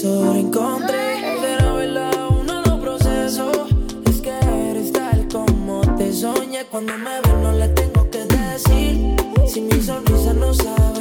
tesoro encontré. Será verdad, uno lo proceso. Es que eres tal como te soñé. Cuando me ves, no le tengo que decir. Si mi sonrisa no sabe.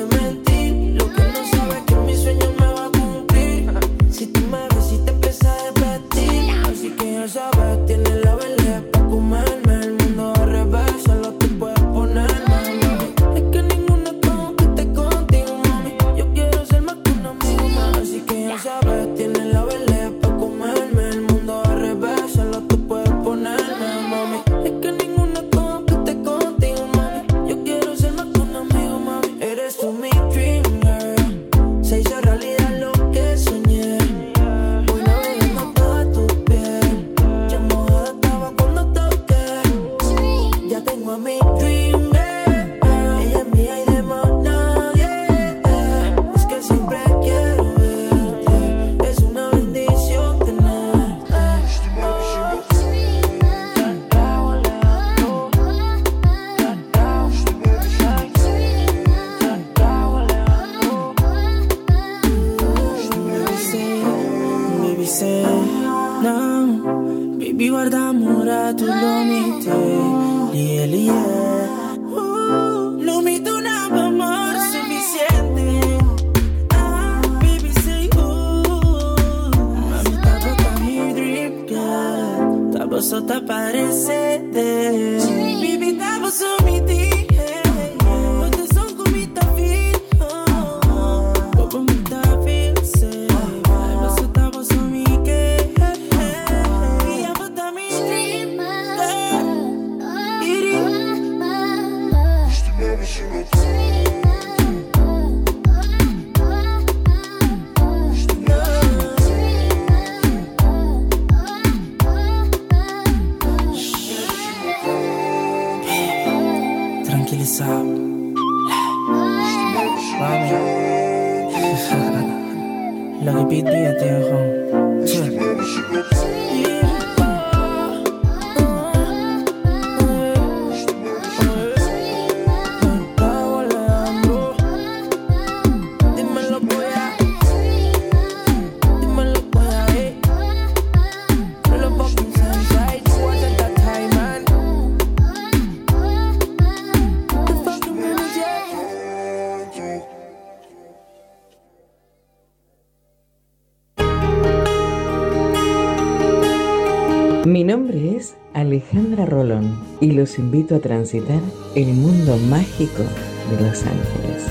Y los invito a transitar el mundo mágico de Los Ángeles.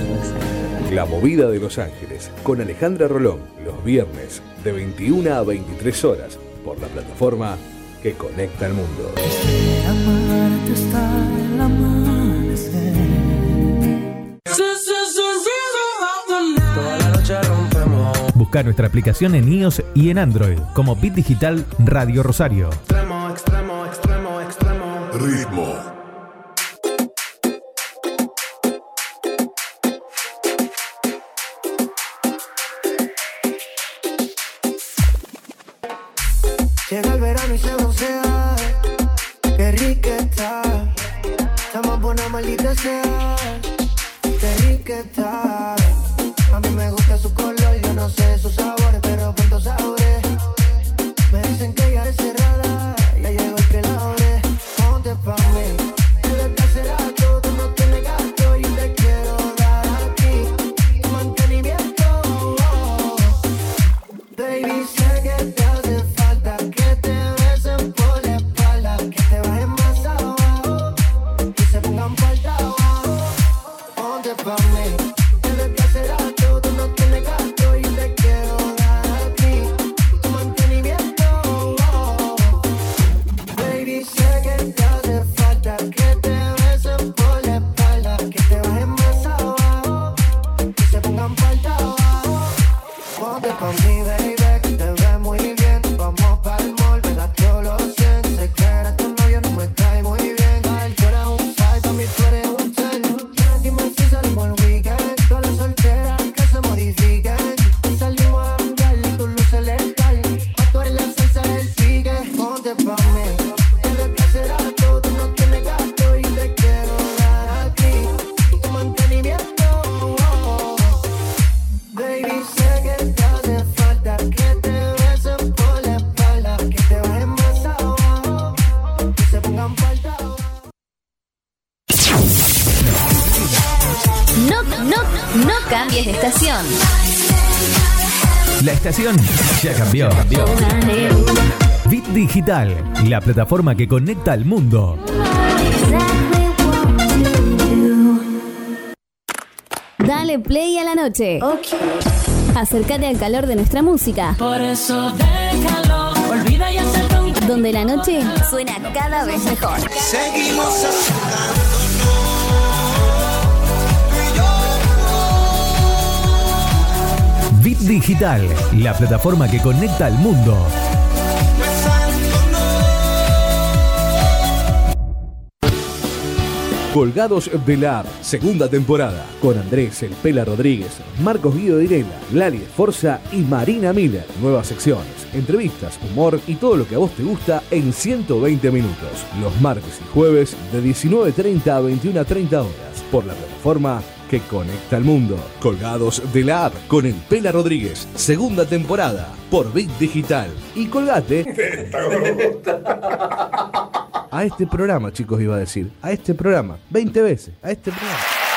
La movida de Los Ángeles con Alejandra Rolón los viernes de 21 a 23 horas por la plataforma que conecta al mundo. Amarte Busca nuestra aplicación en iOS y en Android como Bit Digital Radio Rosario. Ya cambió. Bit Digital, la plataforma que conecta al mundo. Dale play a la noche. Acércate al calor de nuestra música. Por eso déjalo, olvida y Donde la noche suena cada vez mejor. Seguimos Bit Digital, la plataforma que conecta al mundo. Colgados de la segunda temporada, con Andrés El Pela Rodríguez, Marcos Guido Direla, Lali Forza y Marina Miller. Nuevas secciones, entrevistas, humor y todo lo que a vos te gusta en 120 minutos. Los martes y jueves de 19.30 a 21.30 horas, por la plataforma que conecta al mundo. Colgados de la App, con El Pela Rodríguez, segunda temporada, por Bit Digital. Y colgate a este programa, chicos, iba a decir. A este programa. 20 veces. A este programa.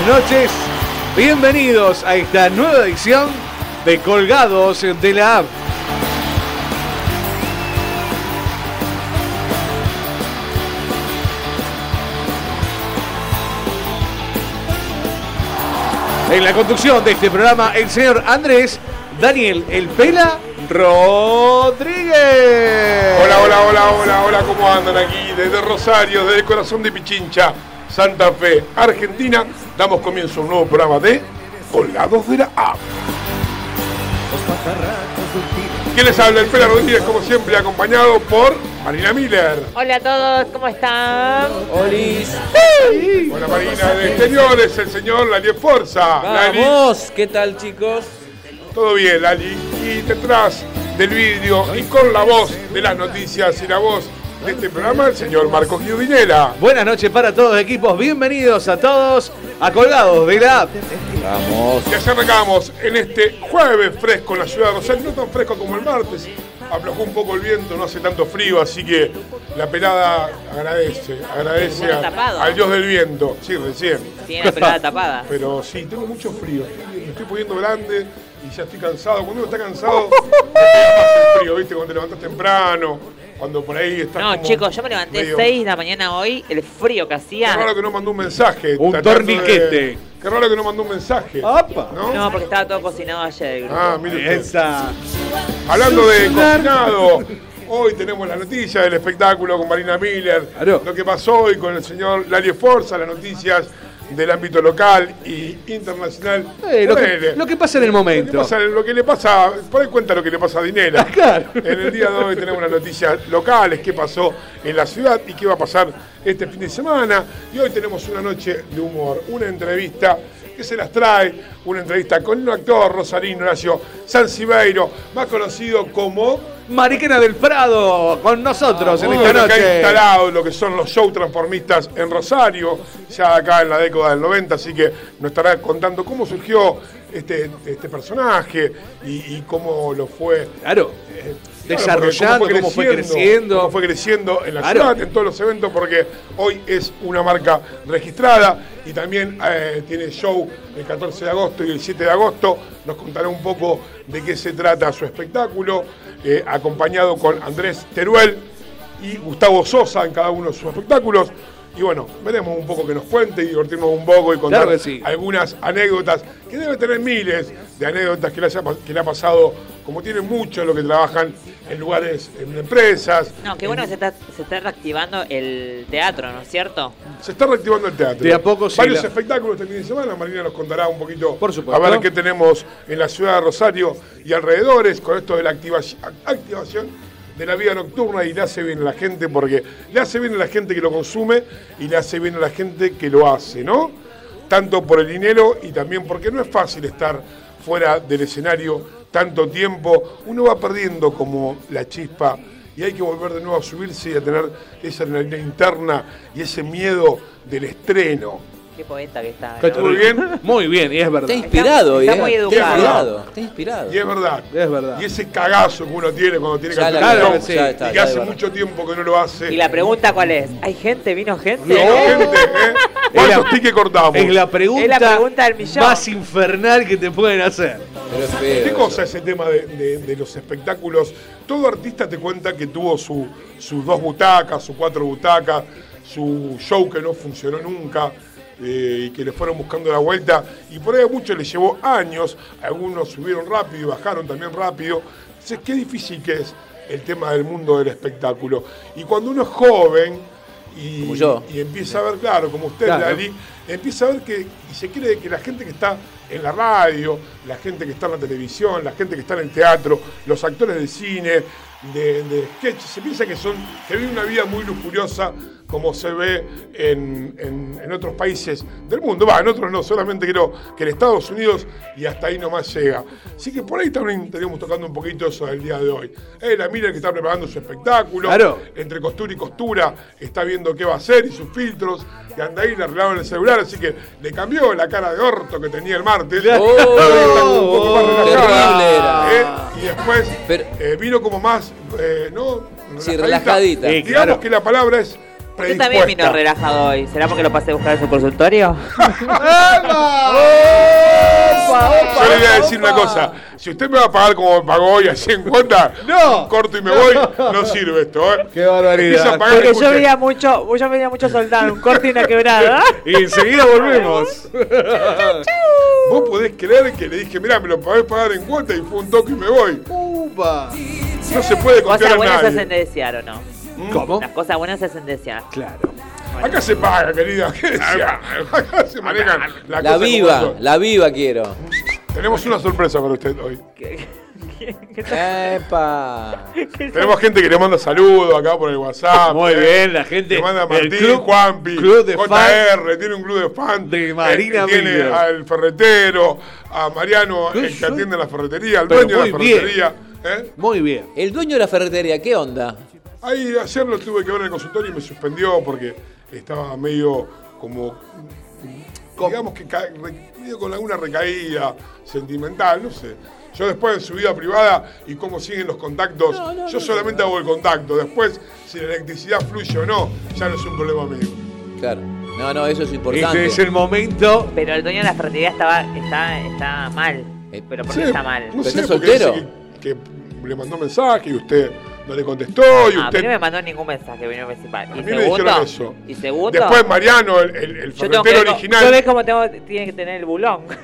Buenas noches, bienvenidos a esta nueva edición de Colgados de la App. En la conducción de este programa, el señor Andrés Daniel El Pela Rodríguez. Hola, hola, hola, hola, hola, ¿cómo andan aquí? Desde Rosario, desde corazón de Pichincha, Santa Fe, Argentina, damos comienzo a un nuevo programa de Colgados de la App. ¿Quién les habla? El Pela Rodríguez, como siempre, acompañado por Marina Miller. Hola a todos, ¿cómo están? Hola Marina, de exteriores, el señor Lali Forza. Lali, Vamos, ¿qué tal chicos? todo bien, Lali. Y detrás del vídeo y con la voz de las noticias y la voz de este programa, el señor Marcos Guiudinela. Buenas noches para todos equipos, bienvenidos a todos a Colgados de la App. Vamos. Y arrancamos en este jueves fresco en la ciudad de Rosario, no tan fresco como el martes. Aflojó un poco el viento, no hace tanto frío, así que la pelada agradece, agradece a- tapado. al dios del viento. Sí, recién. Tiene la pelada tapada. Pero sí, tengo mucho frío. Estoy- Me estoy poniendo grande y ya estoy cansado. Cuando uno está cansado, te pega más el frío, ¿viste? Cuando te levantas temprano, cuando por ahí estás. No, como chicos, yo me levanté medio- 6 de la mañana hoy, el frío que Qué raro hacía. que no mandó un mensaje. Un de- torniquete. Qué raro que no mandó un mensaje. ¡Apa! ¿No? No, porque estaba todo cocinado ayer. el grupo. Ah, mire. Esa. Hablando de cocinado, hoy tenemos la noticia del espectáculo con Marina Miller, Claro. lo que pasó hoy con el señor Lario Forza, las noticias del ámbito local y internacional. Eh, lo, que, Ponele. lo que pasa en el Lo que, momento. pasa, lo que le pasa, por ahí cuenta lo que le pasa a Dinera. Claro. En el día de hoy tenemos las noticias locales, qué pasó en la ciudad y qué va a pasar este fin de semana. Y hoy tenemos una noche de humor, una entrevista que se las trae, una entrevista con un actor rosarino, Horacio Sancibeiro, más conocido como Mariquena del Prado con nosotros en uno esta los que ha noche. instalado lo que son los shows transformistas en Rosario, ya acá en la década del 90, así que nos estará contando cómo surgió este, este personaje y, y cómo lo fue Claro. eh, Desarrollando, claro, cómo fue creciendo. cómo fue creciendo en la Claro. ciudad, en todos los eventos, porque hoy es una marca registrada y también eh, tiene show el 14 de agosto y el 7 de agosto. Nos contará un poco de qué se trata su espectáculo, eh, acompañado con Andrés Teruel y Gustavo Sosa en cada uno de sus espectáculos. Y bueno, veremos un poco que nos cuente y divertirnos un poco y contar Claro que sí. algunas anécdotas, que debe tener miles de anécdotas que le, haya, que le ha pasado, como tienen muchos los que trabajan en lugares, en empresas. No, qué bueno que se está, se está reactivando el teatro, ¿no es cierto? Se está reactivando el teatro. De a poco sí, Varios la- espectáculos este fin de semana. Marina nos contará un poquito Por supuesto. a ver qué tenemos en la ciudad de Rosario y alrededores con esto de la activa- activación de la vida nocturna y le hace bien a la gente porque le hace bien a la gente que lo consume y le hace bien a la gente que lo hace, ¿no? Tanto por el dinero y también porque no es fácil estar fuera del escenario tanto tiempo. Uno va perdiendo como la chispa y hay que volver de nuevo a subirse y a tener esa adrenalina interna y ese miedo del estreno. Qué poeta que está. ¿no? ¿Estuvo bien? Muy bien, y es verdad. Está inspirado, está Ian, muy Está educado. inspirado. Está inspirado. Y es verdad. Es verdad. Y ese cagazo que uno tiene cuando tiene que hacer está, y que hace mucho tiempo que no lo hace. Y la pregunta cuál es, ¿hay gente? ¿Vino gente? No, gente, ¿eh? ¿Cuántos tickets cortamos? Es la pregunta, Es la pregunta del millón. más infernal que te pueden hacer. Pero ¿Qué cosa ese tema de, de- de los espectáculos? Todo artista te cuenta que tuvo su- sus dos butacas, sus cuatro butacas, su show que no funcionó nunca eh, y que le fueron buscando la vuelta. Y por ahí a muchos les llevó años, algunos subieron rápido y bajaron también rápido. Entonces, qué difícil que es el tema del mundo del espectáculo. Y cuando uno es joven y, Como yo. y empieza a ver, claro, como usted, Claro. Lali, empieza a ver que, y se cree que la gente que está en la radio, la gente que está en la televisión, la gente que está en el teatro, los actores de cine, de, de sketch, se piensa que son, que viven una vida muy lujuriosa como se ve en, en- en otros países del mundo. Va, en otros no, solamente creo que en Estados Unidos y hasta ahí nomás llega. Así que por ahí también estaríamos tocando un poquito eso del día de hoy. Eh, la Miller que está preparando su espectáculo, Claro. entre costura y costura, está viendo qué va a hacer y sus filtros, que anda ahí, le arreglaron el celular, así que le cambió la cara de orto que tenía el martes. Oh, Está un poco más relajada, terrible era. ¿eh? Y después Pero- eh, vino como más, eh, ¿no? Sí, relajadita. Sí, Digamos claro. que la palabra es Usted también vino relajado hoy. ¿Será porque lo pasé a buscar en su consultorio? Yo le voy a decir una cosa. Si usted me va a pagar como me pagó hoy, así en cuenta, No. corto y me voy, no sirve esto, ¿eh? Qué barbaridad. A Porque yo veía mucho, yo veía mucho soldado, un corte y una quebrada. Y enseguida volvemos. Vos podés creer que le dije, mirá, me lo podés pagar en cuota y fue un toque y me voy. Upa. No se puede confiar Cosas en buenas se ¿o no? ¿Cómo? Las cosas buenas se hacen de desear. Claro. Acá se paga, querida. ¿Qué decía? Acá se manejan La como viva, la viva quiero. Tenemos una sorpresa para usted hoy. Epa. Tenemos gente que le manda saludos acá por el WhatsApp. Muy ¿eh? bien, la gente. Le manda a el Martín, club- Juanpi, club de JR, tiene un club de fans. De Marina Eh, Tiene Miller. al ferretero, a Mariano, el que atiende la ferretería, al dueño de la muy bien. ferretería. ¿eh? Muy bien. El dueño de la ferretería, ¿qué onda? Ahí ayer lo tuve que ver en el consultorio y me suspendió porque estaba medio como. Digamos que medio con alguna recaída sentimental, no sé. Yo después en su vida privada y cómo siguen los contactos, yo solamente hago el contacto. Después, si la electricidad fluye o no, ya no es un problema mío. Claro. No, no, eso es importante. Este es el momento. Pero el dueño de la ferretería estaba, está, está mal. Eh, Pero ¿por Sí, qué está mal? No ¿Pero sé, está soltero? que, que le mandó mensaje y usted no le contestó y Ah, a mí usted. no me mandó ningún mensaje, vino principal. A Y mí me dijeron segundo, eso. y segundo, Después Mariano, el, el, el ferretero que, original. yo ves cómo tengo, tiene que tener el bulón.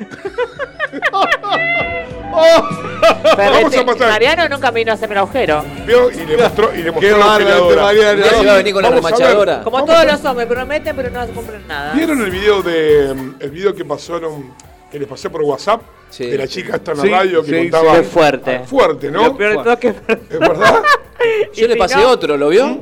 Vamos a pasar. Mariano nunca vino a hacerme el agujero. vio y le mostró, y le mostró Qué la este. Mariano. Se iba a venir con la remachadora. Como Vamos todos a- los hombres, prometen pero no cumplen nada. ¿Vieron el video de el video que pasaron que les pasé por WhatsApp Sí. de la chica esta en la Sí, radio que sí, contaba. Fue fuerte. Ah, fuerte, ¿no? Lo peor de todo es que... ¿Es verdad? Yo le si pasé no- otro, ¿lo vio?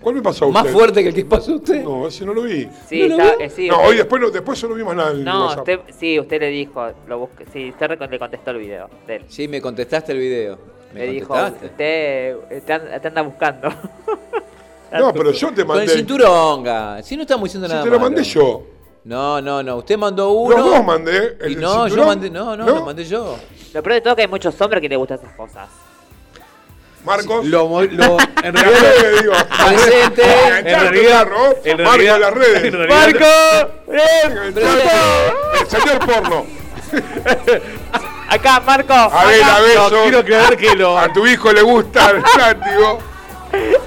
¿Cuál me pasó a usted? Más fuerte que el que pasó a usted. No, ese no lo vi. Sí, ¿No lo está- eh, sí, no, usted- hoy después no, después no vimos nada en No, WhatsApp. usted, sí, usted le dijo, lo busque, sí, usted le contestó el video de él. Sí, me contestaste el video. ¿Me Le dijo, usted te, an- te anda buscando. No, pero yo te Con el mandé. cinturón. Si no estamos diciendo Si nada te lo malo. mandé yo. No, no, no. Usted mandó uno. Los dos mandé. El y no, yo mandé. No, no, lo mandé yo. Lo peor de todo es que hay muchos hombres que les gustan esas cosas. Marcos. Lo, lo- en realidad. que digo. Presente. En realidad. En Marco realidad. las redes. realidad- El señor porno. Acá, Marco. A ver, a ver, No, quiero creer que lo. A tu hijo le gusta el látigo.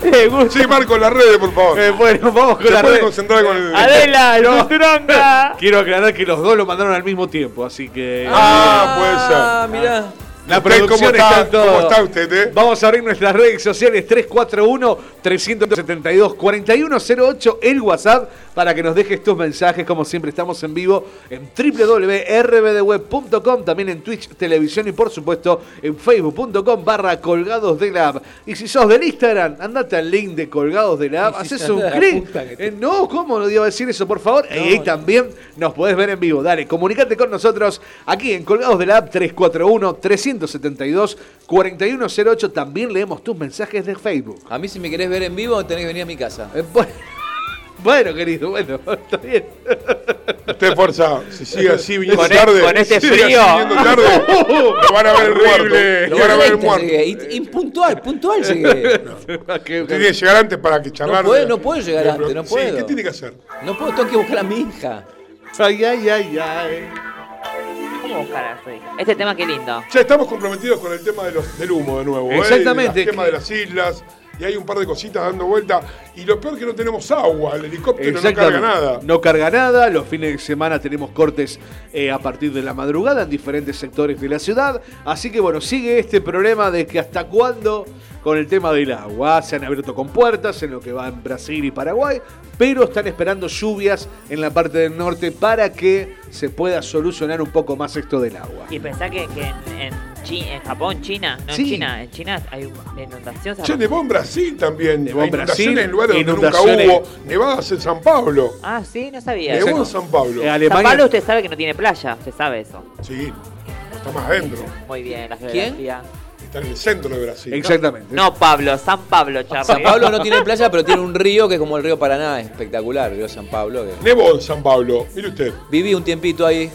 Me gusta. Sí, Marco, las redes, por favor. Eh, bueno, vamos con Se la puede red. concentrar con el. Adela, no. tronca. Quiero aclarar que los dos lo mandaron al mismo tiempo, así que. Ah, puede ser. Ah, mirá. La ¿Usted cómo producción está? está en todo. ¿Cómo está usted, eh? Vamos a abrir nuestras redes sociales 341-372-4108, el WhatsApp, para que nos dejes tus mensajes. Como siempre, estamos en vivo en www.rbdweb.com, también en Twitch, televisión y por supuesto en facebook.com barra colgados de la app. Y si sos del Instagram, andate al link de colgados de la app, Y si haces un clic. te- Eh, no, ¿cómo no iba a decir eso, por favor? y ahí también nos podés ver en vivo. Dale, comunicate con nosotros aquí en Colgados de la App 341-372-4108. También leemos tus mensajes de Facebook. A mí si me querés ver en vivo tenés que venir a mi casa. Eh, bu- Bueno, querido, bueno, está bien. Usted, fuerza, si sigue así viniendo Con e- tarde. con este si sigue así frío. viniendo tarde, lo van a ver el muerto. Lo van a ver el Directo muerto. llegué, y- Impuntual, puntual llegué. Usted tiene que llegar antes para que charlar. No puedo, no puedo llegar antes, no Sí, puedo. ¿qué tiene que hacer? No puedo, tengo que buscar a mi hija. Ay, ay, ay, ay. ¿Cómo buscar a su hija? Este tema qué lindo. Ya estamos comprometidos con el tema de los, del humo de nuevo. ¿eh? Exactamente. El tema de las islas. Y hay un par de cositas dando vuelta. Y lo peor es que no tenemos agua. El helicóptero no carga nada. No carga nada. Los fines de semana tenemos cortes eh, a partir de la madrugada en diferentes sectores de la ciudad. Así que bueno, sigue este problema de que hasta cuándo con el tema del agua. Se han abierto con puertas en lo que va en Brasil y Paraguay. Pero están esperando lluvias en la parte del norte para que se pueda solucionar un poco más esto del agua. Y pensá que, que en, en Japón, China, no Sí. en China, en China hay una inundación. Che, nevó en Brasil también. Nevó en Inundaciones Brasil, en lugares donde nunca inundaciones- hubo. Nevadas en San Pablo. Ah, sí, no sabía. Nevó eso. en San Pablo. Eh, San Alemania- Pablo usted sabe que no tiene playa, usted sabe eso. Sí, está más adentro. Muy bien, la ¿Quién? geografía. Está en el centro de Brasil. Exactamente. No, Pablo, San Pablo, Charlie. San Pablo no tiene playa, pero tiene un río que es como el río Paraná, espectacular, el río San Pablo. que- Nevó en San Pablo. Mire usted. Viví un tiempito ahí.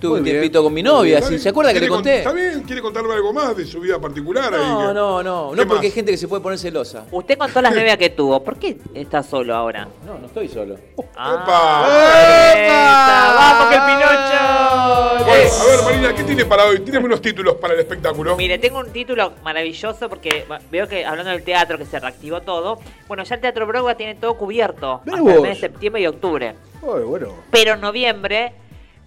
Tuve un tiempito con mi novia, ¿sí? ¿se acuerda que le ¿Quiere conté? Está bien, ¿quiere contarme algo más de su vida particular? ahí No, que- no, no, ¿Qué no porque hay gente que se puede poner celosa. Usted contó las novias que tuvo. ¿Por qué está solo ahora? No, no estoy solo. Ah, esa, ¡Vamos, que el Pinocho! Bueno, a ver, Marina, ¿qué tiene para hoy? Tírame unos títulos para el espectáculo. Mire, tengo un título maravilloso porque veo que hablando del teatro que se reactivó todo, bueno, ya el Teatro Broadway tiene todo cubierto hasta el mes de septiembre y octubre. Ay, bueno. Pero en noviembre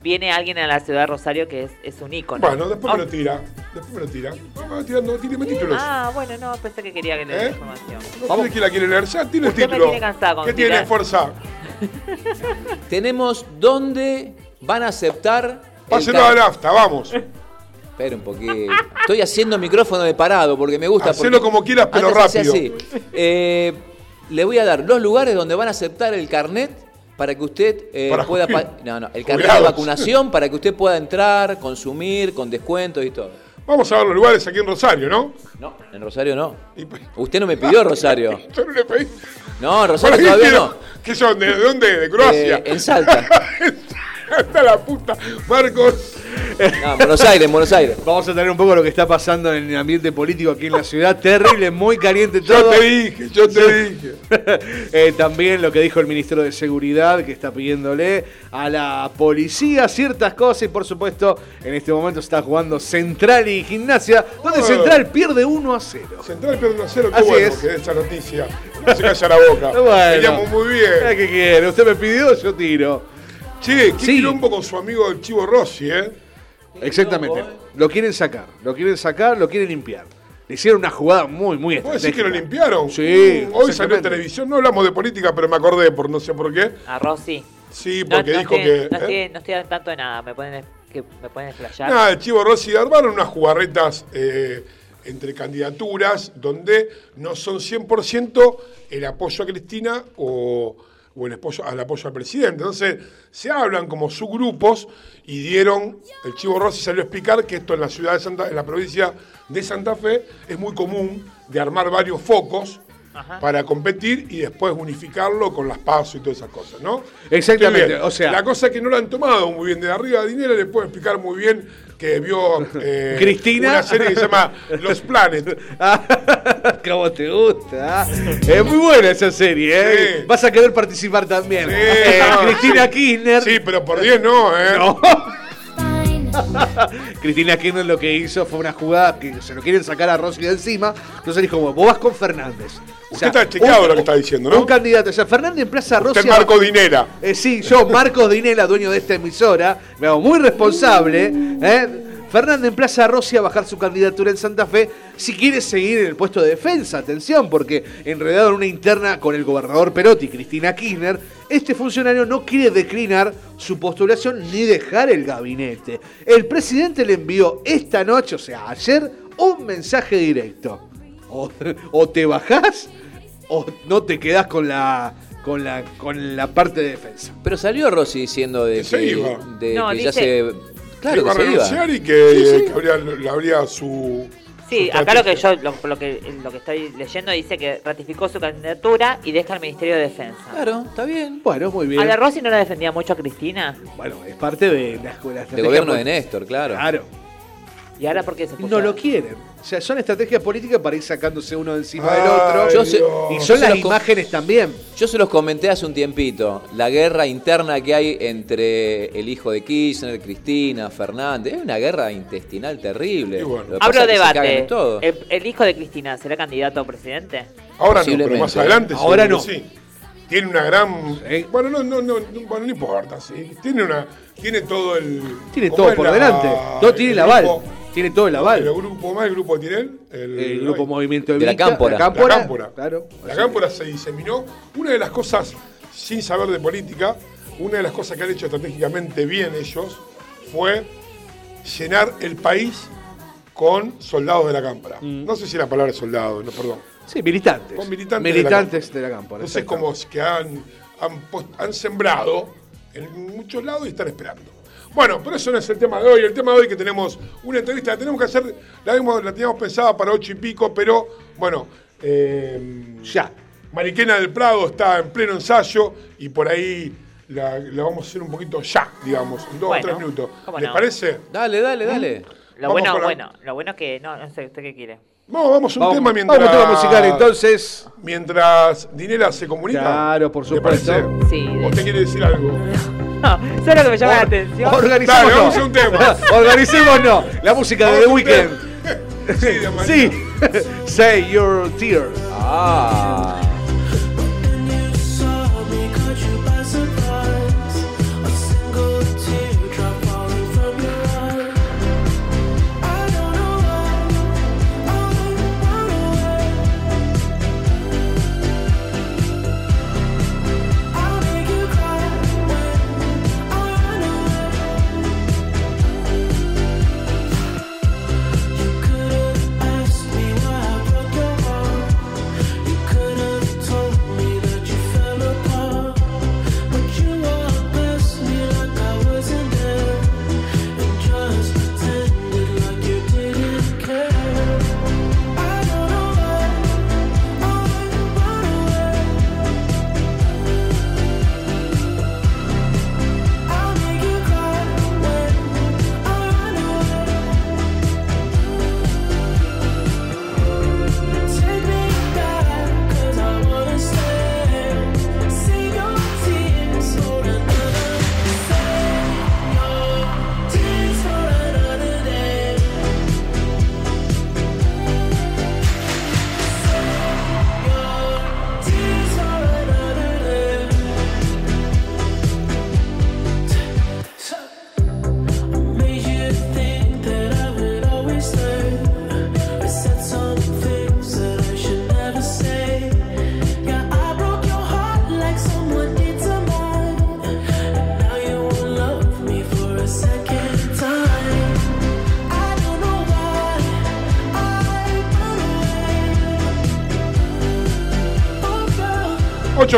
viene alguien a la ciudad de Rosario que es, es un ícono. Bueno, después me lo tira. Después me lo tira. Vamos tirando, tíreme títulos. Ah, bueno, no, pensé que quería que le ¿Eh? dé información. No sé quién la quiere leer. Ya tiene el Usted me título. tiene cansada con ¿Qué tirar. tiene fuerza? Tenemos dónde van a aceptar. car- a nafta, vamos. Espera un poquito. Estoy haciendo micrófono de parado porque me gusta. Hacelo porque- como quieras, pero rápido. así. Eh, le voy a dar los lugares donde van a aceptar el carnet para que usted eh, Para pueda. No, no, el carnet de vacunación para que usted pueda entrar, consumir, con descuentos y todo. Vamos a ver los lugares aquí en Rosario, ¿no? No, en Rosario no. Pues- Usted no me pidió Rosario. Yo no le pedí. No, Rosario ¿Para qué todavía no. ¿Qué son? ¿De dónde? ¿De Croacia? Eh, en Salta. Está la puta. Marcos. No, en Buenos Aires, en Buenos Aires. Vamos a tener un poco lo que está pasando en el ambiente político aquí en la ciudad. Terrible, muy caliente Yo todo. te dije, yo te dije. Eh, también lo que dijo el ministro de Seguridad, que está pidiéndole a la policía ciertas cosas. Y por supuesto, en este momento está jugando Central y Gimnasia, donde Oh. Central pierde 1 a 0. Central pierde 1 a 0, qué Así bueno es. que esa noticia. No se calla la boca. Bueno. Veníamos muy Ah, bien. ¿Qué quiere? Usted me pidió, yo tiro. Che, qué Sí. quilombo con su amigo el Chivo Rossi, ¿eh? Exactamente. Lo quieren sacar, lo quieren sacar, lo quieren limpiar. Le hicieron una jugada muy, muy ¿Vos estratégica. decís que lo limpiaron? Sí. Mm, Hoy salió en televisión, no hablamos de política, pero me acordé por no sé por qué. A Rossi. Sí, porque no dijo estoy, que. No, ¿eh? estoy, no estoy al tanto de nada. ¿Me pueden, que, me pueden explayar? Nada, el Chivo Rossi armaron unas jugarretas eh, entre candidaturas donde no son 100% el apoyo a Cristina o, o el, apoyo, al apoyo al presidente. Entonces, se hablan como subgrupos y dieron, el Chivo Rossi salió a explicar que esto en la ciudad de Santa, en la provincia de Santa Fe es muy común de armar varios focos Ajá. para competir y después unificarlo con las pasos y todas esas cosas, ¿no? Exactamente, o sea- La cosa es que no lo han tomado muy bien. De arriba de dinero le puedo explicar muy bien que vio eh, Cristina. una serie que se llama Los Planet. ¿Cómo te gusta? Es muy buena esa serie, ¿eh? Sí. Vas a querer participar también. Sí, Eh, no, Cristina sí. Kirchner. Sí, pero por 10 no, ¿eh? No. Cristina Kirchner lo que hizo fue una jugada que se lo quieren sacar a Rossi de encima. Entonces dijo, vos vas con Fernández. O está chequeado lo que está diciendo, ¿no? Un candidato. O sea, Fernández emplaza a Rossi. Usted Marco Dinera. Eh, sí, yo, Marcos Dinela, dueño de esta emisora, me hago muy responsable. ¿eh? Fernández emplaza a Rossi a bajar su candidatura en Santa Fe si quiere seguir en el puesto de defensa. Atención, porque enredado en una interna con el gobernador Perotti, Cristina Kirchner, este funcionario no quiere declinar su postulación ni dejar el gabinete. El presidente le envió esta noche, o sea, ayer, un mensaje directo. O, o te bajás o no te quedás con la, con la, con la parte de defensa. Pero salió Rossi diciendo de Que se que, iba. de No, que ya dice- se. Claro iba que a iba. renunciar y que, que habría, le habría su. Sí, su acá lo que yo lo, lo que lo que estoy leyendo dice que ratificó su candidatura y deja el Ministerio de Defensa. Claro, está bien. Bueno, muy bien. ¿A la Rossi no la defendía mucho a Cristina? Bueno, es parte de la escuela. De gobierno de Néstor, claro. Claro. ¿Y ahora por qué se puso? No lo quieren. O sea, son estrategias políticas para ir sacándose uno de encima Ay, del otro. Yo y son las imágenes también. Yo se los comenté hace un tiempito. La guerra interna que hay entre el hijo de Kirchner, Cristina, Fernández. Es una guerra intestinal terrible. Lo que pasa Abro es que se cagan debate. en todo. ¿El, el hijo de Cristina será candidato a presidente? Ahora no, pero Posiblemente. más adelante Ahora seguro no. sí. Tiene una gran. Sí. Bueno, no, no, no, no, bueno, no importa, sí. Tiene una. Tiene todo el. Tiene ¿cómo todo es por la- delante. No tiene el aval. Tiene todo el aval. El grupo más, el grupo de Tinel. El, El grupo Movimiento de, De la Cámpora. La Cámpora. La Cámpora. Claro. La Cámpora se diseminó. Una de las cosas, sin saber de política, una de las cosas que han hecho estratégicamente bien ellos fue llenar el país con soldados de la Cámpora. Mm. No sé si la palabra es soldado, no, perdón. Sí, militantes. Con militantes, Militantes de de la Cámpora. Entonces, como que han, han, han sembrado en muchos lados y están esperando. Bueno, pero eso no es el tema de hoy. El tema de hoy es que tenemos una entrevista, la tenemos que hacer, la, hemos- la teníamos pensada para ocho y pico, pero bueno, eh, Ya. Mariquena del Prado está en pleno ensayo y por ahí la, la vamos a hacer un poquito ya, digamos, en dos Bueno, o tres minutos. ¿cómo ¿Les no? parece? Dale, dale, dale. Lo Vamos bueno, la- bueno, lo bueno que no, no sé usted qué quiere. Vamos, vamos a un Vamos, tema mientras. vamos a un tema musical entonces. Mientras Dinela se comunica. Claro, por ¿Le supuesto. parece? Sí, de- ¿O usted quiere decir algo? No, solo que me llama la atención. Organicémonos. Dale, vamos a un tema. Organicémonos. La música de The Weeknd. Sí, de. Sí. Say your tears. Ah.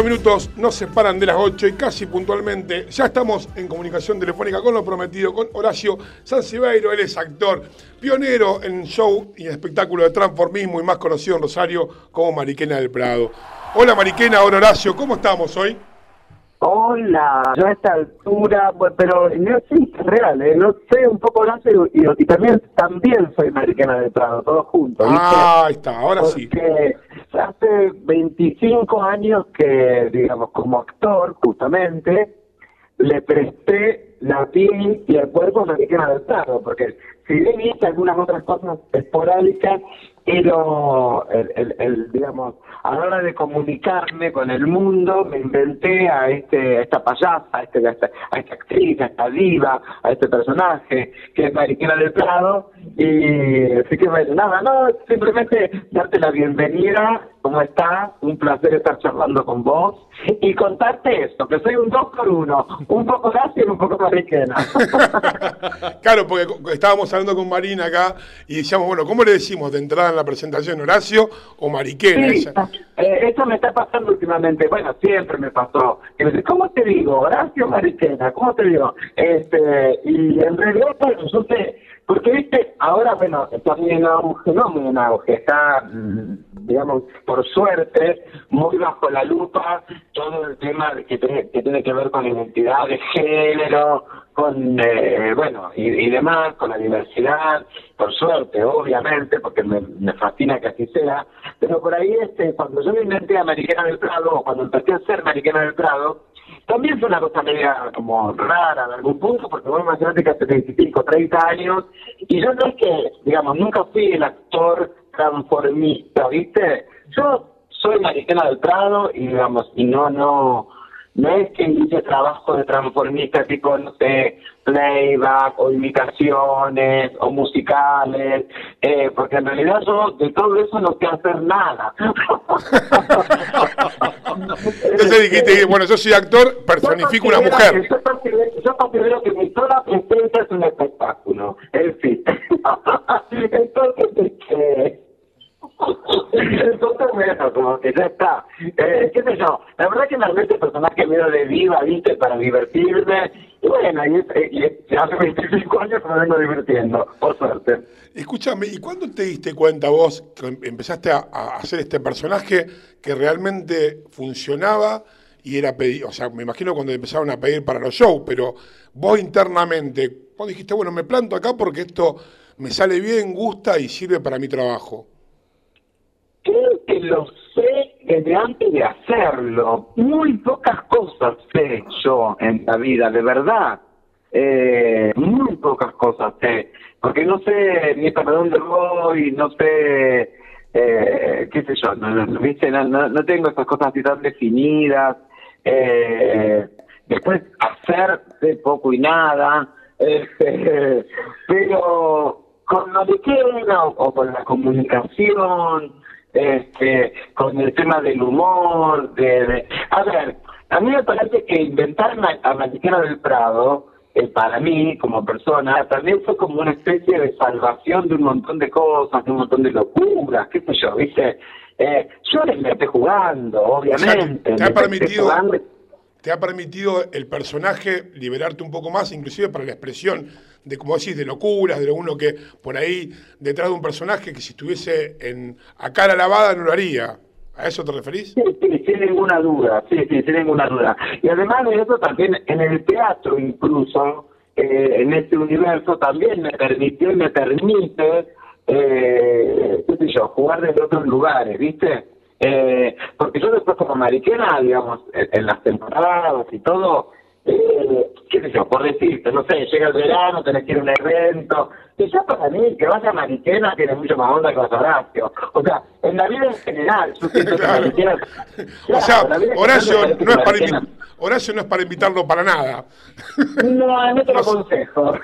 Minutos nos separan de las ocho y casi puntualmente ya estamos en comunicación telefónica con lo prometido, con Horacio Sancibeiro. Él es actor, pionero en show y espectáculo de transformismo y más conocido en Rosario como Mariquena del Prado. Hola Mariquena, hola Horacio, ¿cómo estamos hoy? Hola, yo a esta altura, pero no sí, real, ¿eh? no sé un poco Horacio y, y también también soy mariquena de Prado, todos juntos. ¿viste? Ah, ahí está, ahora sí. Porque hace 25 años que, digamos, como actor, justamente, le presté la piel y el cuerpo Mariquena del Prado, porque si bien hice algunas otras cosas esporádicas, pero el, el, el, digamos, a la hora de comunicarme con el mundo, me inventé a este a esta payasa, a, este, a, esta, a esta actriz, a esta diva, a este personaje, que es Mariquena del Prado, y así que bueno, nada, no, simplemente darte la bienvenida, ¿cómo estás? Un placer estar charlando con vos, y contarte esto, que soy un dos por uno, un poco Horacio y un poco Mariquena. claro, porque estábamos hablando con Marina acá, y decíamos, bueno, ¿cómo le decimos de entrada en la presentación, Horacio o Mariquena? Sí, eh, eso me está pasando últimamente, bueno, siempre me pasó. Y me dice, ¿cómo te digo? Horacio Mariquena, ¿cómo te digo? Este, y en realidad, bueno, yo sé, porque viste, ahora, bueno, está muy en auge, no muy en auge, está, mm, digamos, por suerte, muy bajo la lupa todo el tema que tiene que, tiene que ver con identidad de género, con, eh, bueno, y, demás, con la diversidad, por suerte, obviamente, porque me, me, fascina que así sea, pero por ahí, este, cuando yo me inventé a Mariquena del Prado, o cuando empecé a ser Mariquena del Prado, también fue una cosa media como rara en algún punto, porque vos imagínate que hace 25, 30 años, y yo no es que, digamos, nunca fui el actor transformista, ¿viste? Yo soy Mariquena del Prado y, digamos, y no, no, no es que hice trabajo de transformista tipo, no sé, playback o imitaciones o musicales, eh, porque en realidad yo de todo eso no sé hacer nada. Entonces dijiste, bueno, yo soy actor, personifico una mujer. yo, considero, que mi sola presencia es un espectáculo, en fin. Entonces, este... Entonces, bueno, como que ya está. Eh, ¿Qué sé yo? La verdad que me armé este personaje medio de viva, ¿viste? Para divertirme. Y bueno, y, y, hace 25 años me vengo divirtiendo, por suerte. Escúchame, ¿y cuándo te diste cuenta vos que empezaste a, a hacer este personaje que realmente funcionaba? y era pedir, o sea, me imagino cuando empezaron a pedir para los shows, pero vos internamente, vos dijiste, bueno, me planto acá porque esto me sale bien, gusta y sirve para mi trabajo creo que lo sé desde antes de hacerlo. Muy pocas cosas sé yo en la vida, de verdad. Eh, muy pocas cosas sé. Porque no sé ni para dónde voy, no sé, eh, qué sé yo, no, no, no, tengo esas cosas así tan definidas. Eh, después hacer de poco y nada. Este, pero con lo de o con la comunicación, este, con el tema del humor, de, A ver, a mí me parece que inventar a Mariquena del Prado, eh, para mí, como persona, también fue como una especie de salvación de un montón de cosas, de un montón de locuras, qué sé yo, ¿viste? Eh, yo me estoy jugando, obviamente. te, ha permitido, te ha permitido el personaje liberarte un poco más, inclusive para la expresión de, como decís, de locuras, de uno que por ahí detrás de un personaje que si estuviese en, a cara lavada no lo haría. ¿A eso te referís? Sí, sí, sin ninguna duda, sí, sí, sin ninguna duda. Y además de eso también en el teatro incluso, eh, en este universo también me permitió y me permite, eh, jugar desde otros lugares, ¿viste? Eh, porque yo después como mariquena, digamos, en las temporadas y todo, eh, qué sé yo, por decirte, no sé, llega el verano, tenés que ir a un evento, y ya para mí, que vaya a Mariquena tiene mucho más onda que a Horacio. O sea, en la vida en general, que Mariquena... o sea, Horacio no, es para Horacio no es para invitarlo para nada. No, no te lo aconsejo.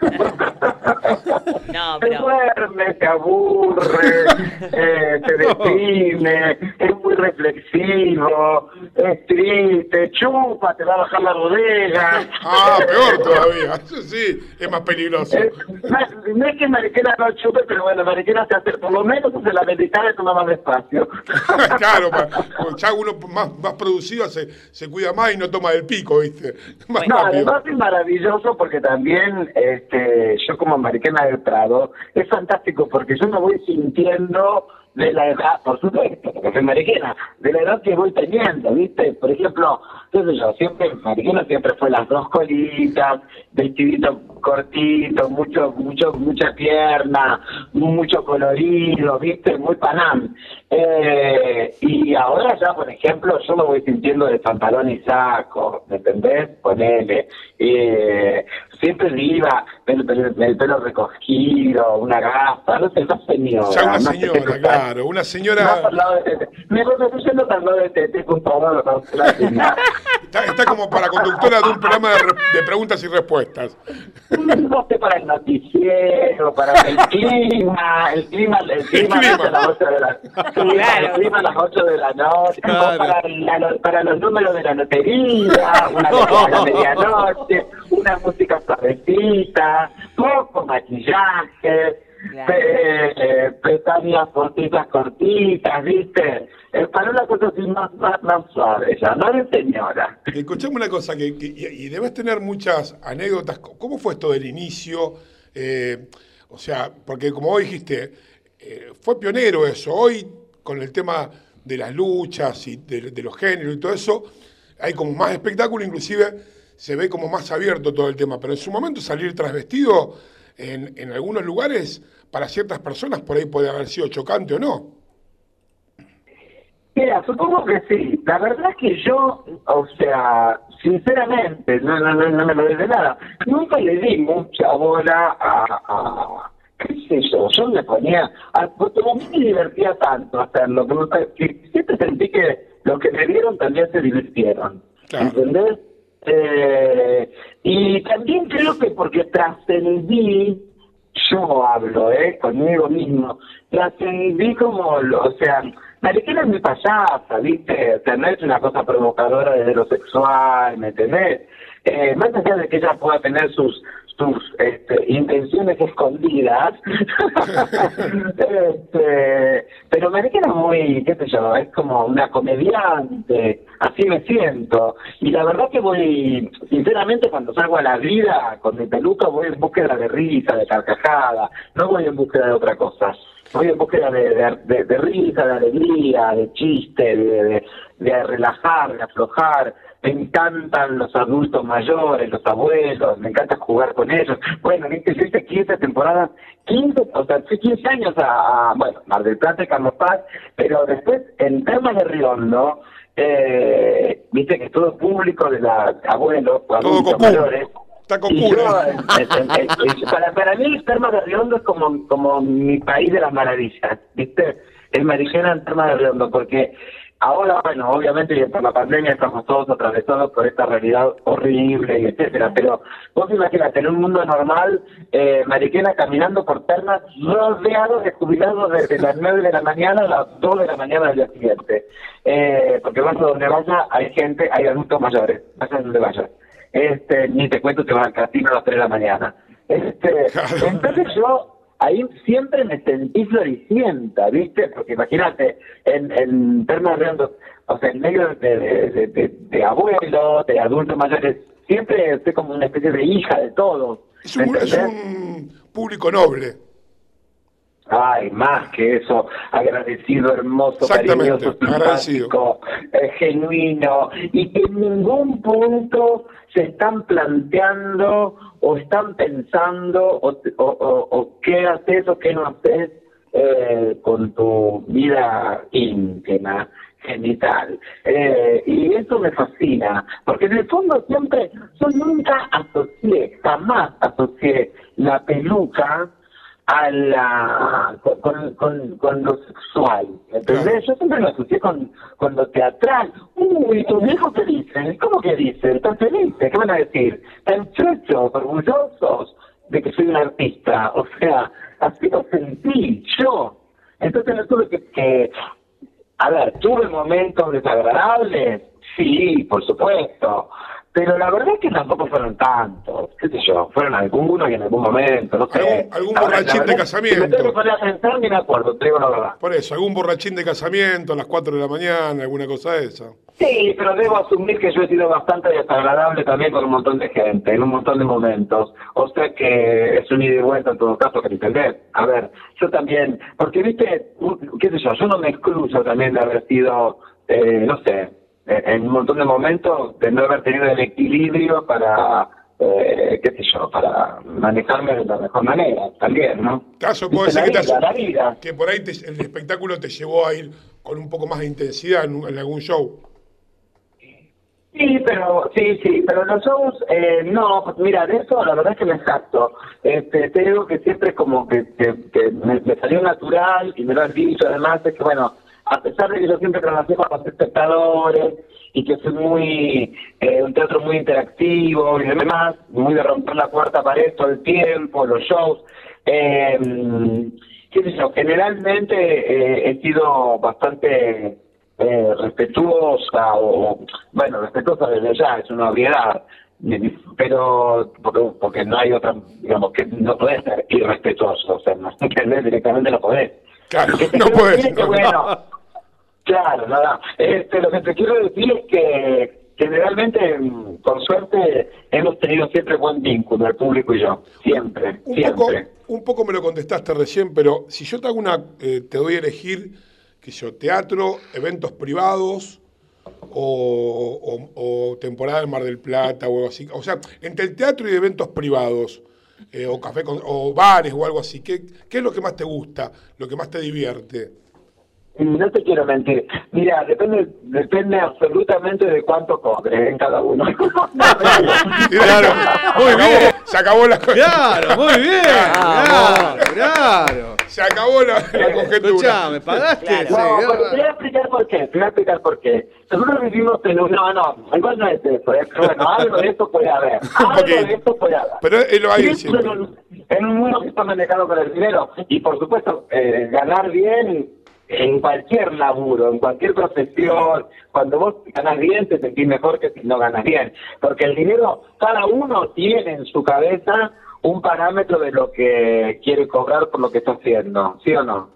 no, pero... Se duerme, se aburre, eh, se deprime, es muy reflexivo, es triste, chupa, te va a bajar la bodega. Ah, peor todavía, eso sí, es más peligroso. no es que Mariquena no chupe, pero bueno, Mariquena se hace, por lo menos se la medicina y toma más despacio. claro, ya uno más, más producido se, se cuida más y no toma del pico, ¿viste? Más no, además es maravilloso porque también este, yo como Mariquena del Prado, es fantástico porque yo me voy sintiendo de la edad, por supuesto, porque soy mariquena, de la edad que voy teniendo, ¿viste? Por ejemplo, qué sé yo, siempre, mariquena siempre fue las dos colitas, vestidito cortito, mucho, mucho, mucha pierna, mucho colorido, ¿viste? Muy panam. Eh, y ahora ya, por ejemplo, yo me voy sintiendo de pantalón y saco, ¿me entendés? Ponele. Eh, siempre iba, el, el, el pelo recogido, una gafa, no sé, no señora. Una no señora, claro, una señora. Más al lado de Tete. Me voy yendo para el lado de Tete que Está, está como para conductora de un programa de, re- de preguntas y respuestas. No sé para el noticiero, para el clima, el clima, el clima, clima. a las 8 de la Claro. el clima a las 8 de la noche, Claro. para, la- para los números de la lotería, una letra a la medianoche, una música suavecita, poco maquillaje, Claro. pe- eh, pestañas cortitas, cortitas, ¿viste? Eh, para una cosa así más, más, más suave, ya, no de señora. Escuchame una cosa, que, que- y, y debes tener muchas anécdotas. ¿Cómo fue esto del inicio? Eh, o sea, porque como vos dijiste, eh, fue pionero eso. Hoy, con el tema de las luchas y de, de los géneros y todo eso, hay como más espectáculo, inclusive se ve como más abierto todo el tema. Pero en su momento salir trasvestido en, en algunos lugares, para ciertas personas, por ahí puede haber sido chocante o no. Mira, supongo que sí. La verdad es que yo, o sea, sinceramente, no, no, no, no me lo de nada. Nunca le di mucha bola a, a- qué sé yo, yo me ponía, a, mí me divertía tanto hacerlo, que, que siempre sentí que los que me vieron también se divirtieron. Claro. ¿Entendés? Eh, y también creo que porque trascendí yo hablo, ¿eh? Conmigo mismo. Trascendí como, o sea, Mariquena es mi payasa, ¿viste? O una cosa provocadora de lo sexual, ¿me entendés? Eh, más allá de que ella pueda tener sus sus este, intenciones escondidas, este, pero Mariquena es muy, qué sé yo, es como una comediante, así me siento. Y la verdad que voy, sinceramente, cuando salgo a la vida con mi peluca, voy en búsqueda de risa, de carcajada, no voy en búsqueda de otra cosa. Voy en búsqueda de, de, de- de risa, de alegría, de chiste, de, de relajar, de aflojar. Me encantan los adultos mayores, los abuelos, me encanta jugar con ellos. Bueno, hice 15 temporadas, 15, o sea, fui 15 años a, a, bueno, Mar del Plata y Carlos Paz, pero después en Termas de Riondo, eh, viste que todo público de la abuelos, adultos Cocu. mayores, Está Cocu, yo, eh, eh, eh, para, para mí, Termas de Riondo es como, como mi país de las maravillas, ¿viste? Es Marillena en Termas de Riondo, porque ahora, bueno, obviamente y por la pandemia estamos todos atravesados por esta realidad horrible y etcétera, pero vos imagínate, en un mundo normal, eh, Mariquena caminando por Termas, rodeado de jubilados desde las 9 de la mañana a las 2 de la mañana del día siguiente. Eh, porque vas a donde vaya, hay gente, hay adultos mayores, vayas donde vayas este, ni te cuento que van al casino a las 3 de la mañana. Este, entonces yo ahí siempre me sentí floricienta, ¿viste? Porque imagínate, en, en Termas Redondos, o sea, en medio de, de, de, abuelos, de adultos mayores, siempre soy como una especie de hija de todos. Es ¿me un, es entendés? un público noble. Ay, más que eso, agradecido, hermoso, cariñoso, simpático, eh, genuino, y que en ningún punto se están planteando o están pensando o, o, o- qué haces o qué no haces eh, con tu vida íntima, genital. Eh, y eso me fascina, porque en el fondo siempre, yo nunca asocié, jamás asocié la peluca a la con, con, con, lo sexual, ¿me ¿entendés? Yo siempre lo asocié con, con lo teatral. Uy, tus hijos qué dicen? ¿Cómo que dicen? ¿Están felices? ¿Qué van a decir? ¿Están chochos, orgullosos de que soy un artista? O sea, así lo sentí yo. Entonces no tuve que, que a ver, tuve momentos desagradables, sí, por supuesto, pero la verdad es que tampoco fueron tantos, qué sé yo, fueron algunos y en algún momento, no sé. Algún- borrachín de casamiento. Si me tengo que poner a pensar, ni me acuerdo, te digo la verdad. Por eso, algún borrachín de casamiento a las 4 de la mañana, alguna cosa de esa. Sí, pero debo asumir que yo he sido bastante desagradable también con un montón de gente, en un montón de momentos. O sea que es un ida y vuelta en todo caso que entendés. A ver, yo también, porque viste, qué sé yo, yo no me excluyo también de haber sido, eh, no sé, en un montón de momentos de no haber tenido el equilibrio para, eh, qué sé yo, para manejarme de la mejor manera también, ¿no? Caso puede ser que, te vida, haya- la vida. que por ahí te- el espectáculo te llevó a ir con un poco más de intensidad en, algún show. Sí, pero sí, sí, pero los shows, eh, no, mira, de eso la verdad es que me jacto. Este, te digo que siempre como que, que, que me, me salió natural y me lo han dicho además, es que bueno, a pesar de que yo siempre trabajé con los espectadores y que soy muy, eh, un teatro muy interactivo y demás, muy de romper la cuarta pared todo el tiempo, los shows, eh, qué sé yo, generalmente eh, he sido bastante eh, respetuosa o bueno respetuosa desde ya es una obviedad pero porque, porque no hay otra digamos que no podés ser irrespetuoso o sea no entendés directamente no podés Claro, no puedes. Claro nada este lo que te quiero decir es que generalmente mm, por suerte hemos tenido siempre buen vínculo el público y yo siempre Un poco, un poco me lo contestaste recién, pero si yo te hago una, eh, te doy a elegir, que yo, teatro, eventos privados o, o- o temporada en Mar del Plata o algo así. O sea, entre el teatro y eventos privados, eh, o café con- o bares o algo así, ¿qué, ¿qué es lo que más te gusta, lo que más te divierte? No te quiero mentir. Mira, depende, depende absolutamente de cuánto cobre en cada uno. Claro, muy bien. Se acabó la Claro, muy bien. Claro, claro. Se acabó la, la conjetura. Escuchame, ¿pagaste? No, porque te voy a explicar por qué. Te voy a explicar por qué. Nosotros vivimos en un. No, no, igual no es eso. ¿eh? Pero bueno, algo de eso puede haber. Algo de eso puede haber. Pero él lo hay en un mundo que está manejado con el dinero. Y por supuesto, eh, ganar bien en cualquier laburo, en cualquier profesión, cuando vos ganas bien te sentís mejor que si no ganas bien, porque el dinero, cada uno tiene en su cabeza un parámetro de lo que quiere cobrar por lo que está haciendo, ¿sí o no?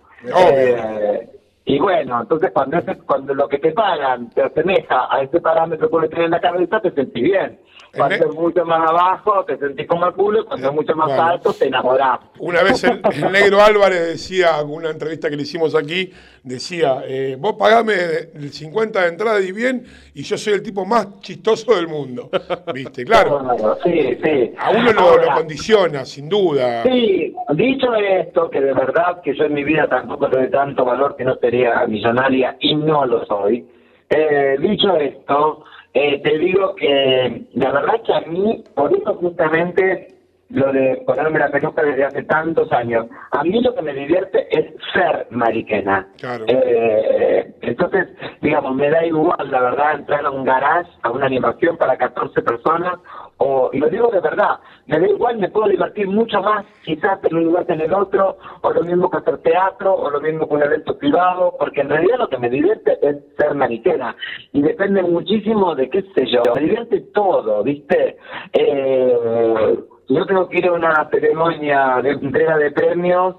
Eh, y bueno, entonces cuando ese- cuando lo que te pagan te asemeja a ese parámetro que vos tenés en la cabeza, te sentís bien. Cuando es mucho más abajo, te sentís como el culo, cuando es mucho más Bueno. alto, te enamorás. Una vez el, el negro Álvarez decía, en una entrevista que le hicimos aquí, decía, eh, vos pagame el 50 de entrada y bien, y yo soy el tipo más chistoso del mundo. ¿Viste? Claro. Sí, sí. A uno lo, condiciona, sin duda. Sí, dicho esto, que de verdad que yo en mi vida tampoco le doy tanto valor que no sería millonaria y no lo soy. Eh, dicho esto, eh, te digo que la verdad que a mí, por eso justamente lo de ponerme la peluca desde hace tantos años, a mí lo que me divierte es ser mariquena. Claro. Eh, entonces, digamos, me da igual, la verdad, entrar a un garage, a una animación para 14 personas, o, y lo digo de verdad, me da igual, me puedo divertir mucho más, quizás en un lugar que en el otro, o lo mismo que hacer teatro, o lo mismo que un evento privado, porque en realidad lo que me divierte es ser mariquena, y depende muchísimo de qué sé yo, me divierte todo, ¿viste? Eh, yo tengo que ir a una ceremonia de entrega de premios,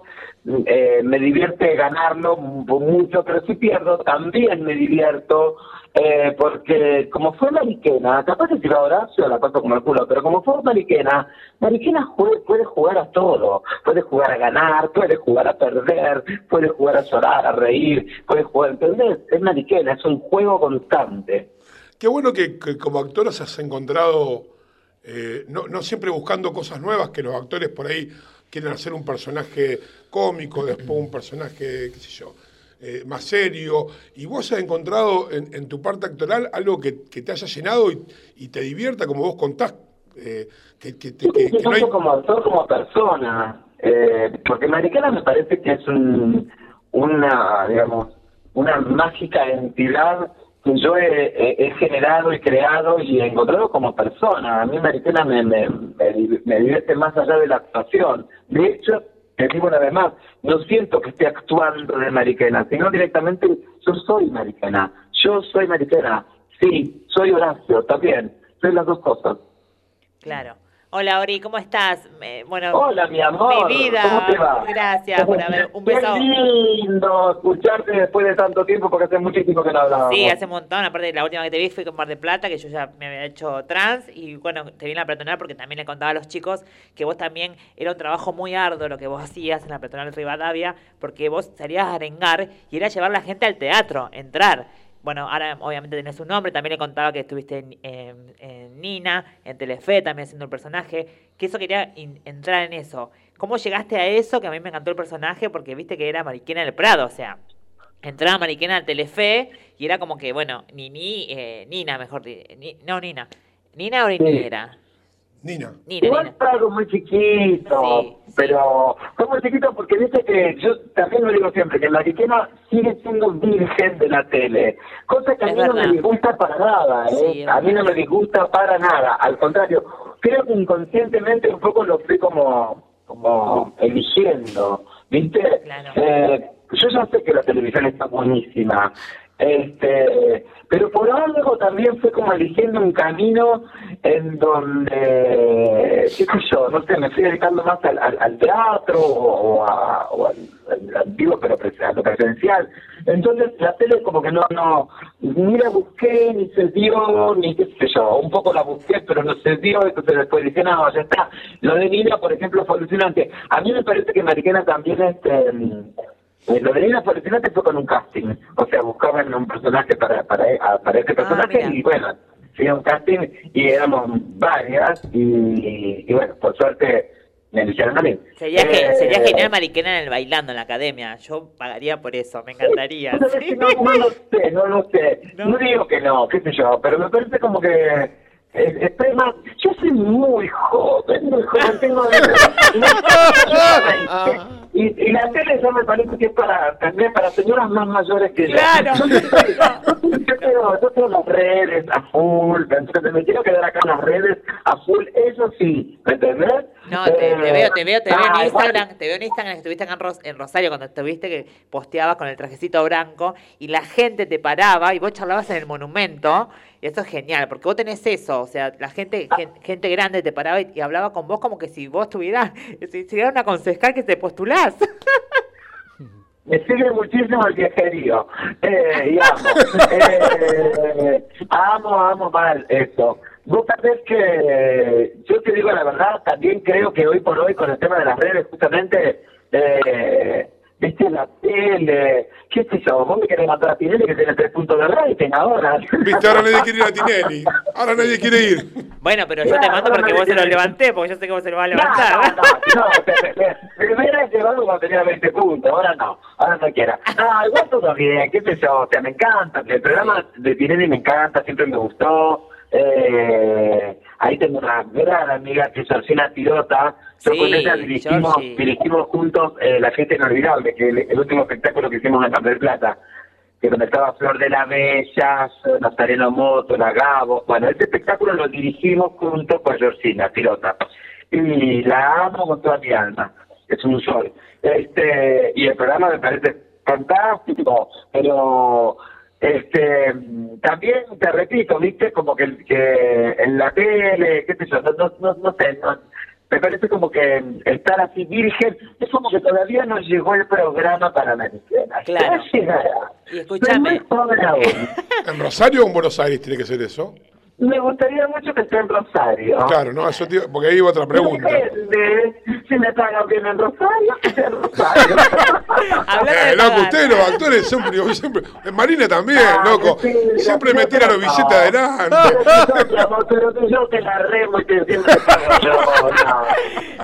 eh, me divierte ganarlo mu- mucho, pero si pierdo también me divierto, eh, porque como fue Mariquena, capaz que si va Horacio la paso como el culo, pero como fue Mariquena, Mariquena puede jugar a todo, puede jugar a ganar, puede jugar a perder, puede jugar a llorar, a reír, puede jugar, ¿entendés? Es Mariquena, es un juego constante. Qué bueno que, que como actor has encontrado, eh, no, no siempre buscando cosas nuevas, que los actores por ahí quieren hacer un personaje cómico, después un personaje, qué sé yo, eh, más serio, y vos has encontrado en, en tu parte actoral algo que, que te haya llenado y, y te divierta, como vos contás, eh, que, que, te- que- que no hay... Como actor como persona, eh, porque Mariquena me parece que es un, una, digamos, una mágica entidad que yo he, generado y creado y encontrado como persona. A mí Mariquena me, me, me, div- me divierte más allá de la actuación. De hecho, te digo una vez más, no siento que esté actuando de Mariquena, sino directamente yo soy Mariquena. Yo soy Mariquena. Sí, soy Horacio también soy las dos cosas. Claro. Hola Ori, ¿cómo estás? Bueno, Hola, mi amor. Mi vida. ¿Cómo te va? Gracias por haber un beso. Qué lindo escucharte después de tanto tiempo porque hace muchísimo que no hablábamos. Sí, hace un montón. Aparte, la última que te vi fue con Mar de Plata, que yo ya me había hecho trans. Y bueno, te vi en la peatonal porque también le contaba a los chicos que vos también era un trabajo muy arduo lo que vos hacías en la peatonal de Rivadavia, porque vos salías a arengar y era llevar a la gente al teatro, entrar. Bueno, ahora obviamente tenés un nombre, también le contaba que estuviste en, en- en Nina, en Telefe, también haciendo el personaje, que eso quería in- entrar en eso. ¿Cómo llegaste a eso? Que a mí me encantó el personaje porque viste que era Mariquena del Prado, o sea, entraba Mariquena al Telefe y era como que, bueno, Nini, eh, Nina, mejor ni- no Nina, Nina o Nini era. Nina. Nina, Igual Nina. algo muy chiquito, pero fue muy chiquito porque dice que yo también lo digo siempre, que la Mariquena sigue siendo virgen de la tele, cosa que a Es mí no me disgusta para nada, ¿eh? Sí, a mí no me disgusta para nada, al contrario, creo que inconscientemente un poco lo fui como, como eligiendo, ¿viste? Eh, yo ya sé que la televisión está buenísima, este, pero por algo también fue como eligiendo un camino en donde, qué sé yo, no sé, me fui dedicando más al, al- teatro o, a- o al, al- vivo, pero a lo presencial. Entonces la tele como que no, no, ni la busqué, ni se dio, ni qué sé yo, un poco la busqué, pero no se dio, entonces después dije, no, ya está. Lo de Nina, por ejemplo, fue alucinante. A mí me parece que Mariquena también, este... Eh, lo de fue alucinante fue con un casting, o sea, buscaban un personaje para para, a- para este personaje y bueno, fui a un casting y éramos varias y, y bueno, por suerte me eligieron a mí. Sería, Eh, sería genial Mariquena en el bailando en la academia. Yo pagaría por eso, me encantaría. ¿tú sabes que No, no lo sé, no lo sé. No. digo que no, qué sé yo, pero me parece como que Yo soy muy joven, muy joven, tengo. y, y la tele ya me parece que es para también para señoras más mayores que yo. Claro. Yo tengo, yo las redes a full, entonces me quiero quedar acá en las redes a full, eso sí, ¿me entendés? No, te, te Eh, veo, te veo, te veo ah, en igual- Instagram, te veo en Instagram que estuviste acá en, Ros- en Rosario cuando estuviste que posteabas con el trajecito blanco y la gente te paraba y vos charlabas en el monumento y eso es genial, porque vos tenés eso, o sea, la gente, gen- gente grande te paraba y, hablaba con vos como que si vos tuvieras, si si una concejal que te postulás. Me sigue muchísimo el viajerío. Eh, y amo. Eh, amo, amo mal esto. Vos sabés que yo te digo la verdad, también creo que hoy por hoy con el tema de las redes, justamente, eh, viste la tele, qué sé yo, vos me querés matar a Tinelli que tiene tres puntos de rating ahora. Viste, ahora nadie quiere ir a Tinelli. Ahora nadie quiere ir. Bueno, pero yo te mando porque vos se lo levanté, porque yo sé que vos se lo vas a levantar. No, no, no, te- te- me hubiera llevado cuando tenía 20 puntos, ahora no, ahora no quiero. No, igual todo bien, qué sé yo, o sea, me encanta, el programa de Tinelli me encanta, siempre me gustó. Eh, ahí tengo una gran amiga que es Georgina Tirota, yo Sí, con ella dirigimos, Georgie. dirigimos juntos eh, La Fiesta Inolvidable, que el, el último espectáculo que hicimos en Mar del Plata que donde estaba Flor de la Bella, Nazareno Moto, La Gabo. Bueno, este espectáculo lo dirigimos junto con Georgina, pilota. Y la amo con toda mi alma. Es un sol. Este, y el programa me parece fantástico, pero este también te repito, viste, como que, que en la tele, qué sé yo, no, no, no, no sé, no- me parece como que estar así virgen, es como que todavía no llegó el programa para Maricena. Claro. Ya llegará. Y escúchame. Muy joven aún. ¿En Rosario o en Buenos Aires tiene que ser eso? Me gustaría mucho que esté en Rosario. Claro, no, eso iba- porque ahí iba otra pregunta. Depende. Si me pagan bien en Rosario, que sea en Rosario. Eh, loco, ustedes los actores siempre, siempre, Marina también, loco, siempre me tira los billetes adelante. Pero que yo te la remo y te siempre pago yo. No.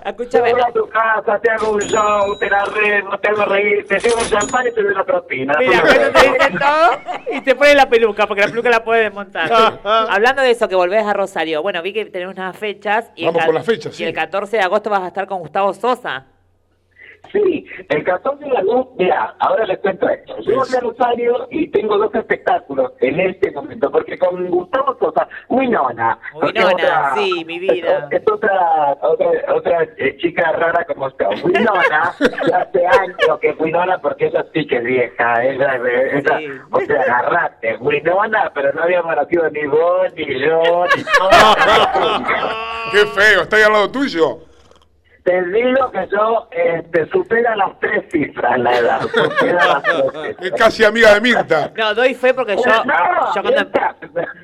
Escúchame, Voy a tu casa, te hago un show, te la remo, te hago reír, te llevo un champán y te doy una propina. Mira, cuando te dicen todo y te ponen la peluca, porque la peluca la puedes desmontar. Hablando de eso, que volvés a Rosario, bueno, vi que tenés unas fechas. Y el Vamos ca- por las fechas, Y sí. el 14 de agosto vas a estar con Gustavo Sosa. Sí, el 14 de la luz, mira, ahora les cuento esto. Yo voy a Rosario y tengo dos espectáculos en este momento, porque con Gustavo Sosa, Winona. Winona, otra- sí, mi vida. Es, es otra, otra, otra eh, chica rara como usted. Winona, hace años que Winona, porque ella sí que es vieja. Ella, ella, O sea, agarrate, Winona, pero no habíamos nacido ni vos, ni yo, ni todo. Qué feo, está ahí al lado tuyo. Te digo que yo este, supera las tres cifras la edad. Es casi amiga de Mirta. No, doy fe porque yo, No, yo cuando,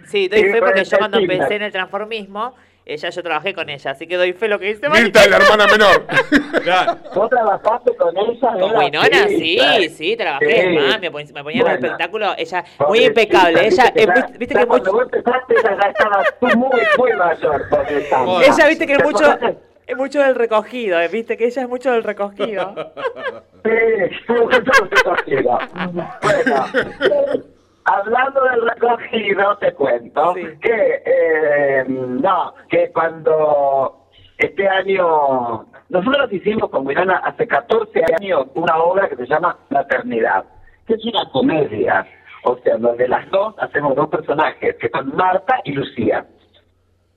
sí, doy fe porque yo cuando empecé en el transformismo, ella yo trabajé con ella, así que doy fe lo que dice Mirta es la hermana menor. ¿Vos trabajaste con ella? Con? Winona, sí, claro. sí, trabajé, Sí. es más, me, pon- me ponía en el espectáculo, ella muy impecable, viste ella, que viste que cuando mucho, vos empezaste ella ya estaba tú muy, muy mayor. ella viste que es ¿Te mucho? Es mucho del recogido, eh, viste que ella es mucho del recogido. Sí, mucho recogido. Bueno, hablando del recogido, te cuento que, eh, no, que cuando este año, nosotros hicimos con Mirana hace 14 años una obra que se llama Fraternidad, que es una comedia, o sea, donde las dos hacemos dos personajes, que son Marta y Lucía.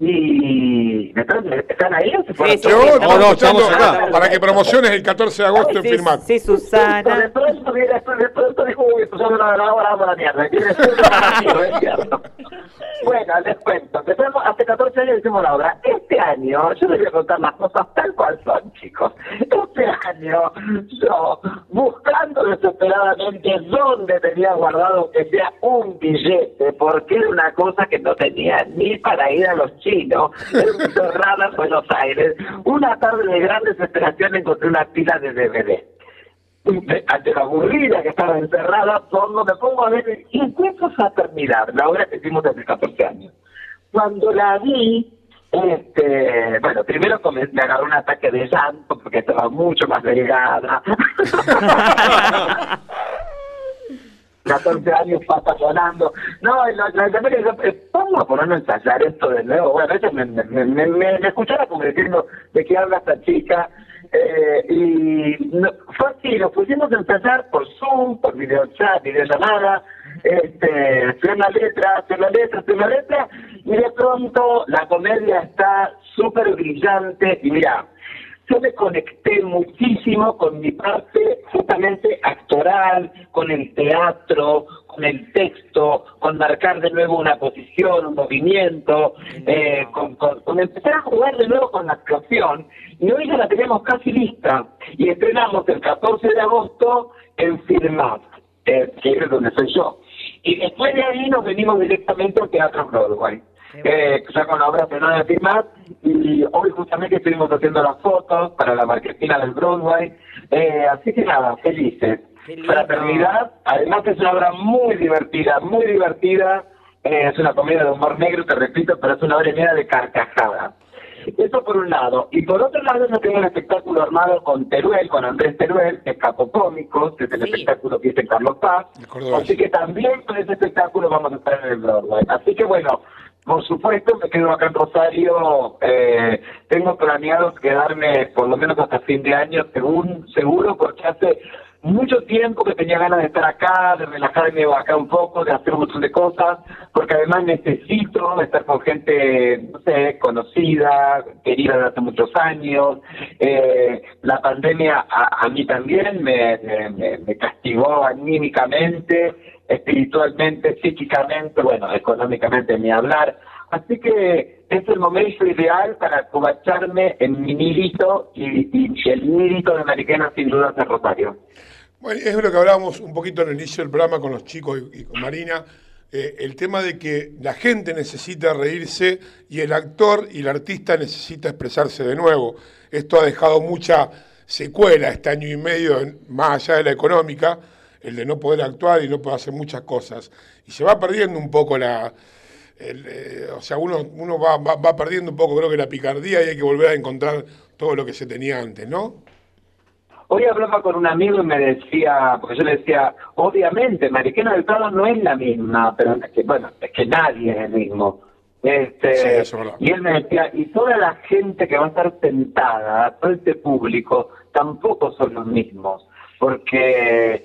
Y ¿están, están ahí o se fueron Sí, sí, todos? sí, Yo, No, no, estamos acá. Para que promociones el 14 de agosto en Sí, Firmat. sí, Susana. De pronto de pronto dijo, uy, la la mierda. Bueno, les cuento. Empezamos, hace 14 años hicimos la obra. Este año, yo les voy a contar las cosas tal cual son, chicos. Este año, yo, buscando desesperadamente dónde tenía guardado que sea un billete, porque era una cosa que no tenía ni para ir a los chinos, en Buenos Aires. Una tarde de gran desesperación encontré una pila de DVD ante la aburrida que estaba encerrada, cuando me pongo a ver, empiezo a terminar la obra que hicimos hace 14 años. Cuando la vi, este, bueno, primero me agarró un ataque de llanto porque estaba mucho más delgada. 14 años pasa sonando. No, la, la, vamos a ponernos a ensayar esto de nuevo. Bueno, me, me, me, me escuchaba como diciendo de qué habla esta chica. Eh, y no, fue así, nos pusimos a ensayar por Zoom, por videochat, videollamada, este, hacer la letra, hacer la letra, hacer la letra, y de pronto la comedia está súper brillante, y mira, yo me conecté muchísimo con mi parte justamente actoral, con el teatro, con el texto, con marcar de nuevo una posición, un movimiento, eh, con, con- con empezar a jugar de nuevo con la actuación. Y hoy ya la tenemos casi lista. Y estrenamos el 14 de agosto en Filmat, eh, que es donde soy yo. Y después de ahí nos venimos directamente al Teatro Broadway. Eh, ya con la obra estrenada de Filmat y hoy justamente estuvimos haciendo las fotos para la marquesina del Broadway. Eh, así que nada, felices. Fraternidad, además es una obra muy divertida, muy divertida. Eh, es una comedia de humor negro, te repito, pero es una obra media de carcajada. Eso por un lado. Y por otro lado, yo tengo un espectáculo armado con Teruel, con Andrés Teruel, que es Capo Cómicos, que es el Sí. espectáculo que hizo Carlos Paz. Así que también con ese espectáculo vamos a estar en el Broadway. Así que bueno, por supuesto me quedo acá en Rosario. Eh, tengo planeado quedarme por lo menos hasta fin de año, según, seguro, porque hace mucho tiempo que tenía ganas de estar acá, de relajarme acá un poco, de hacer un montón de cosas, porque además necesito estar con gente, no sé, conocida, querida de hace muchos años. Eh, la pandemia a, a mí también me, me- me castigó anímicamente, espiritualmente, psíquicamente, bueno, económicamente ni hablar. Así que es el momento ideal para cobacharme en mi nidito y, el nidito de Mariquena sin duda es Rosario. Bueno, es lo que hablábamos un poquito en el inicio del programa con los chicos y, con Marina, eh, el tema de que la gente necesita reírse y el actor y el artista necesita expresarse de nuevo. Esto ha dejado mucha secuela este año y medio, más allá de la económica, el de no poder actuar y no poder hacer muchas cosas. Y se va perdiendo un poco la... el, eh, o sea, uno, uno va, va- va perdiendo un poco, creo que la picardía y hay que volver a encontrar todo lo que se tenía antes, ¿no? Hoy hablaba con un amigo y me decía, porque yo le decía, obviamente, Mariquena del Prado no es la misma, pero es que, bueno, es que nadie es el mismo. Este, Sí, eso y él me decía, y toda la gente que va a estar sentada, todo este público, tampoco son los mismos, porque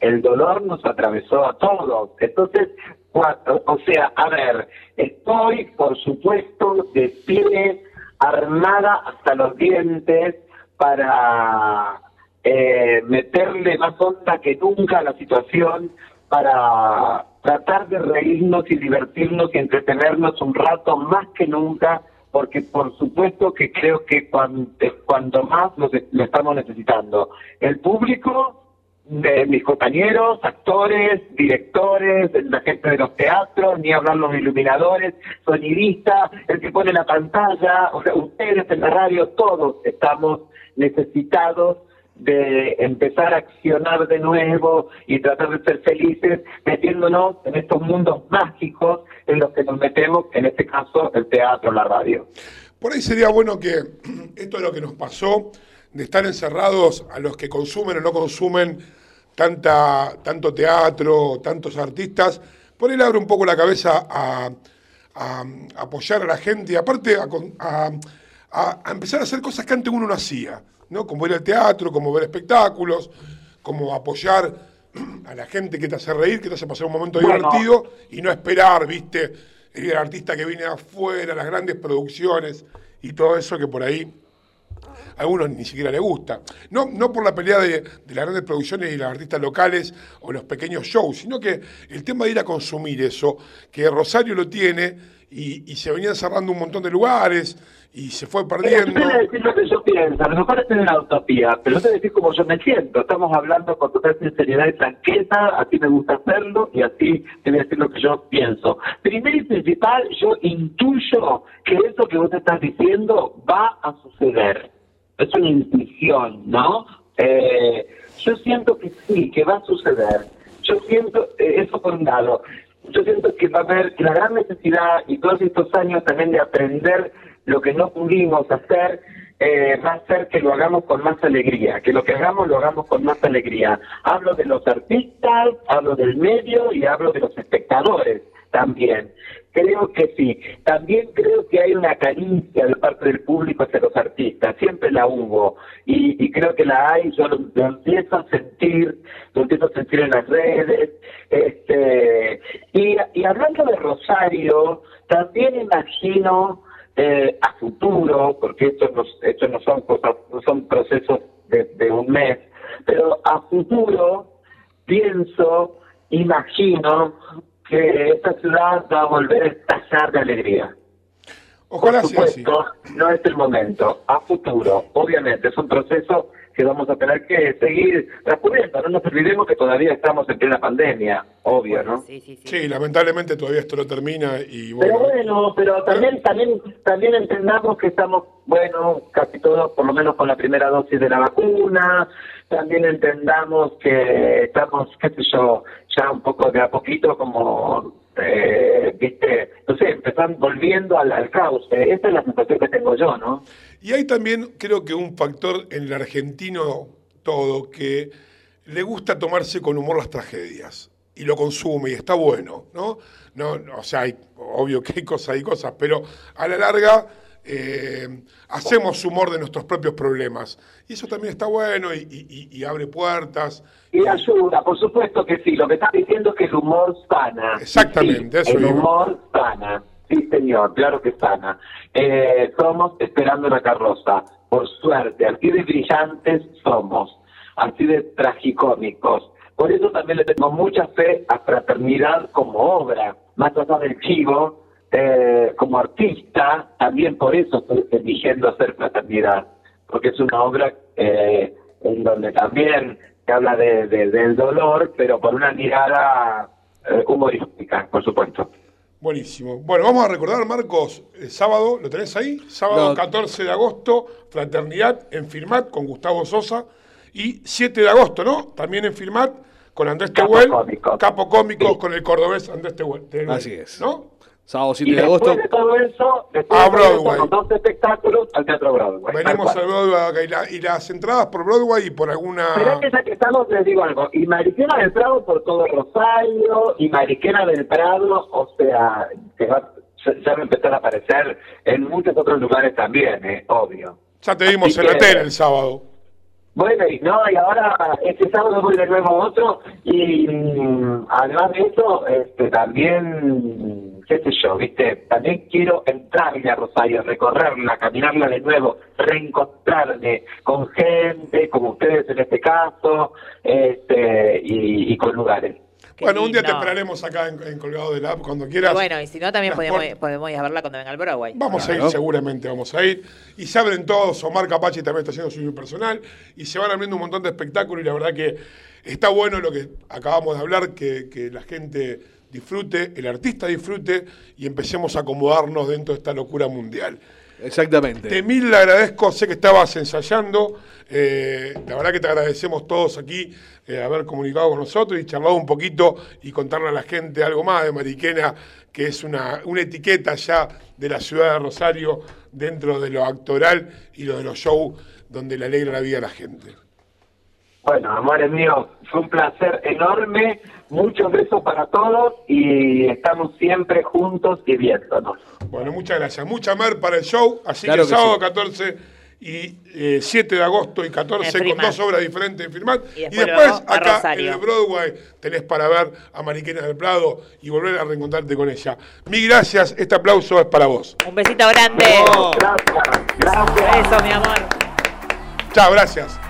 el dolor nos atravesó a todos. Entonces, o sea, a ver, estoy, por supuesto, de pie, armada hasta los dientes para eh, meterle más onda que nunca a la situación, para tratar de reírnos y divertirnos y entretenernos un rato más que nunca, porque por supuesto que creo que cuando, cuando más lo estamos necesitando. El público, de mis compañeros, actores, directores, la gente de los teatros, ni hablar los iluminadores, sonidistas, el que pone la pantalla, o sea, ustedes en la radio, todos estamos necesitados de empezar a accionar de nuevo y tratar de ser felices, metiéndonos en estos mundos mágicos en los que nos metemos, en este caso el teatro, la radio. Por ahí sería bueno que esto es lo que nos pasó, de estar encerrados a los que consumen o no consumen tanta, tanto teatro, tantos artistas, por ahí le abre un poco la cabeza a, apoyar a la gente y aparte a, a- empezar a hacer cosas que antes uno no hacía, ¿no? Como ir al teatro, como ver espectáculos, como apoyar a la gente que te hace reír, que te hace pasar un momento Bueno. divertido y no esperar, ¿viste? El artista que viene de afuera, las grandes producciones y todo eso que por ahí a algunos ni siquiera le gusta. No, no por la pelea de, de las grandes producciones y los artistas locales o los pequeños shows, sino que el tema de ir a consumir eso, que Rosario lo tiene y, y se venían cerrando un montón de lugares y se fue perdiendo. te a decir lo que yo pienso, a lo mejor es una utopía, pero yo te decir cómo yo me siento. Estamos hablando con total sinceridad y franqueza, así me gusta hacerlo y así te voy a decir lo que yo pienso. Primero y principal, yo intuyo que eso que vos estás diciendo va a suceder. Es una intuición, ¿no? Eh, yo siento que sí, que va a suceder. Yo siento, eh, eso por un lado, yo siento que va a haber la gran necesidad y todos estos años también de aprender lo que no pudimos hacer, eh, va a hacer que lo hagamos con más alegría, que lo que hagamos lo hagamos con más alegría. Hablo de los artistas, hablo del medio y hablo de los espectadores también. Creo que sí. También creo que hay una caricia de parte del público hacia los artistas. Siempre la hubo. Y, creo que la hay. Yo lo, lo empiezo a sentir, lo empiezo a sentir en las redes. Este, y, hablando de Rosario, también imagino eh, a futuro, porque esto no, esto no son cosas, no son procesos de un mes, pero a futuro pienso, imagino que esta ciudad va a volver a estallar de alegría. Ojalá Por sea así. supuesto, no es el momento. A futuro, obviamente, es un proceso que vamos a tener que seguir transcurriendo. No nos olvidemos que todavía estamos en plena pandemia, obvio, ¿no? Sí, sí, sí. Sí, lamentablemente todavía esto no termina y Pero bueno. bueno, pero también, también, también entendamos que estamos, bueno, casi todos, por lo menos con la primera dosis de la vacuna. También entendamos que estamos, qué sé yo, ya un poco de a poquito como, eh, viste, no sé, volviendo al, cauce. Esa es la sensación que tengo yo, ¿no? Y hay también, creo que un factor en el argentino todo, que le gusta tomarse con humor las tragedias y lo consume y está bueno, ¿no? no, no, o sea, hay, obvio que hay cosas y cosas, pero a la larga eh, hacemos humor de nuestros propios problemas. Y eso también está bueno y, y- y- abre puertas. Y ayuda, por supuesto que sí. Lo que estás diciendo es que el humor sana. Exactamente, Sí, eso El digo. humor sana. Sí, señor, claro que sana. Eh, somos esperando la carroza. Por suerte, así de brillantes somos, así de tragicómicos. Por eso también le tengo mucha fe a Fraternidad como obra, más allá del chivo, eh, como artista, también por eso estoy eligiendo hacer Fraternidad, porque es una obra eh, en donde también se habla de, de- del dolor, pero por una mirada eh, humorística, por supuesto. Buenísimo. Bueno, vamos a recordar, Marcos, el sábado, ¿lo tenés ahí? Sábado No. 14 de agosto, Fraternidad en Firmat con Gustavo Sosa. Y 7 de agosto, ¿no? También en Firmat con Andrés Capo Tehuel. Cómicos. Capo Cómicos con el cordobés Andrés. Tehuel, Así es. ¿no? Sábado Y 7 de después agosto. de todo eso, después A de eso, Broadway. con dos espectáculos al Teatro Broadway. Venimos al Broadway y, la- y las entradas por Broadway y por alguna. Pero que ya que estamos, les digo algo. Y Mariquena del Prado por todo Rosario, y Mariquena del Prado, o sea, que va, ya- ya me empezar a aparecer en muchos otros lugares también, eh, obvio. Ya te vimos Así en la que- tele el sábado. Bueno, y no, y ahora este sábado voy de nuevo a otro y mm, además de eso, este, también, qué sé yo, viste, también quiero entrarle a Rosario, recorrerla, caminarla de nuevo, reencontrarme con gente, como ustedes en este caso, este, y, y con lugares. bueno, un día te esperaremos acá en, en Colgado del App cuando quieras. Bueno, y si no, también podemos, podemos ir a verla cuando venga al Broadway. Vamos a ir, seguramente vamos a ir. Y se abren todos, Omar Capachi también está haciendo su personal, y se van abriendo un montón de espectáculos, y la verdad que está bueno lo que acabamos de hablar, que, que la gente disfrute, el artista disfrute, y empecemos a acomodarnos dentro de esta locura mundial. Exactamente. Te mil le agradezco, sé que estabas ensayando, eh, la verdad que te agradecemos todos aquí eh, haber comunicado con nosotros y charlado un poquito y contarle a la gente algo más de Mariquena, que es una, una etiqueta ya de la ciudad de Rosario dentro de lo actoral y lo de los shows donde le alegra la vida a la gente. Bueno, amores míos, fue un placer enorme, muchos besos para todos y estamos siempre juntos y viéndonos. Bueno, muchas gracias. Mucha mer para el show, así Claro que, que sábado sí. 14 y eh, 7 de agosto y 14 En con dos obras diferentes en Firmat. Y Y después acá Rosario. en el Broadway tenés para ver a Mariquena del Prado y volver a reencontrarte con ella. Mil gracias, este aplauso es para vos. Un besito grande. Gracias, gracias. Eso, mi amor. Chao, gracias.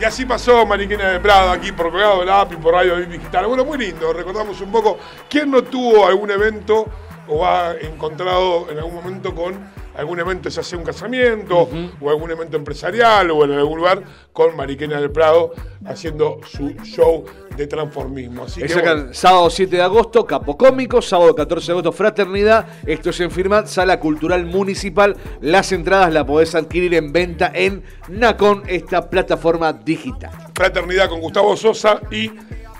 Y así pasó Mariquena del Prado aquí por Colgado de la App y por Radio Digital. Bueno, muy lindo, recordamos un poco. ¿Quién no tuvo algún evento o ha encontrado en algún momento con algún evento, ya sea un casamiento o algún evento empresarial o en algún lugar con Mariquena del Prado haciendo su show de transformismo? Así que bueno, Sábado 7 de agosto, Capo Cómico. Sábado 14 de agosto, Fraternidad. Esto es en Firmat, Sala Cultural Municipal. Las entradas las podés adquirir en venta en Nacon, esta plataforma digital. Fraternidad con Gustavo Sosa y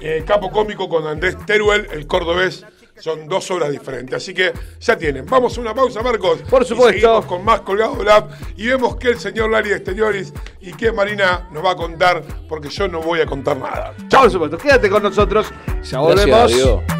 eh, Capo Cómico con Andrés Teruel, el cordobés. Son dos obras diferentes, así que ya tienen. Vamos a una pausa, Marcos. Por Y supuesto. seguimos con más Colgado Lab y vemos que el señor Lali de Exteriores y que Marina nos va a contar, porque yo no voy a contar nada. Chao, por supuesto. Quédate con nosotros. Ya volvemos.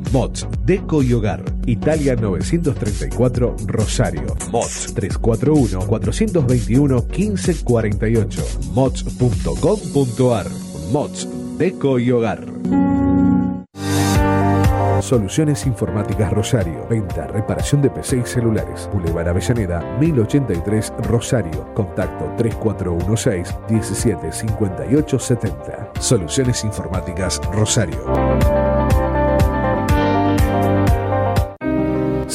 Mods, Deco y Hogar. Italia 934 Rosario. Mods 341-421-1548. Mods.com.ar. Mods, Deco y Hogar. Soluciones Informáticas Rosario. Venta, reparación de PC y celulares. Boulevard Avellaneda, 1083 Rosario. Contacto 3416-175870. Soluciones Informáticas Rosario.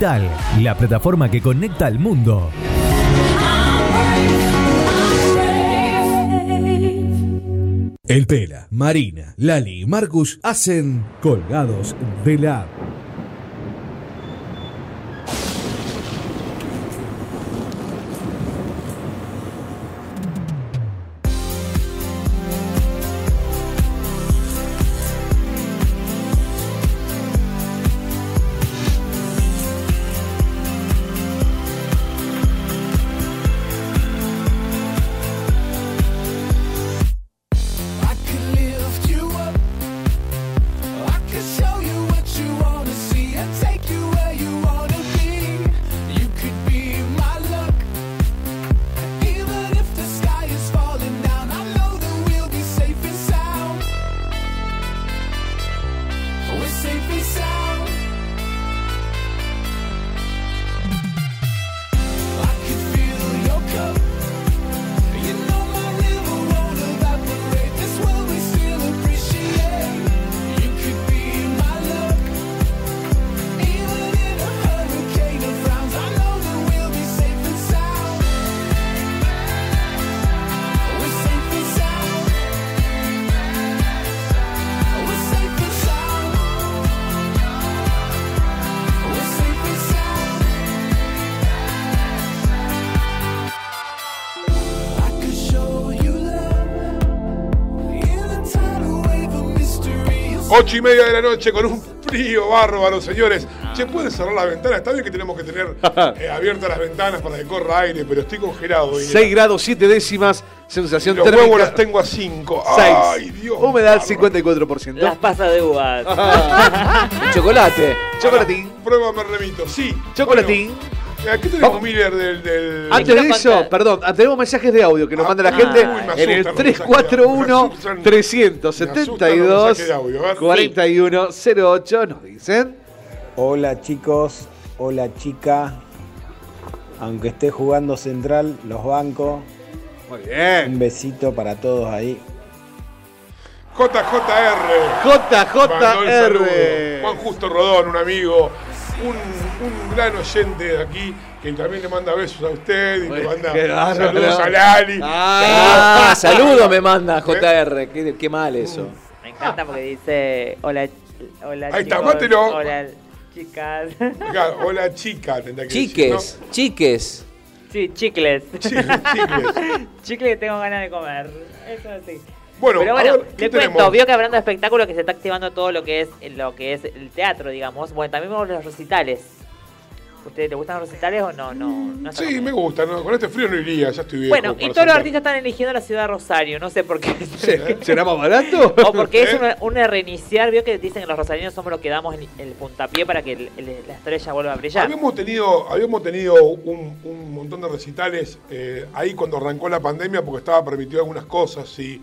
La plataforma que conecta al mundo. El Pela, Marina, Lali y Marcus hacen colgados de la 8 y media de la noche con un frío bárbaro, señores. Ah. Se puede cerrar las ventanas. Está bien que tenemos que tener eh, abiertas las ventanas para que corra aire, pero estoy congelado. 6 eh. grados, 7 décimas, sensación Los térmica. Los las tengo a 5. ¡Ay, Dios! Humedad 54%. Las pasas de uvas. Chocolate. Chocolatín. Prueba merlemito. Sí. Chocolatín aquí tenemos Miller del. del- Antes de eso, contar. perdón, ah, tenemos mensajes de audio que nos manda la gente uy, me en el asustan los mensajes de audio, me asustan. Me asustan los 341-372 mensajes de audio, a ver. 4108. Nos dicen. Hola chicos, hola chica. Aunque esté jugando central, los bancos. Muy bien. Un besito para todos ahí. JJR. JJR. Juan Justo Rodón, un amigo, un, un gran oyente de aquí, que también le manda besos a usted y le manda bárbaro. saludos a Lali. Ah, saludo me manda JR. Qué, qué mal eso. Me encanta porque dice hola, hola Ahí está, chicos, mátelo. Hola chicas. Hola chica, tendrá que Chiques, decir, chiques. Sí, chicles. Chicles, chicles. Chicle que tengo ganas de comer. Eso sí. Bueno, Pero bueno, ver, ¿qué te cuento, tenemos? vio que hablando de espectáculos que se está activando todo lo que es lo que es el teatro, digamos. Bueno, también vemos los recitales. ¿Ustedes te gustan los recitales o no? No. Sí, me gusta. ¿no? Con este frío no iría, ya estoy viejo. Bueno, y todos los artistas están eligiendo la ciudad de Rosario, no sé por qué. ¿Será más barato? O porque ¿Eh? es una, una reiniciar, vio que dicen que los rosarinos somos los que damos el, el puntapié para que el- el- la estrella vuelva a brillar. Habíamos tenido, habíamos tenido un, un montón de recitales eh, ahí cuando arrancó la pandemia porque estaba permitido algunas cosas y,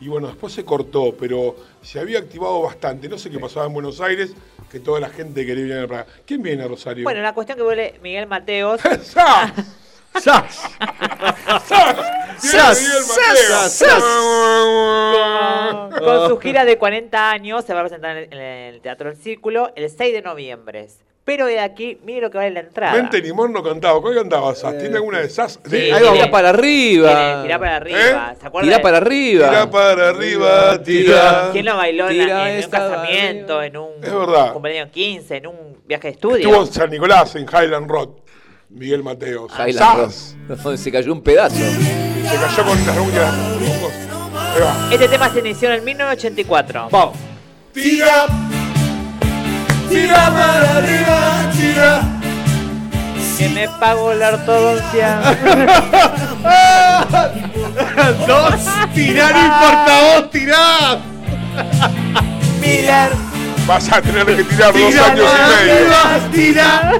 y bueno, después se cortó, pero se había activado bastante. No sé qué pasaba en Buenos Aires, que toda la gente quería venir a Praga. ¿Quién viene a Rosario? Bueno, la cuestión que vuelve Miguel Mateos. ¡Sas! ¡Sas! ¡Sas! ¡Sas! Con, su gira de 40 años se va a presentar en el, en el Teatro del Círculo el 6 de noviembre. Pero de aquí, mire lo que vale la entrada. Mente Limón no cantaba. ¿Cuál cantaba Sas? ¿Tiene alguna de Sas? Sí, De- Ahí va, tira para arriba. Tirá para arriba. ¿Se acuerdan? Tira para arriba. Tira para arriba, tira. ¿Quién lo bailó en, Tira la- en un casamiento, en un Es verdad. cumpleaños 15, en un viaje de estudio? Estuvo en San Nicolás, en Highland Road. Miguel Mateo. Highland ¡Sas! Rock, donde se cayó un pedazo. Se cayó con las uñas. Este tema se inició en el 1984. Vamos. Tira. Tira para arriba, tira. Que me pagó la ortodoncia. Dos, tirá, no importa, vos tirá. Miller. Vas a tener que tirar dos años y medio. tira.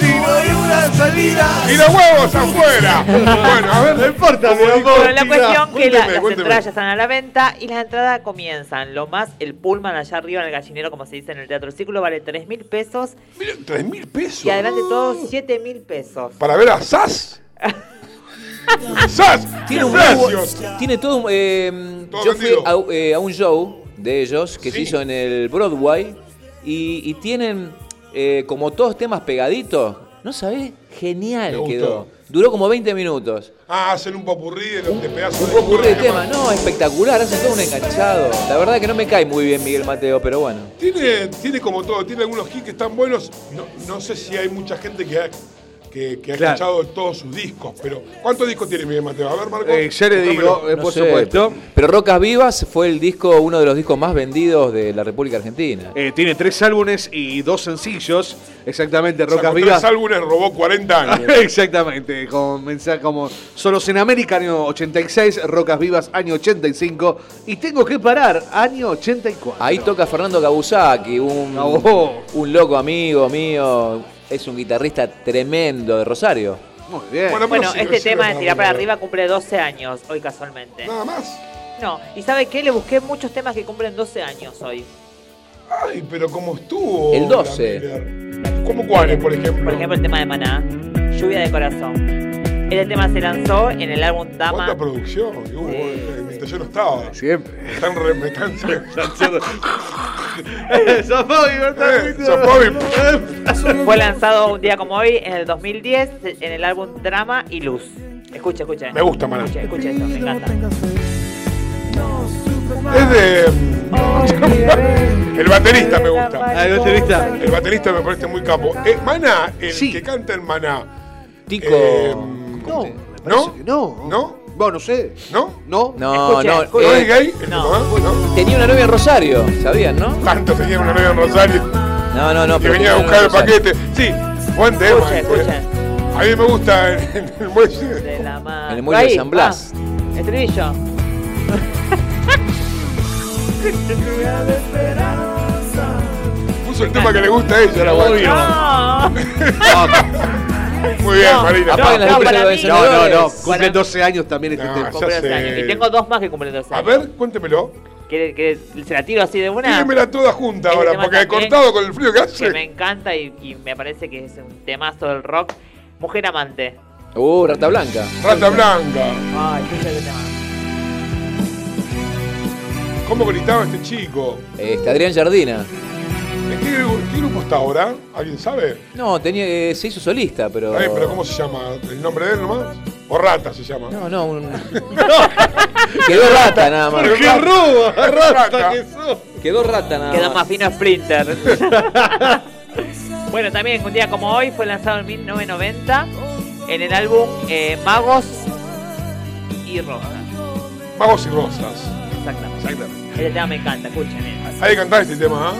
Si no hay una salida. ¡Y los huevos afuera! Bueno, a ver, No importa, mi amor. Bueno, la cuestión que la- las cuénteme. entradas ya están a la venta y las entradas comienzan. Lo más, el pullman allá arriba en el gallinero, como se dice en el Teatro Círculo, vale 3 mil pesos. Mira, tres mil pesos. Y adelante todos 7 mil pesos. Para ver a Sas. Sas. Tiene ¿qué un? Tiene todo un. eh, Todo yo fui a, eh, a un show de ellos que se hizo en el Broadway y, y tienen eh, como todos temas pegaditos. ¿No sabés? Genial quedó. Duró como 20 minutos. Ah, hacen un popurrí de, de pedazos Un de popurrí de temas. No, espectacular. Hacen todo un enganchado. La verdad que no me cae muy bien Miguel Mateo, pero bueno. Tiene, tiene como todo, tiene algunos hits que están buenos. No, no sé si hay mucha gente que que, que ha Claro. escuchado todos sus discos, pero ¿cuántos discos tiene Miguel Mateo? A ver, Marco. Eh, ya le digo, eh, No por sé, supuesto. Pero Rocas Vivas fue el disco, uno de los discos más vendidos de la República Argentina. Eh, tiene tres álbumes y dos sencillos. Exactamente, Rocas tres Vivas. álbumes, robó 40 años. Exactamente, con mensaje como Solos en América, año 86, Rocas Vivas, año 85, y Tengo que parar, año 84. Ahí toca Fernando Kabusaki, un, Oh. un loco amigo mío. Es un guitarrista tremendo de Rosario. Muy bien. Bueno, Bueno, este tema de tirar para arriba cumple 12 años hoy casualmente. Nada más. No, y ¿sabe qué? Le busqué muchos temas que cumplen 12 años hoy. Ay, pero ¿cómo estuvo? El 12. la Miller? ¿Cómo cuáles, por ejemplo? Por ejemplo, el tema de Maná, Lluvia de Corazón. Este tema se lanzó en el álbum Dama. ¿Cuánta producción? Hubo, eh, mientras yo no estaba. Siempre. Me están re- me están-. Fue lanzado un día como hoy, en el 2010, en el álbum Drama y Luz. Escuche, escuche. Me gusta, Maná. Escuche, escuche esto, me encanta. Es de. El baterista me gusta. Ah, el baterista. El baterista me parece muy capo. Eh, Maná, el Sí. que canta en Maná. Tico. Eh, No, me ¿No? parece que no. ¿No? Bueno, no sé. ¿No? ¿No? No, no. ¿No eh, es gay? ¿El no. ¿No? tenía una novia en Rosario, ¿sabían, no? Tanto tenía una novia en Rosario No, no, no. que venía a buscar el paquete. Sí, buen tema. Escuche, eh. escuche. A mí me gusta en, en el muelle. De la. En el muelle de San Blas. ah, estribillo. Puso el tema que le gusta a ella, la guacha. No. Muy bien, Marina. No, no, No, no. Cumple Para- 12 años también este No, tema. ya Cumple 12 sé. años. Y tengo dos más que cumplen 12 A años. ver, cuéntemelo. ¿Quiere que se la tiro así de una? Tírenmela toda junta Este ahora, porque he cortado con el frío que Que hace. me encanta y, y me parece que es un temazo del rock. Mujer amante. Uh, Rata Blanca. Rata Blanca. Ay, qué ese tema. ¿Cómo gritaba este chico? Este, Adrián Jardina. ¿En qué, gru- qué grupo está ahora? ¿Alguien sabe? No, tenía, eh, se hizo solista, pero. Está bien, pero ¿cómo se llama? ¿El nombre de él nomás? ¿O Rata se llama? No, no, un... Quedó rata nada más. ¿Por qué roba? Rata. Que sos. Quedó rata nada Queda más. más fino Splinter. bueno, también un día como hoy fue lanzado en 1990 en el álbum eh, Magos y Rosas. Magos y Rosas. Exactamente. Este tema me encanta, escuchen. eh. Hay que cantar este tema, ¿ah?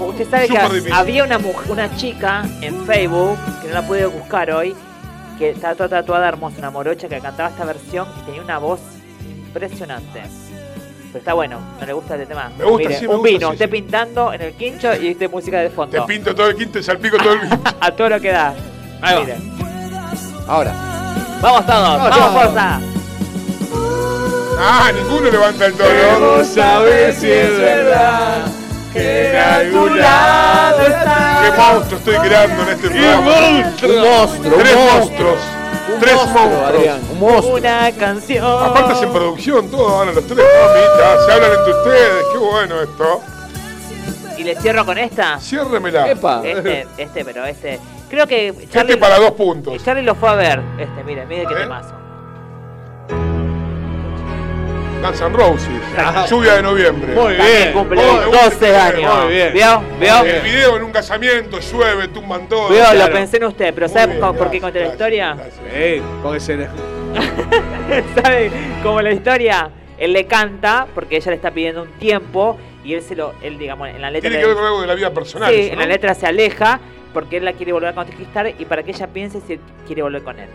Usted sabe que difícil. había una, muj- una chica en Facebook, que no la pude buscar hoy, que está toda tatuada hermosa, una morocha que cantaba esta versión y tenía una voz impresionante. Pero está bueno, no le gusta este tema. Me gusta, Mire, sí, me un gusta, vino, sí, usted pintando en el quincho y usted música de fondo. Te pinto todo el quinto y salpico todo el quinto. A todo lo que da. Ahí va. Mire. Ahora. Vamos todos, Vamos vamos. Forza. Ah, ninguno levanta el tono. Queremos saber si es verdad que lado Qué monstruo estoy creando en este programa. monstruo! Un monstruo, Tres monstruo. monstruos. Un Tres monstruo, monstruos. Adrián, un monstruo. Una canción. Aparte es en producción, todo, ahora los tres, mamita, se hablan entre ustedes, qué bueno esto. Y le cierro con esta. Ciérremela. Epa. Este, este, pero este. Creo que Charlie, Este para dos puntos. Charlie lo fue a ver. Este, mire, mire qué ¿Eh? temazo. Guns N' Roses. Lluvia de noviembre. Muy También bien. cumple Oh, me gusta 12 este años. Muy bien. ¿Vio? ¿Vio? El video en un casamiento, llueve, tumban todo. Vio, Claro. lo pensé en usted, pero ¿sabe bien, por qué conté la historia? gracias. Eh, con ese- ¿Sabe cómo la historia? Él le canta porque ella le está pidiendo un tiempo y él se lo, él digamos, en la letra. Tiene que ver con algo de la vida personal. Sí, eso, en la letra se aleja porque él la quiere volver a conquistar y para que ella piense si quiere volver con él.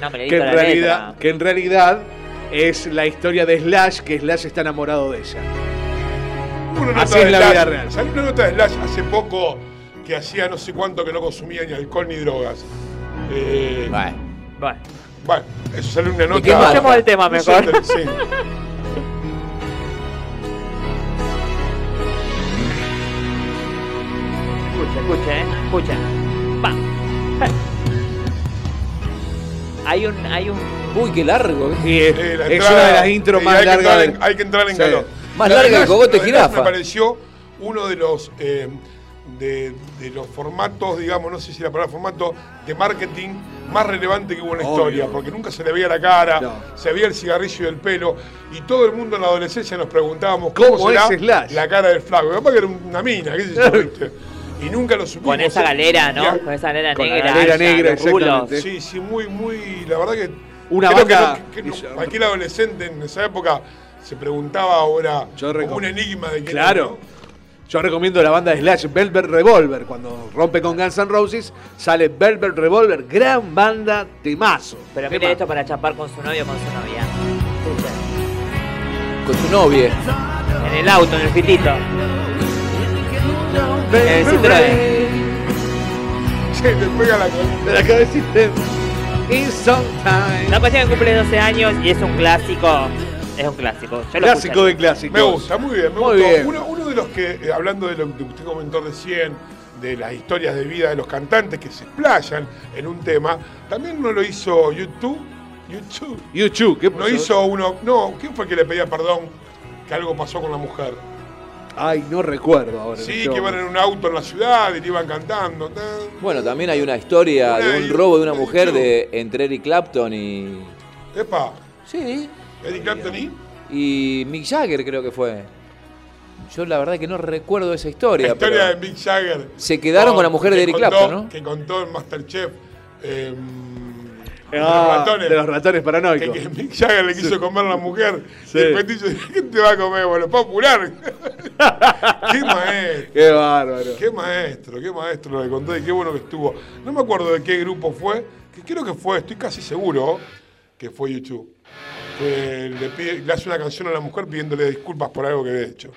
No, me le que, en la realidad, letra. que en realidad es la historia de Slash, que Slash está enamorado de ella. Una nota Así de es la Slash. vida real. Salió una nota de Slash hace poco que hacía no sé cuánto que no consumía ni alcohol ni drogas. Eh, Bueno. Bueno, bueno, eso salió una nota. qué más? escuchemos el tema mejor. Sí. Escucha, escucha, eh. Escucha. Va. Hay un, hay un. Uy, qué largo. ¿eh? Y es, Eh, la es entrada- una de las intros más hay que largas. en- hay que entrar en Sí. calor. Más La larga que verdad, el cogote jirafa. Me pareció uno de los eh, de, de los formatos, digamos, no sé si la palabra formato de marketing más relevante que hubo en la Obvio. historia, porque nunca se le veía la cara, No. se veía el cigarrillo y el pelo, y todo el mundo en la adolescencia nos preguntábamos cómo, ¿Cómo será es Slash? la cara del flaco. Capaz que era una mina, qué sé yo, ¿viste? Y nunca lo supimos. Con esa ¿eh? galera, ¿no? Con esa galera Con la negra. galera alta, negra, exactamente. Sí, sí, muy, muy. La verdad que. Una creo que no- que no- cualquier adolescente en esa época se preguntaba ahora Yo como un enigma de quién Claro. era, Yo recomiendo la banda de Slash, Velvet Revolver. Cuando rompe con Guns N' Roses, sale Velvet Revolver, gran banda temazo. Pero mire esto para chapar con su novio o con su novia. Escucha. Con tu novia. En el auto, en el fitito. ¿No? Se le pega la colita. De la cabecita. In Sometime. La cuestión que cumple 12 años y es un clásico. Es un clásico. Yo lo Clásico de clásicos. Me gusta, muy bien, me Muy gustó. bien. Uno, uno de los que, eh, hablando de lo que usted comentó recién, de las historias de vida de los cantantes que se explayan en un tema, también no lo hizo YouTube. YouTube. YouTube, ¿qué No pasó? hizo uno. No, ¿quién fue que le pedía perdón que algo pasó con la mujer? Ay, no recuerdo ahora. Sí, este que iban en un auto en la ciudad y le iban cantando. ta. Bueno, también hay una historia de un robo de una mujer de entre Eric Clapton y. Epa, Sí. Eric Clapton y. Y Mick Jagger creo que fue. Yo la verdad que no recuerdo esa La historia. historia pero de Mick Jagger. Se quedaron con la mujer de Eric contó- Clapton, ¿no? Que contó en Masterchef. eh, de Ah, los ratones. de los ratones Que, paranoicos. que Mick Jagger le quiso comer a la mujer. Sí. Y el petiso dijo, ¿qué te va a comer? Bueno, popular. qué maestro. Qué bárbaro. Qué maestro, qué maestro lo que contó y qué bueno que estuvo. No me acuerdo de qué grupo fue, que creo que fue, estoy casi seguro que fue YouTube. Que le, pide- le hace una canción a la mujer pidiéndole disculpas por algo que había hecho.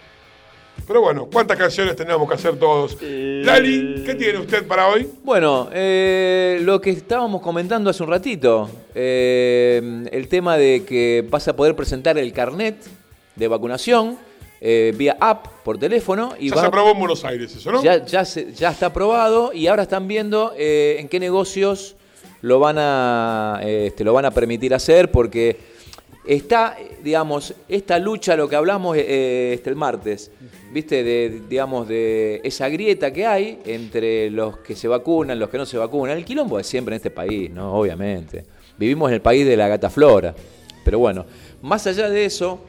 Pero bueno, ¿cuántas canciones tenemos que hacer todos? Lali, ¿qué tiene usted para hoy? Bueno, eh, lo que estábamos comentando hace un ratito, eh, el tema de que vas a poder presentar el carnet de vacunación eh, vía app por teléfono y Ya va- se aprobó en Buenos Aires eso, ¿no? ya, ya, se- ya está aprobado y ahora están viendo eh, en qué negocios lo van a eh, este, lo van a permitir hacer porque está eh, digamos esta lucha lo que hablamos eh, este el martes viste de digamos de esa grieta que hay entre los que se vacunan los que no se vacunan. El quilombo es siempre en este país no obviamente. Vivimos en el país de la gata flora. Pero bueno más allá de eso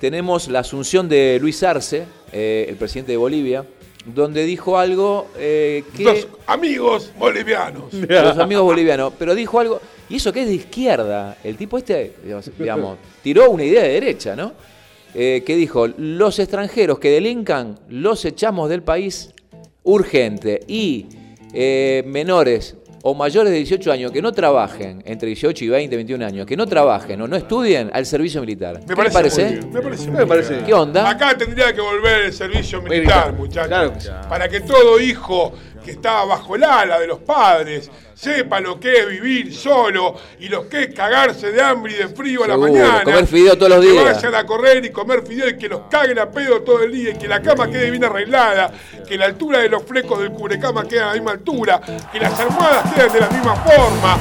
tenemos la asunción de Luis Arce, eh, el presidente de Bolivia, donde dijo algo eh, que... Dos amigos bolivianos. los amigos bolivianos, pero dijo algo, y eso que es de izquierda, el tipo este, digamos, tiró una idea de derecha, ¿no? Eh, que dijo, los extranjeros que delincan los echamos del país urgente y eh, menores o mayores de 18 años que no trabajen, entre 18 y 20, 21 años, que no trabajen o no estudien al servicio militar. ¿Qué Me parece, parece? muy bien, Me parece, Me parece. ¿Qué onda? Acá tendría que volver el servicio militar, Militar, muchachos. claro. Para que todo hijo que está bajo el ala de los padres sepa lo que es vivir solo y lo que es cagarse de hambre y de frío a la mañana. comer fideo todos los que días. vayan a correr y comer fideo y que los caguen a pedo todo el día y que la cama quede bien arreglada, que la altura de los flecos del cubrecama quede a la misma altura, que las almohadas queden de la misma forma,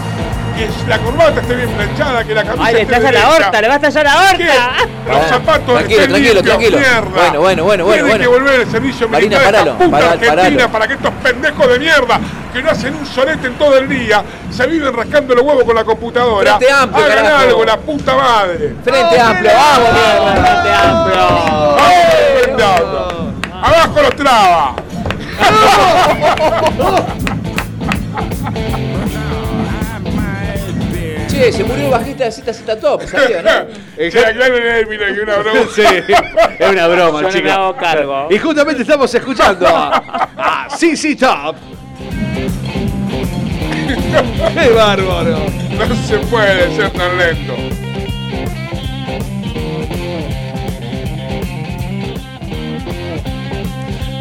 que la corbata esté bien planchada, que la camisa Ay, le esté estalla la derecha. horta, le va a estallar la horta. Los Bueno, zapatos tranquilo, estén tranquilo, limpios, tranquilo. mierda. Bueno, bueno, bueno, bueno, Tiene bueno. que volver el servicio Marina, militar de esta paralo, puta paralo, Argentina paralo. para que estos pendejos de mierda que no hacen un solete en todo el día se viven rascando los huevos con la computadora. Frente Amplio, Hagan carajo. algo, la puta madre. Frente amplio, vamos, mierda. Frente amplio. ¡Vamos, Frente Amplio! ¡Abajo los trabas! Che, se murió el bajista de ZZ Top, ¿sabía, no? Que una broma. Sí, es una broma, Yo no me chicos. hago cargo. Y justamente estamos escuchando a, CC Top. ¡Qué bárbaro! No se puede ser tan lento.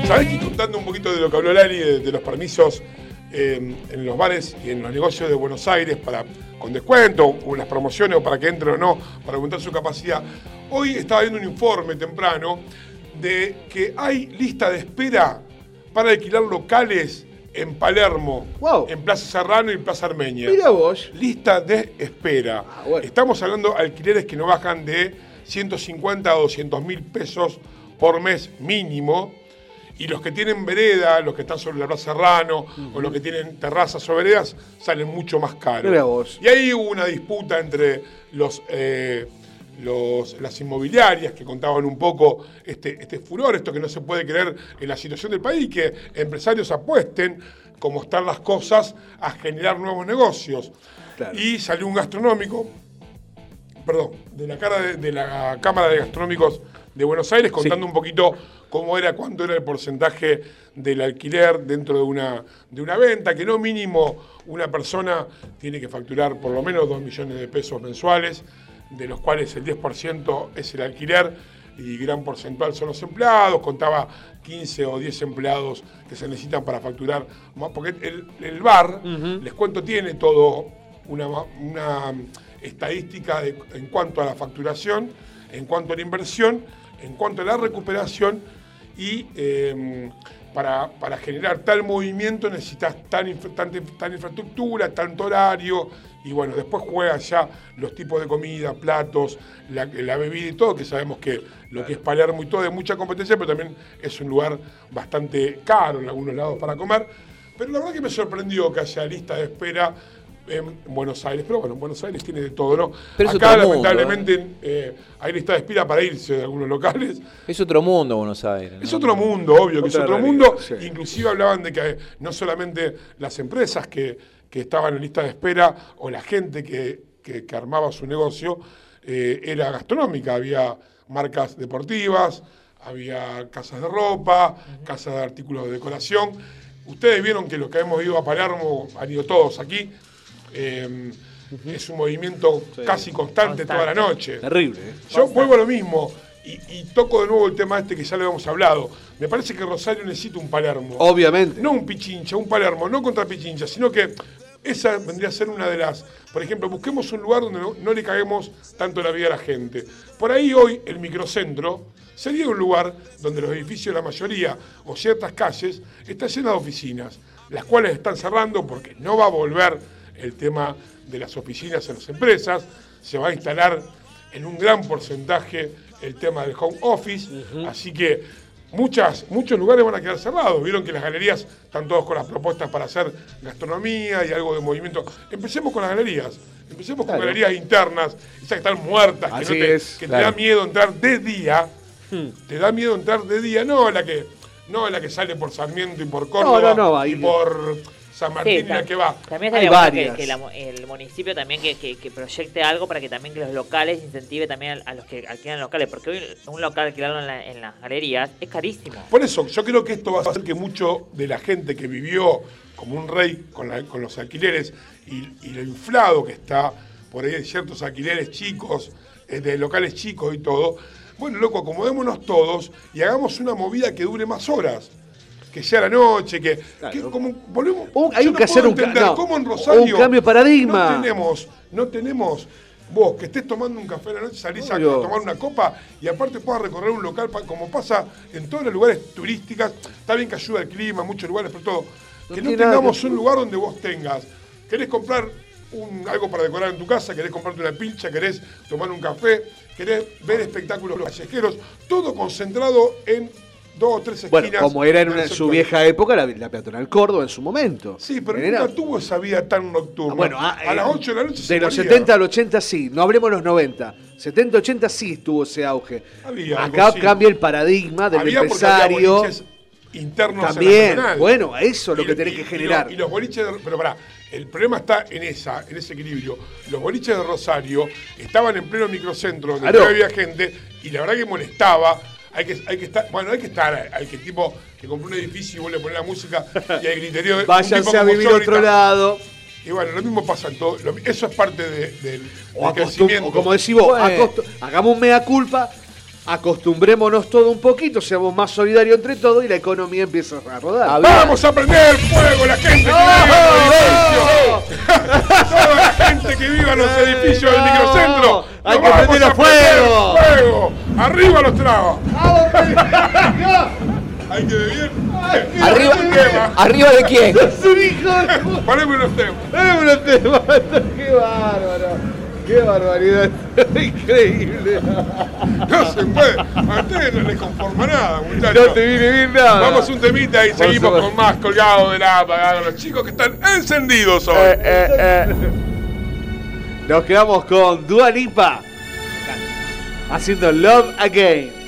¿Sabés que contando un poquito de lo que habló Lali, de, de los permisos eh, en los bares y en los negocios de Buenos Aires para con descuento, o las promociones, o para que entren o no, para aumentar su capacidad? Hoy estaba viendo un informe temprano de que hay lista de espera para alquilar locales en Palermo, Wow. en Plaza Serrano y Plaza Armenia. Mira vos. Lista de espera. bueno. Estamos hablando de alquileres que no bajan de 150 a 200 mil pesos por mes mínimo. Y los que tienen vereda, los que están sobre la Plaza Serrano, o los que tienen terrazas o veredas, salen mucho más caros. Y ahí hubo una disputa entre los, eh, los- las inmobiliarias que contaban un poco este, este furor, esto que no se puede creer en la situación del país, que empresarios apuesten, como están las cosas, a generar nuevos negocios. Claro. Y salió un gastronómico, perdón, de la, cara de, de la Cámara de Gastronómicos de Buenos Aires, contando un poquito cómo era, cuánto era el porcentaje del alquiler dentro de una, de una venta, que no mínimo una persona tiene que facturar por lo menos 2 millones de pesos mensuales, de los cuales el 10% es el alquiler y gran porcentual son los empleados, contaba 15 o 10 empleados que se necesitan para facturar, más, porque el, el bar, les cuento, tiene todo una, una estadística de- en cuanto a la facturación, en cuanto a la inversión, en cuanto a la recuperación y eh, para, para generar tal movimiento necesitas tal, infra- tal infraestructura, tanto horario y bueno, después juegan ya los tipos de comida, platos, la, la bebida y todo, que sabemos que lo que es Palermo y todo es mucha competencia, pero también es un lugar bastante caro en algunos lados para comer. Pero la verdad que me sorprendió que haya lista de espera en Buenos Aires. Pero bueno, Buenos Aires tiene de todo, ¿no? Pero es Acá otro mundo, lamentablemente eh, hay lista de espera para irse de algunos locales. Es otro mundo Buenos Aires. Es otro mundo, obvio que es otro realidad, mundo. sí. Inclusive hablaban de que no solamente las empresas que, que estaban en lista de espera o la gente que, que- que armaba su negocio eh, era gastronómica. Había marcas deportivas, había casas de ropa, casas de artículos de decoración. Ustedes vieron que los que hemos ido a Palermo, han ido todos aquí, eh, es un movimiento casi constante, toda la noche. Terrible, ¿eh? Yo vuelvo a lo mismo y, y toco de nuevo el tema este que ya lo habíamos hablado. Me parece que Rosario necesita un Palermo. Obviamente. No un Pichincha, un Palermo, no contra Pichincha, sino que esa vendría a ser una de las. Por ejemplo, busquemos un lugar donde no, no le caguemos tanto la vida a la gente. Por ahí hoy el microcentro sería un lugar donde los edificios, la mayoría, o ciertas calles, están llenas de oficinas, las cuales están cerrando porque no va a volver el tema de las oficinas en las empresas, se va a instalar en un gran porcentaje el tema del home office, así que muchas, muchos lugares van a quedar cerrados. Vieron que las galerías están todos con las propuestas para hacer gastronomía y algo de movimiento. Empecemos con las galerías. Empecemos con galerías internas, esas que están muertas, que, no te, es, que claro. te da miedo entrar de día. Te da miedo entrar de día, no la que no la que sale por Sarmiento y por Córdoba no, no, ahí- y por San Martín Sí, y la que va. También Hay estaría bueno que, que la el municipio también que, que- que proyecte algo para que también que los locales incentive también a, a los que alquilan locales, porque hoy un local alquilarlo en, la- en las galerías es carísimo. Por eso, yo creo que esto va a hacer que mucho de la gente que vivió como un rey con, la- con los alquileres y, y lo inflado que está por ahí en ciertos alquileres chicos, eh, de locales chicos y todo, bueno, loco, acomodémonos todos y hagamos una movida que dure más horas. Que sea la noche, que, que como volvemos. hay yo que no hacer puedo un no, cómo en Rosario un cambio de paradigma. No tenemos, no tenemos vos que estés tomando un café a la noche, salís a tomar una copa y aparte puedas recorrer un local como pasa en todos los lugares turísticos. Está bien que ayuda el clima, muchos lugares, pero todo. Que no nada tengamos un lugar donde vos tengas. ¿Querés comprar un- algo para decorar en tu casa? ¿Querés comprarte una pincha? ¿Querés tomar un café? ¿Querés ver espectáculos callejeros? Todo concentrado en dos o tres esquinas. Bueno, como era en, una- en su vieja época la, la peatonal Córdoba en su momento. Sí, pero Era- nunca tuvo esa vida tan nocturna. Bueno, ah, a las eh, 8 de la noche se De los moría. 70 al 80 sí, no hablemos de los 90. 70, 80 sí tuvo ese auge. Había algo, Acá sí. cambia el paradigma del Había empresario. internos También, peatonal. bueno, eso es lo Y- que tenés y- que y generar. los- Y los boliches, de- pero pará, el problema está en esa, en ese equilibrio. Los boliches de Rosario estaban en pleno microcentro, donde Claro. todavía había gente, y la verdad que molestaba. Hay que, hay que estar, bueno, hay que estar, hay que tipo que compró un edificio y vuelve a poner la música y hay griterío. un Váyanse a vivir otro lado. Y bueno, lo mismo pasa en todo. lo- eso es parte de- del, O, del acostum- crecimiento. o como decís vos, hagamos un mea culpa, acostumbrémonos todo un poquito, seamos más solidarios entre todos y la economía empieza a rodar. Vamos a prender fuego la gente que viva en los edificios. Toda la gente que viva en los edificios del microcentro. Hay ¡Lo que vamos prender a fuego! prender fuego! ¡Arriba los trabas! Hay que beber. Arriba, ¿Arriba de quién? Es un hijo. Poneme unos temas. Poneme unos temas. Qué bárbaro. Qué barbaridad. Increíble. No se puede. A ustedes no les conforma nada, muchachos. No te viene bien nada. Vamos un temita y Por seguimos supuesto. con más colgados de la apagada. Los chicos que están encendidos hoy. Eh, eh, eh. Nos quedamos con Dua Lipa haciendo Love Again.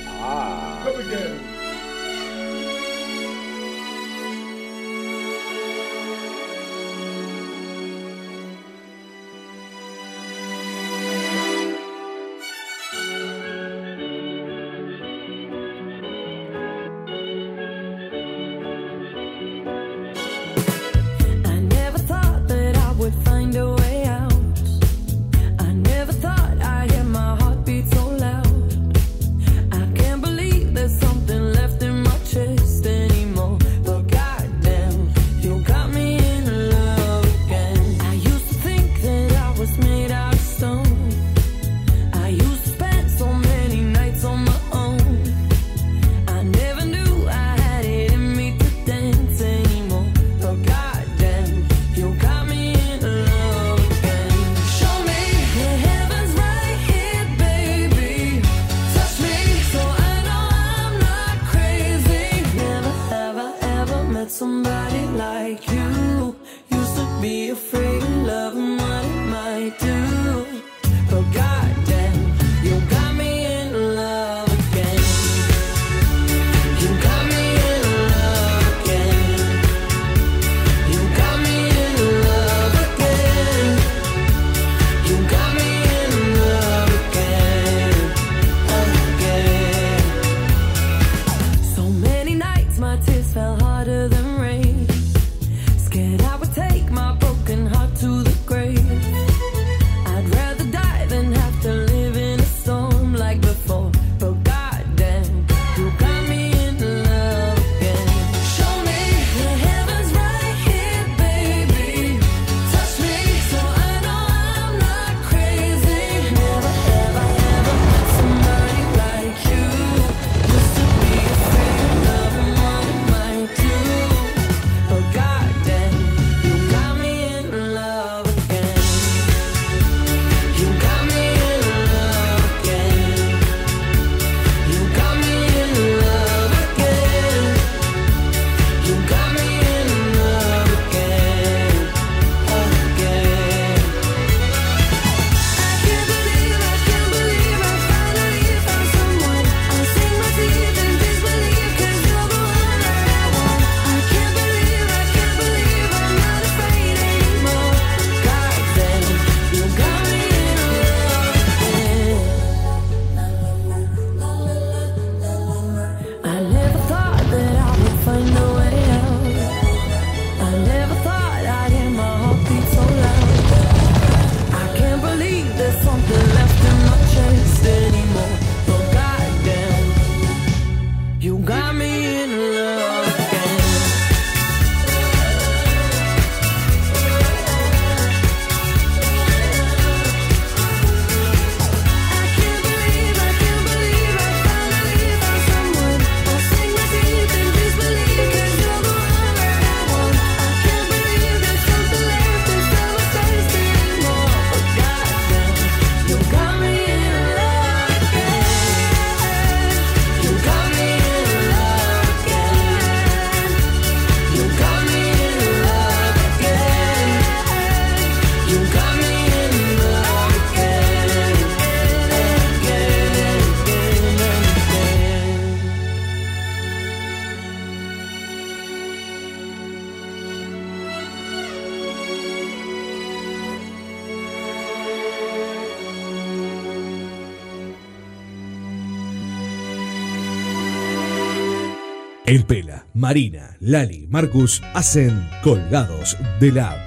El Pela, Marina, Lali, Marcus hacen Colgados de Lab.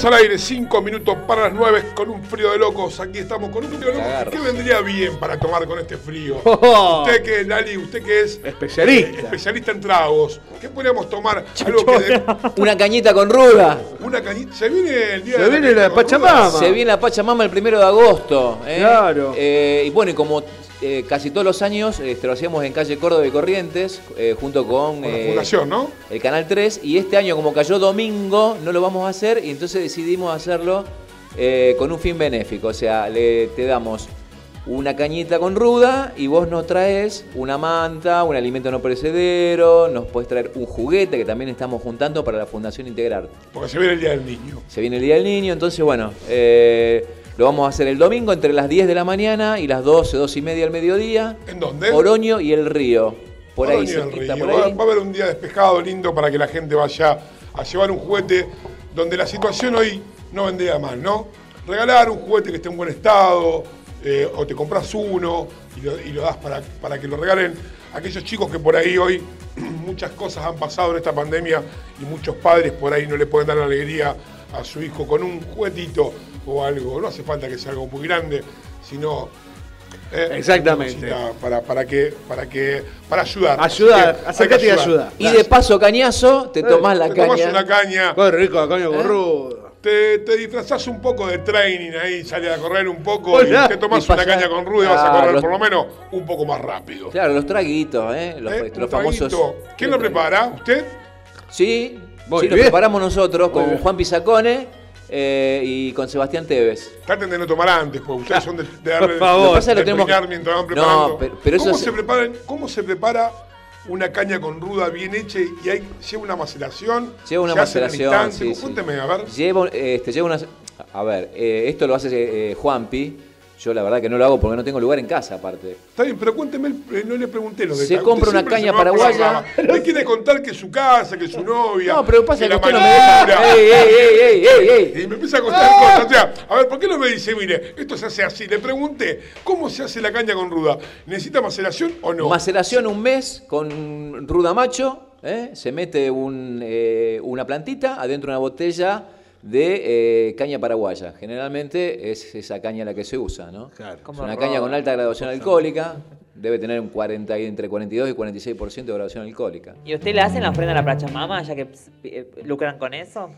Estamos al aire, 5 minutos para las 9 con un frío de locos. Aquí estamos con un frío de locos. ¿Qué vendría bien para tomar con este frío? Oh. Usted que es, Lali, usted que es Especialista. eh, especialista en tragos. ¿Qué podríamos tomar? Algo que de- Una cañita con ruda. una cañita. Se viene el día Se de viene la Pachamama. ruda. Se viene la Pachamama el primero de agosto. ¿eh? Claro. Eh, y bueno, y como eh, casi todos los años este, lo hacíamos en calle Córdoba y Corrientes, eh, junto con, Con la eh, fundación, ¿no? El Canal 3. Y este año, como cayó domingo, no lo vamos a hacer y entonces decidimos hacerlo eh, con un fin benéfico. O sea, le, te damos una cañita con ruda y vos nos traes una manta, un alimento no perecedero, nos puedes traer un juguete que también estamos juntando para la Fundación Integrar. Porque se viene el día del niño. Se viene el Día del Niño, entonces bueno, eh, lo vamos a hacer el domingo entre las 10 de la mañana y las 12, 12 y media del mediodía. ¿En dónde? Oroño y el río. Por ahí, cerquita, Va, a haber un día despejado, lindo, para que la gente vaya a llevar un juguete donde la situación hoy no vendría mal, ¿no? Regalar un juguete que esté en buen estado, eh, o te compras uno y lo, y lo das para, para que lo regalen aquellos chicos que por ahí hoy muchas cosas han pasado en esta pandemia y muchos padres por ahí no le pueden dar la alegría a su hijo con un juguetito o algo. No hace falta que sea algo muy grande, sino eh, Exactamente. Para, para que, para que, para ayudar. Ayudar, acércate y ayuda. Y de paso, cañazo, te tomás la te tomás caña. una caña, Qué rico, coño, con ruda. te, te disfrazás un poco de training ahí, sales a correr un poco Hola. y te tomás Y una caña con ruda y vas a Claro, correr los- por lo menos un poco más rápido. Claro, los traguitos, ¿eh? Los, ¿Eh? los Un famosos. ¿Quién lo prepara? ¿Usted? Sí, sí, lo preparamos nosotros Muy con bien. Juan Pisacone eh, y con Sebastián Tevez. Traten de no tomar antes, porque ustedes son de, de darle Por favor. de Lo que pasa es que lo tenemos explicar que- mientras van No, preparando. pero- pero eso ¿Cómo, es- se preparan- ¿Cómo se prepara una caña con ruda bien hecha y hay, lleva una maceración? Lleva una ¿Se hace en el maceración, instante? sí, a ver. Lleva, este, lleva una. A ver, eh, esto lo hace eh, Juanpi. Yo la verdad que no lo hago porque no tengo lugar en casa, aparte. Está bien, pero cuénteme, eh, no le pregunté los Se detalles. compra Usted una se caña paraguaya. Me quiere contar que es su casa, que es su novia. No, pero pasa que usted no me deja. ¡Ey, ey, ey, ey, ey, ey! Y me empieza a contar cosas. O sea, a ver, ¿por qué no me dice, mire, esto se hace así? Le pregunté, ¿cómo se hace la caña con ruda? ¿Necesita maceración o no? Maceración un mes con ruda macho. ¿eh? Se mete eh, una plantita adentro de una botella de eh, caña paraguaya. Generalmente es esa caña la que se usa, ¿no? Claro. Es una caña con alta graduación alcohólica. debe tener un 40, y- entre 42 y 46% de graduación alcohólica. ¿Y usted le hacen la ofrenda a la Pachamama, ya que eh, lucran con eso?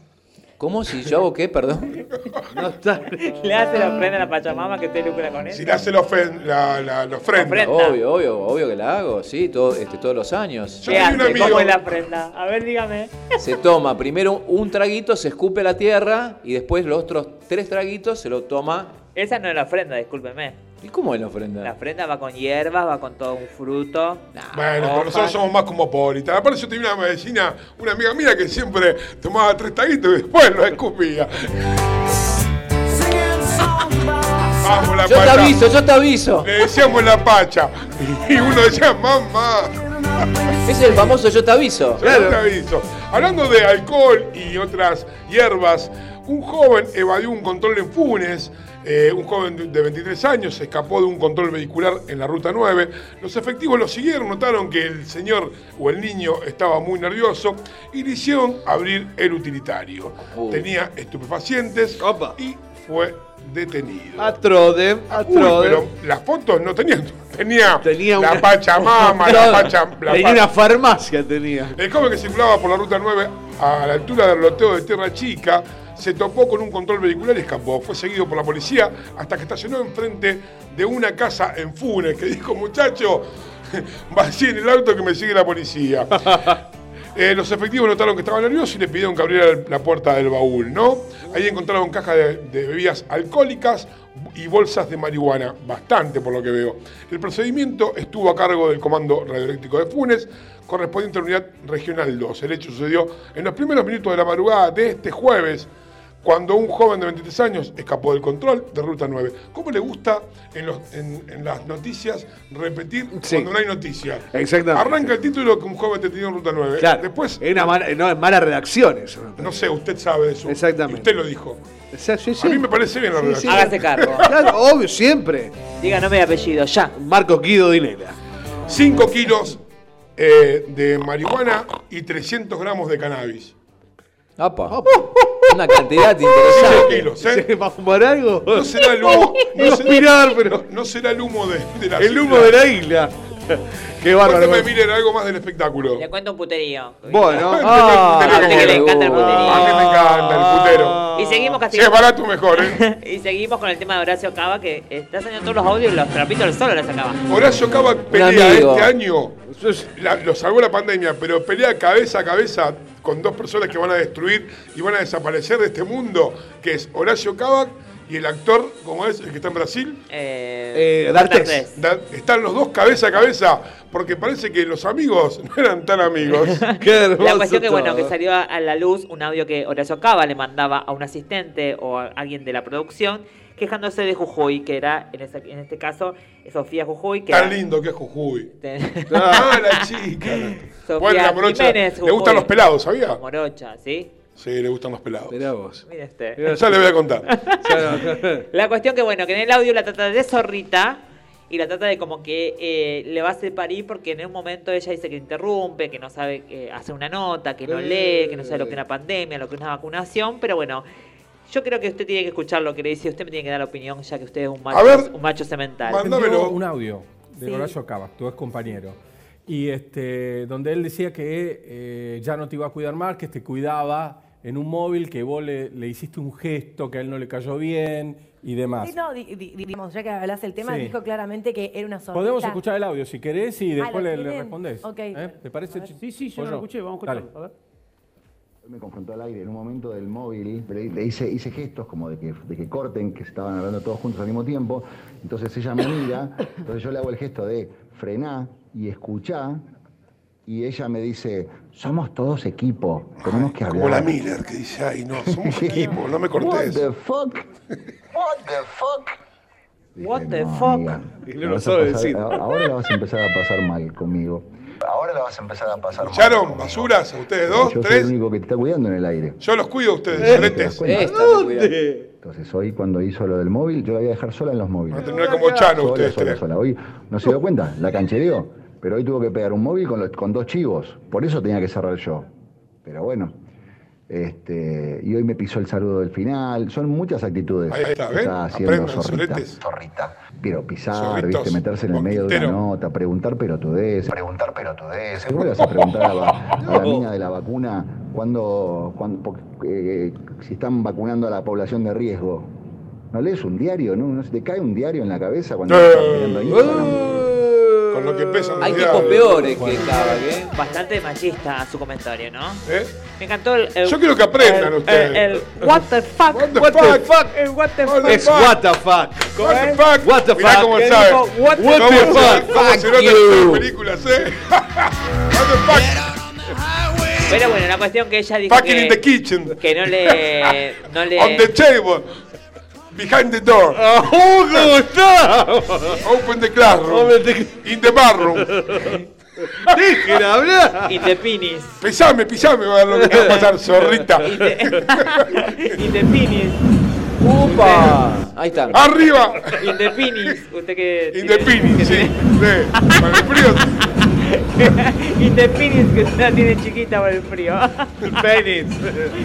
¿Cómo? ¿Si yo hago qué? Perdón. No está. ¿Le hace la ofrenda a la Pachamama que usted lucra con eso? Si le hace la, ofen- la, la- la ofrenda. Obvio, obvio, obvio que la hago, sí, todo, este, todos los años. ¿Qué hace? ¿Cómo es la ofrenda? A ver, dígame. Se toma primero un traguito, se escupe la tierra y después los otros tres traguitos se lo toma. Esa no es la ofrenda, discúlpeme. ¿Y cómo es la ofrenda? La ofrenda va con hierbas, va con todo un fruto. Bueno, pero nosotros somos más cosmopolitas. Aparte yo tenía una medicina, una amiga mía que siempre tomaba tres taguitos y después lo escupía. Vamos, la Yo te aviso, yo te aviso. Le decíamos la pacha. Y uno decía, mamá. Ese es el famoso yo te aviso. Yo te aviso. Hablando de alcohol y otras hierbas, un joven evadió un control en Funes. Eh, un joven de- de 23 años se escapó de un control vehicular en la ruta 9. Los efectivos lo siguieron, notaron que el señor o el niño estaba muy nervioso y le hicieron abrir el utilitario. Tenía estupefacientes y fue detenido. Uy, atrode. pero las fotos no tenían. Tenía, Tenía la una- Pachamama, la Atrode. Pacha. la Tenía pa- una farmacia, tenía. el joven que circulaba por la ruta 9 a la altura del loteo de Tierra Chica se topó con un control vehicular y escapó. Fue seguido por la policía hasta que estacionó enfrente de una casa en Funes que dijo, muchacho, vacíen el auto que me sigue la policía. Eh, los efectivos notaron que estaba nervioso y le pidieron que abriera la puerta del baúl, ¿no? Ahí encontraron cajas de, de bebidas alcohólicas y bolsas de marihuana, bastante por lo que veo. El procedimiento estuvo a cargo del Comando Radioeléctrico de Funes, correspondiente a la Unidad Regional 2. El hecho sucedió en los primeros minutos de la madrugada de este jueves, cuando un joven de 23 años escapó del control de Ruta 9. ¿Cómo le gusta en, los- en- en las noticias repetir cuando no hay noticias? Exactamente. Arranca el título que un joven detenido en Ruta 9. Claro. Después, Es una mala, no, es mala redacción eso. no sé, usted sabe de eso. Exactamente. Usted lo dijo. Sí, sí. A mí me parece bien la Sí, redacción. sí. Hágase cargo. Claro, obvio, siempre. Diga nombre y apellido, ya. Marcos Guido Dinela. 5 kilos eh, de marihuana y 300 gramos de cannabis. Apa. Una cantidad 5 interesante. kilos, ¿eh? ¿Va a fumar algo? No será el humo. No No será, aspirar, pero. no- no será el humo de, de la El humo isla. de la isla. Qué bárbaro. Cuéntame, miren, algo más del espectáculo. Le cuento un puterío. Bueno. Ah, a usted que le encanta el puterío. A mí me encanta el putero. Y seguimos Si es castigando. barato, mejor, ¿eh? y seguimos con el tema de Horacio Cava, que está saliendo todos los audios y los trapitos del sol Horacio Cava. Horacio Cava pelea este año. La- lo salvó la pandemia, pero pelea cabeza a cabeza con dos personas que van a destruir y van a desaparecer de este mundo, que es Horacio Cava y el actor, como es, el que está en Brasil. Eh, Eh, están los dos cabeza a cabeza, porque parece que los amigos no eran tan amigos. Qué hermoso La cuestión que, bueno, que salió a- a la luz un audio que Horacio Cava le mandaba a un asistente o a alguien de la producción quejándose de Jujuy, que era, en, ese- en este caso, Sofía Jujuy, que Tan era- lindo que es Jujuy. Te- Ah, la chica. Sofía Bueno, la morocha. Jiménez, Le Jujuy. gustan los pelados, ¿sabía? Morocha, ¿sí? Sí, le gustan los pelados. Mirá vos. Este. Ya le voy a contar. La cuestión que, bueno, que en el audio la trata de zorrita y la trata de como que eh, le va a hacer parir porque en un momento ella dice que interrumpe, que no sabe eh, hacer una nota, que no lee, que no sabe lo que es una pandemia, lo que es una vacunación, pero bueno, yo creo que usted tiene que escuchar lo que le dice, usted me tiene que dar la opinión ya que usted es un macho, A ver, un macho cemental. mándamelo. un audio de Sí. Horacio Cava, tu ex compañero. Y este, donde él decía que eh, ya no te iba a cuidar más, que te cuidaba en un móvil, que vos le, le hiciste un gesto que a él no le cayó bien y demás. Sí, no, di- di- digamos, ya que hablas del tema, Sí. dijo claramente que era una zorrita. Podemos escuchar el audio si querés y Ah, después ¿lo le, le respondés. Ok. ¿Eh? ¿Te parece? A ver. Sí, sí, yo lo escuché, vamos a escucharlo. Dale. Me confrontó al aire en un momento del móvil, le, le hice, hice gestos como de que, de que corten, que se estaban hablando todos juntos al mismo tiempo. Entonces ella me mira, entonces yo le hago el gesto de frená y escuchá, y ella me dice, somos todos equipo, tenemos que hablar. Como la Miller que dice, ay, no, somos equipo, no me cortés. What the fuck? What the fuck? What the No, fuck? amiga, Y no la lo sabe decir. Ahora la vas a empezar a pasar mal conmigo. Ahora la vas a empezar a pasar conmigo. ¿Basuras? ¿A ustedes dos? Yo soy ¿Tres? el único que te está cuidando en el aire. Yo los cuido a ustedes, cuida. Entonces hoy cuando hizo lo del móvil, yo la voy a dejar sola en los móviles. Van a terminar como Chano Sola, ustedes sola, tres. sola. Hoy no se dio cuenta, la canchereó. Pero hoy tuvo que pegar un móvil con, los- con dos chivos. Por eso tenía que cerrar yo. Pero bueno. Este, y hoy me pisó el saludo del final. Son muchas actitudes. Ahí está, ¿ven? haciendo zorrita. Zorrita. Pero pisar, Zorritos. ¿viste? meterse en el medio de una nota, preguntar pelotudez, preguntar pelotudez. ¿Cómo le vas a preguntar a la, a la niña de la vacuna cuando, cuando eh, si están vacunando a la población de riesgo? ¿No lees un diario? ¿No, ¿No se te cae un diario en la cabeza cuando Eh. estás mirando Instagram? Con lo que pesan Hay tipos peores que Cava, ¿eh? Bastante machista su comentario, ¿no? ¿Eh? Me encantó el, el- Yo quiero que aprendan el- ustedes. El, el what the fuck. What the What the fuck? fuck? El what the What fuck. the Es fuck? what the fuck. What the fuck? What the Mirá fuck. cómo ¿Qué sabe. dijo? What the ¿Cómo fuck? se- Fuck ¿Cómo se nota en you. las películas, eh? What the fuck? Pero bueno, la cuestión que ella dijo Fucking in the que, kitchen. que no le... No le On the table. Behind the door. ¡Ah, ¿Cómo está? Open the classroom. Open the- In the barroom. Dejen hablar. In the penis. Pisame, pisame, va a ver lo que te va a pasar, zorrita. In the, in the penis. ¡Upa! Ahí está. Arriba. In the penis. Usted que... In the penis, sí. sí. Para el frío. In the penis, que usted la tiene chiquita por el frío. Penis.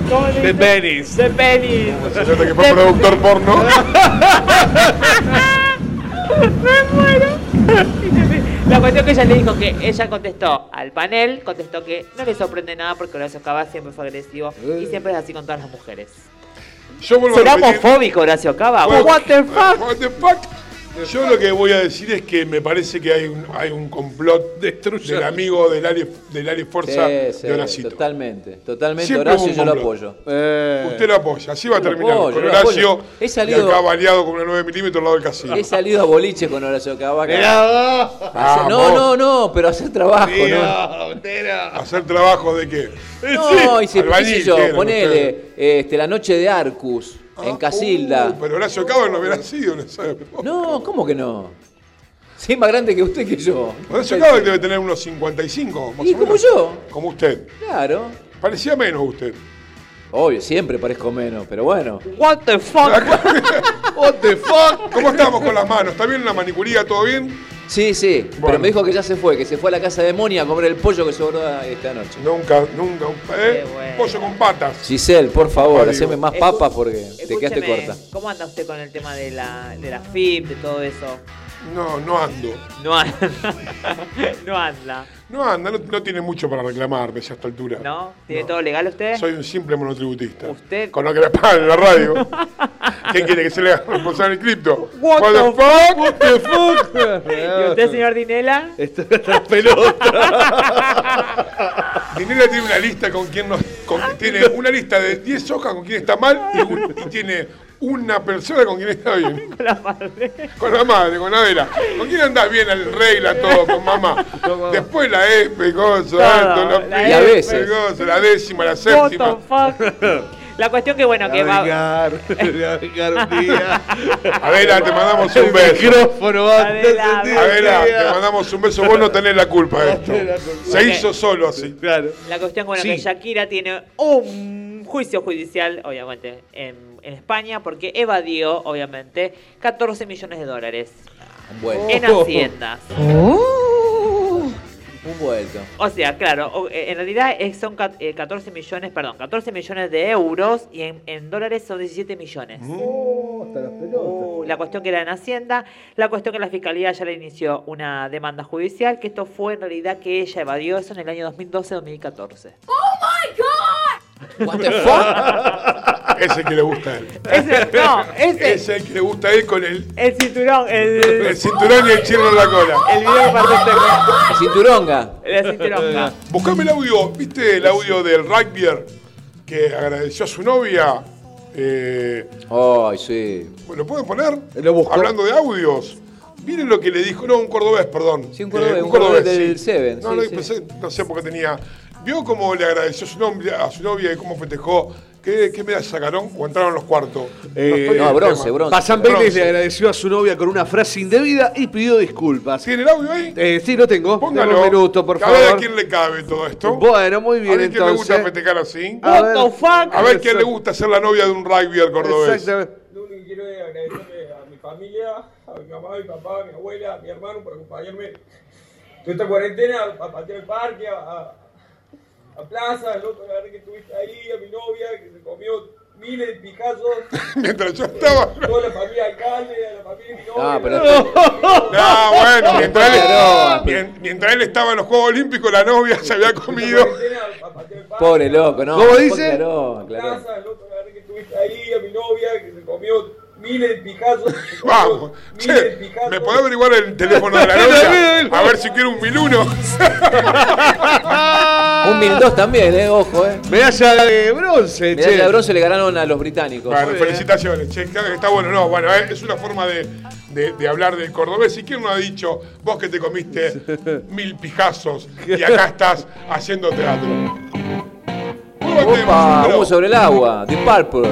¿Cómo se The dice? penis. The penis. Se nota que fue productor porno. Me muero. La cuestión que ella le dijo que ella contestó al panel, contestó que no le sorprende nada porque Horacio Cava siempre fue agresivo y siempre es así con todas las mujeres. Yo ¿Será homofóbico Horacio Cava? What the fuck? What the fuck? Yo lo que voy a decir es que me parece que hay un, hay un complot del amigo del área, del área fuerza Sí, sí, de Horacito. totalmente. Totalmente, Siempre Horacio, yo lo apoyo. Usted lo apoya, así va a terminar. apoyo, con Horacio. He y salido- acá baleado con una 9 milímetros al lado del casino. He salido a boliche con Horacio Cava. Mirá, Hacer- no, no, no, pero hacer trabajo, ¿no? Tío, entera. ¿Hacer trabajo de qué? No, y se Albañil, yo, ¿qué eran ponele este, la noche de Arcus, en Casilda. Uh, pero Horacio Cava no hubiera sido en esa época. No, ¿cómo que no? Sí, más grande que usted que yo. Horacio Cava debe tener unos 55, más Y o como yo. Como usted. Claro. Parecía menos usted. Obvio, siempre parezco menos, pero bueno. What the fuck? What the fuck? ¿Cómo estamos con las manos? ¿Está bien la manicuría? ¿Todo bien? Sí, sí, pero me dijo que ya se fue, que se fue a la casa de Moni a comer el pollo que sobró esta noche. Nunca, nunca. ¿eh? Qué bueno. Pollo con patas. Giselle, por favor, haceme más Escu- papas porque te quedaste corta. ¿Cómo anda usted con el tema de la, de la FIP, de todo eso? No, no ando. No anda. no anda. No anda, no, no tiene mucho para reclamarme ya a esta altura. ¿No? ¿Tiene todo legal usted? Soy un simple monotributista. ¿Usted? Con lo que le pagan en la radio. ¿Quién quiere que se le haga responsable el cripto? What the fuck? What the fuck? ¿Y usted, señor Dinela? Esta es la pelota. Dinera tiene una lista con quien nos. con- tiene una lista de 10 hojas con quien está mal y, un- y tiene una persona con quien está bien. Con la madre. Con la madre, con Adela. ¿Con quién andás bien? El regla todo, con mamá. Después la E, pegoso, la la Y a veces. la décima, la What séptima. the fuck? La cuestión que bueno, que va... Vengar, vengar un día. Adela, te mandamos un El beso. micrófono antes Adela, del Adela, te mandamos un beso. Vos no tenés la culpa de esto. Se hizo solo así. Claro. La cuestión, bueno, Sí. que Shakira tiene un juicio judicial, obviamente, en, en España, porque evadió, obviamente, 14 millones de dólares Bueno, en haciendas. un vuelto. O sea, claro, eh, en realidad es- son ca- eh, 14 millones, perdón, 14 millones de euros y en, en dólares son 17 millones. Uh, la cuestión que era en Hacienda, la cuestión que la Fiscalía ya le inició una demanda judicial, que esto fue en realidad que ella evadió eso en el año 2012-2014. What the fuck? Ese que le gusta a él. Ese, no, ese, Ese el que le gusta a él con el, el cinturón, el, el cinturón y el chirro en la cola. el video que usted con- Cinturonga. cinturón. Buscame el audio, ¿viste el audio del rugby que agradeció a su novia? Eh, Ay, sí. ¿Lo pueden poner? Lo busco. Hablando de audios. Miren lo que le dijo, no, un cordobés, perdón. Sí, un cordobés, Eh, un cordobés del sí. Seven, No, sí, no, sí. pensé- no sé por qué tenía. ¿Vio cómo le agradeció a su, novia, a su novia y cómo festejó? ¿Qué, qué medallas sacaron o entraron los cuartos? Eh, estoy en no, bronce, tema. bronce. Pasan Vélez Bronce. le agradeció a su novia con una frase indebida y pidió disculpas. ¿Tiene el audio ahí? Eh, sí, lo tengo. Póngalo. Un minuto, por a ver a favor. quién le cabe todo esto. Bueno, muy bien, a ver quién le gusta festejar así. A What ver. the fuck? A ver quién le gusta ser la novia de un rugby al cordobés. Exactamente. Lo único que quiero es agradecerle a mi familia, a mi mamá, a mi papá, a mi abuela, a mi hermano por acompañarme toda esta cuarentena a patear el parque, a, a- Plaza, el otro agarré que estuviste ahí, a mi novia, que se comió miles de picazos. Mientras yo estaba. Toda la familia alcalde, a la familia de mi novia. Ah, pero- No, bueno, mientras él, No. mien- mientras él estaba en los Juegos Olímpicos, la novia se había comido. Pobre loco, ¿no? ¿Cómo dice? Claro, claro. Plaza, el otro agarré que estuviste ahí, a mi novia, que se comió miles de picazos. Vamos, che, ¿me puedo averiguar el teléfono de la novia? A ver si quiero un 1001. Un 1002 también, eh, ojo, eh. Medalla de bronce, Medalla che. de bronce le ganaron a los británicos. Bueno, felicitaciones, che, claro que está bueno. No, bueno, eh, es una forma de, de- de hablar del cordobés. ¿Y quién no ha dicho, vos que te comiste mil pijazos y acá estás haciendo teatro? Opa, humo sobre el agua. Deep Purple.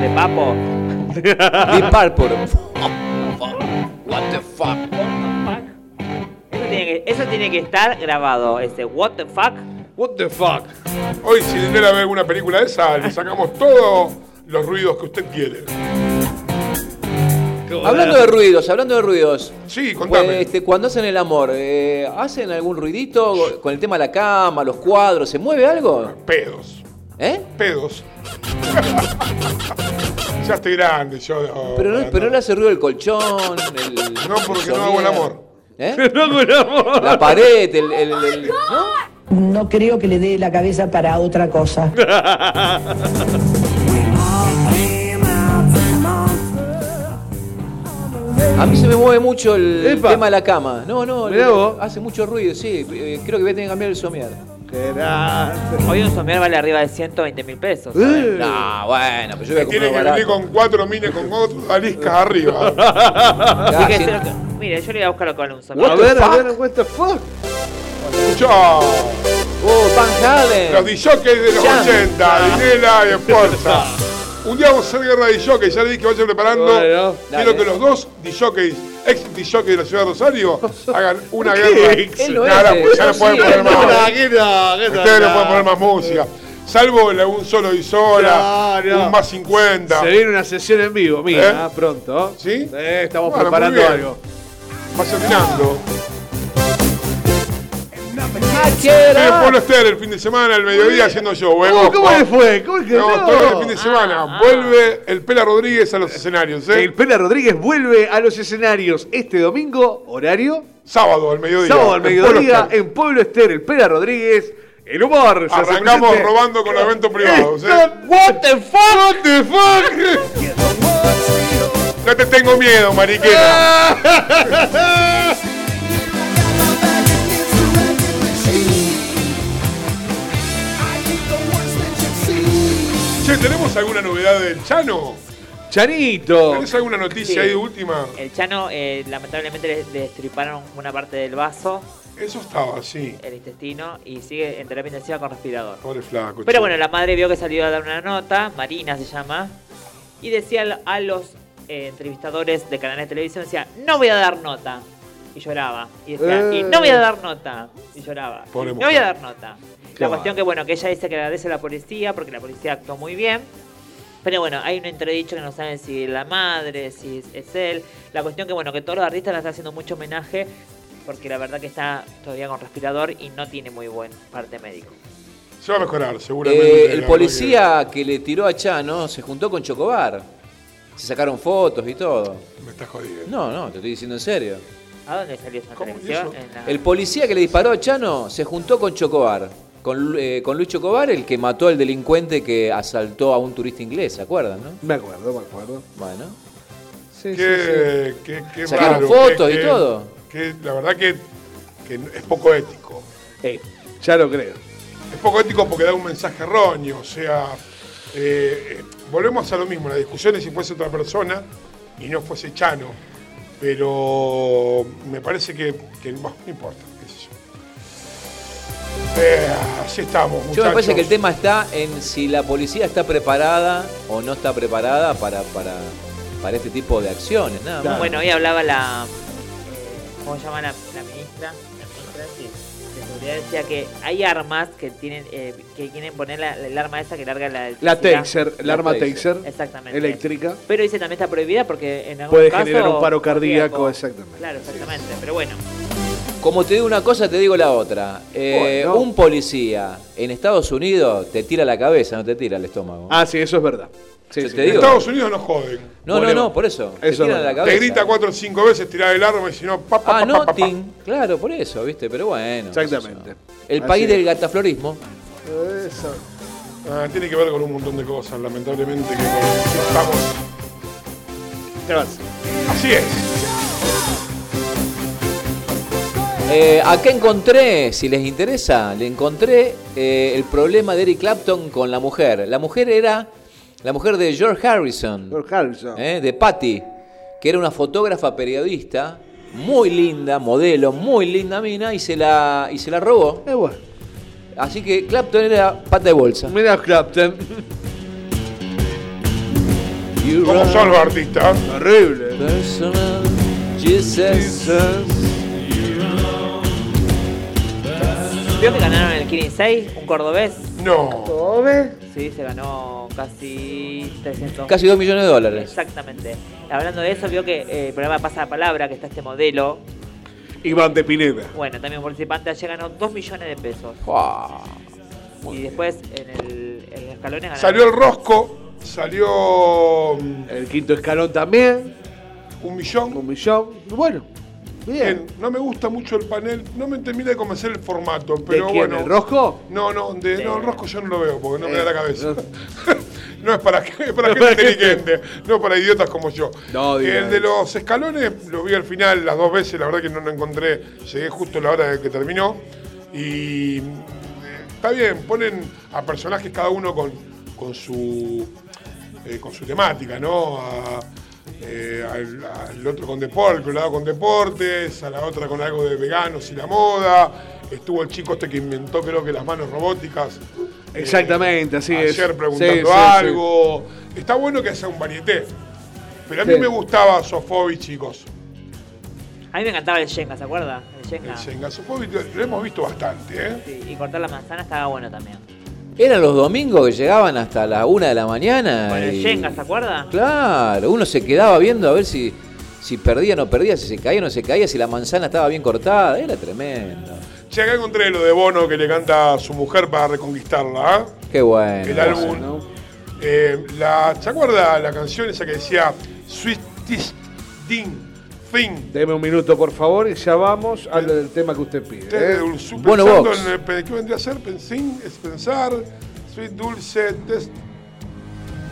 De papo. Deep Purple. What the fuck? Eso tiene, que, eso tiene que estar grabado, ese what the fuck. What the fuck? Hoy, si Dinera ve alguna película de esa, le sacamos todos los ruidos que usted quiere. Hablando de ruidos, hablando de ruidos. Sí, contame. Pues, este, cuando hacen el amor, eh, ¿hacen algún ruidito con el tema de la cama, los cuadros? ¿Se mueve algo? Pedos. ¿Eh? Pedos. ya estoy grande, yo. oh, Pero no, pero no le hace ruido el colchón, el. No, porque no hago el amor. ¿Eh? No hago el amor. La pared, el. el- el- No creo que le dé la cabeza para otra cosa. A mí se me mueve mucho el Epa. tema de la cama. No, no, Mirá le- vos. hace mucho ruido, sí. Eh, creo que voy a tener que cambiar el somier. Hoy un somier vale arriba de 120 mil pesos. ¿sabes? No, bueno, pero yo voy a comprar Tiene que barato. venir con cuatro mines con cuatro aliscas arriba. Así que sí. sé lo que- Mire, yo le voy a buscar lo que vale un somier. A ver, a ver, what the fuck? Escuchá, Oh, Van Halen. los DJs de los Jam. 80, Dinela y Esforza. Un día vamos a hacer guerra de DJs, ya le dije que vaya preparando. Bueno, Quiero dale. que los dos DJs, ex DJs de la ciudad de Rosario, hagan una ¿Qué guerra. ex? Él no ya no pueden sí, poner más. Ustedes no pueden poner más música. Salvo la un solo y sola, No, no. un más 50. Se viene una sesión en vivo, mira, ¿Eh? pronto. ¿Sí? Eh, estamos Bueno, muy preparando bien. algo. Vas terminando. Maquera. En Pueblo Ester el fin de semana, el mediodía, haciendo yo. ¿Cómo, cómo le fue? ¿Cómo que No, no? todo el fin de semana. Vuelve el Pela Rodríguez a los escenarios, ¿eh? El Pela Rodríguez vuelve a los escenarios este domingo, horario. Sábado al mediodía. Sábado al mediodía en Pueblo Ester, el Pela Rodríguez. El humor. se Arrancamos presente. robando con los eventos privados, ¿eh? What the fuck? What the fuck? No te tengo miedo, mariquera. Che, ¿tenemos alguna novedad del Chano? Chanito. ¿Tenés alguna noticia Sí. ahí de última? El Chano, eh, lamentablemente, le, le destriparon una parte del vaso, Eso estaba, sí. el intestino, y sigue en terapia intensiva con respirador. Pobre flaco. Pero bueno, la madre vio que salió a dar una nota, Marina se llama, y decía a los eh, entrevistadores de canales de televisión, decía, no voy a dar nota. Y lloraba. Y decía, y no voy a dar nota. Y lloraba. Pobre y no voy a dar nota. La cuestión que, bueno, que ella dice que agradece a la policía, porque la policía actuó muy bien. Pero bueno, hay un entredicho que no saben si es la madre, si es, es él. La cuestión que, bueno, que todos los artistas le están haciendo mucho homenaje, porque la verdad que está todavía con respirador y no tiene muy buen parte médico. Se va a mejorar, seguramente. Eh, el policía que le tiró a Chano se juntó con Chocobar. Se sacaron fotos y todo. Me estás jodiendo. No, no, te estoy diciendo en serio. ¿A dónde salió esa ¿Cómo? televisión? El policía que le disparó a Chano se juntó con Chocobar. Con, eh, con Luis Chocobar, el que mató al delincuente que asaltó a un turista inglés, ¿se acuerdan, no? Me acuerdo, me acuerdo. Bueno. Sí, Qué, qué, qué Sacaron fotos qué- y qué- todo. que la verdad que, que es poco ético. sí. Ya lo creo. Es poco ético porque da un mensaje erróneo. O sea, eh, eh, volvemos a lo mismo. La discusión es si fuese otra persona y no fuese Chano. Pero me parece que, que bah, no importa. Eh, así estamos, Yo me parece muchachos. que el tema está en si la policía está preparada o no está preparada para, para, para este tipo de acciones, nada. Bueno, hoy hablaba la. eh, ¿Cómo se llama la, la ministra? La ministra sí, de seguridad decía que hay armas que tienen eh, que quieren poner la, el arma esa que larga la La taser, La arma taser. taser. Exactamente. Eléctrica. Pero dice también está prohibida porque en algún Puede caso generar un paro cardíaco, exactamente. Claro, exactamente. Pero bueno. Como te digo una cosa, te digo la otra. Eh, Bueno. Un policía en Estados Unidos te tira la cabeza, no te tira el estómago. Ah, sí, eso es verdad. Sí, te digo. Estados Unidos no joden. No, no, no, por eso. Te Eso tiran es la. Te grita cuatro o cinco veces, tirar el arma y si no, pa, pa, Ah, pa, no, pa, pa, pa. Tim. Claro, por eso, ¿viste? Pero bueno. Exactamente. El Así país es. del gataflorismo. Eso. Ah, tiene que ver con un montón de cosas, lamentablemente, que con- estamos. Te vas. Así es. Eh, acá encontré, si les interesa, le encontré eh, el problema de Eric Clapton con la mujer. La mujer era la mujer de George Harrison. George Harrison. eh, de Patty, que era una fotógrafa periodista, muy linda, modelo, muy linda mina, y se la, y se la robó. Eh, bueno. Así que Clapton era pata de bolsa. Mira Clapton. ¿Cómo son los artistas? Horrible. Personal Jesus. ¿Vio que ganaron el Kirin 6, un cordobés? No. Sí, se ganó casi 300. Casi 2 millones de dólares. Exactamente. Hablando de eso, vio que eh, el programa Pasa la Palabra, que está este modelo. Iván de Pineda. Bueno, también participante ayer ganó 2 millones de pesos. y después en el, en el escalones ganaron. Salió el Rosco, salió mm, El quinto escalón también. un millón. Un millón. Bueno. Bien, no me gusta mucho el panel, no me termina de convencer el formato, pero ¿De quién? bueno. ¿El Rosco? No, no, de, no, el Rosco yo no lo veo porque no me Eh, da la cabeza. no es para, es para gente inteligente, no para idiotas como yo. No, el de los escalones lo vi al final las dos veces, la verdad que no lo encontré, llegué justo a la hora de que terminó. Y eh, está bien, ponen a personajes cada uno con, con su eh, con su temática, ¿no? A- eh, al, al otro con deporte, al lado con deportes, a la otra con algo de veganos y la moda. Estuvo el chico este que inventó, creo que las manos robóticas. eh, Exactamente, así es. Ayer preguntando Sí, sí, algo. Está bueno que sea un varieté. Pero a mí Sí. me gustaba Sofobi, chicos. A mí me encantaba el Shenga, ¿se acuerda? El Shenga. El Shenga Sofobi lo hemos visto bastante, ¿eh? Sí, y cortar la manzana estaba bueno también. Eran los domingos que llegaban hasta la una de la mañana. Con el y- Shenga, ¿se acuerda? Claro, uno se quedaba viendo a ver si, si perdía o no perdía, si se caía o no se caía, si la manzana estaba bien cortada. Era tremendo. Che, acá encontré lo de Bono que le canta a su mujer para reconquistarla, ¿ah? Qué bueno. el álbum. Eh, la, ¿Se acuerda la canción esa que decía Sweetest Thing? Thing. Deme un minuto, por favor, y ya vamos al del tema que usted pide. ¿eh? pensando Box. en el- ¿Qué vendría a ser? Pensín, es pensar. Sweet dulce, test.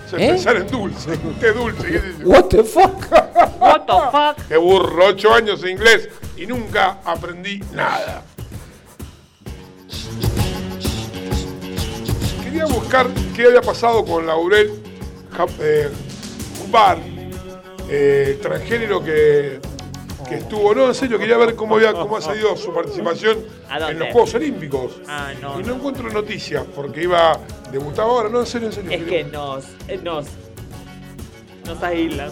O sea, ¿Eh? Pensar en dulce. Usted dulce. ¿qué? What the fuck? What the fuck? Qué burro, ocho años de inglés y nunca aprendí nada. Quería buscar qué había pasado con Laurel eh, Hubbard, eh, transgénero que, que estuvo. No, en serio, quería ver cómo, había, cómo ha salido su participación en los Juegos Olímpicos. Ah, no. y no encuentro noticias porque iba debutaba ahora. No, en serio, en serio. Es que nos. eh, nos. nos aíslan.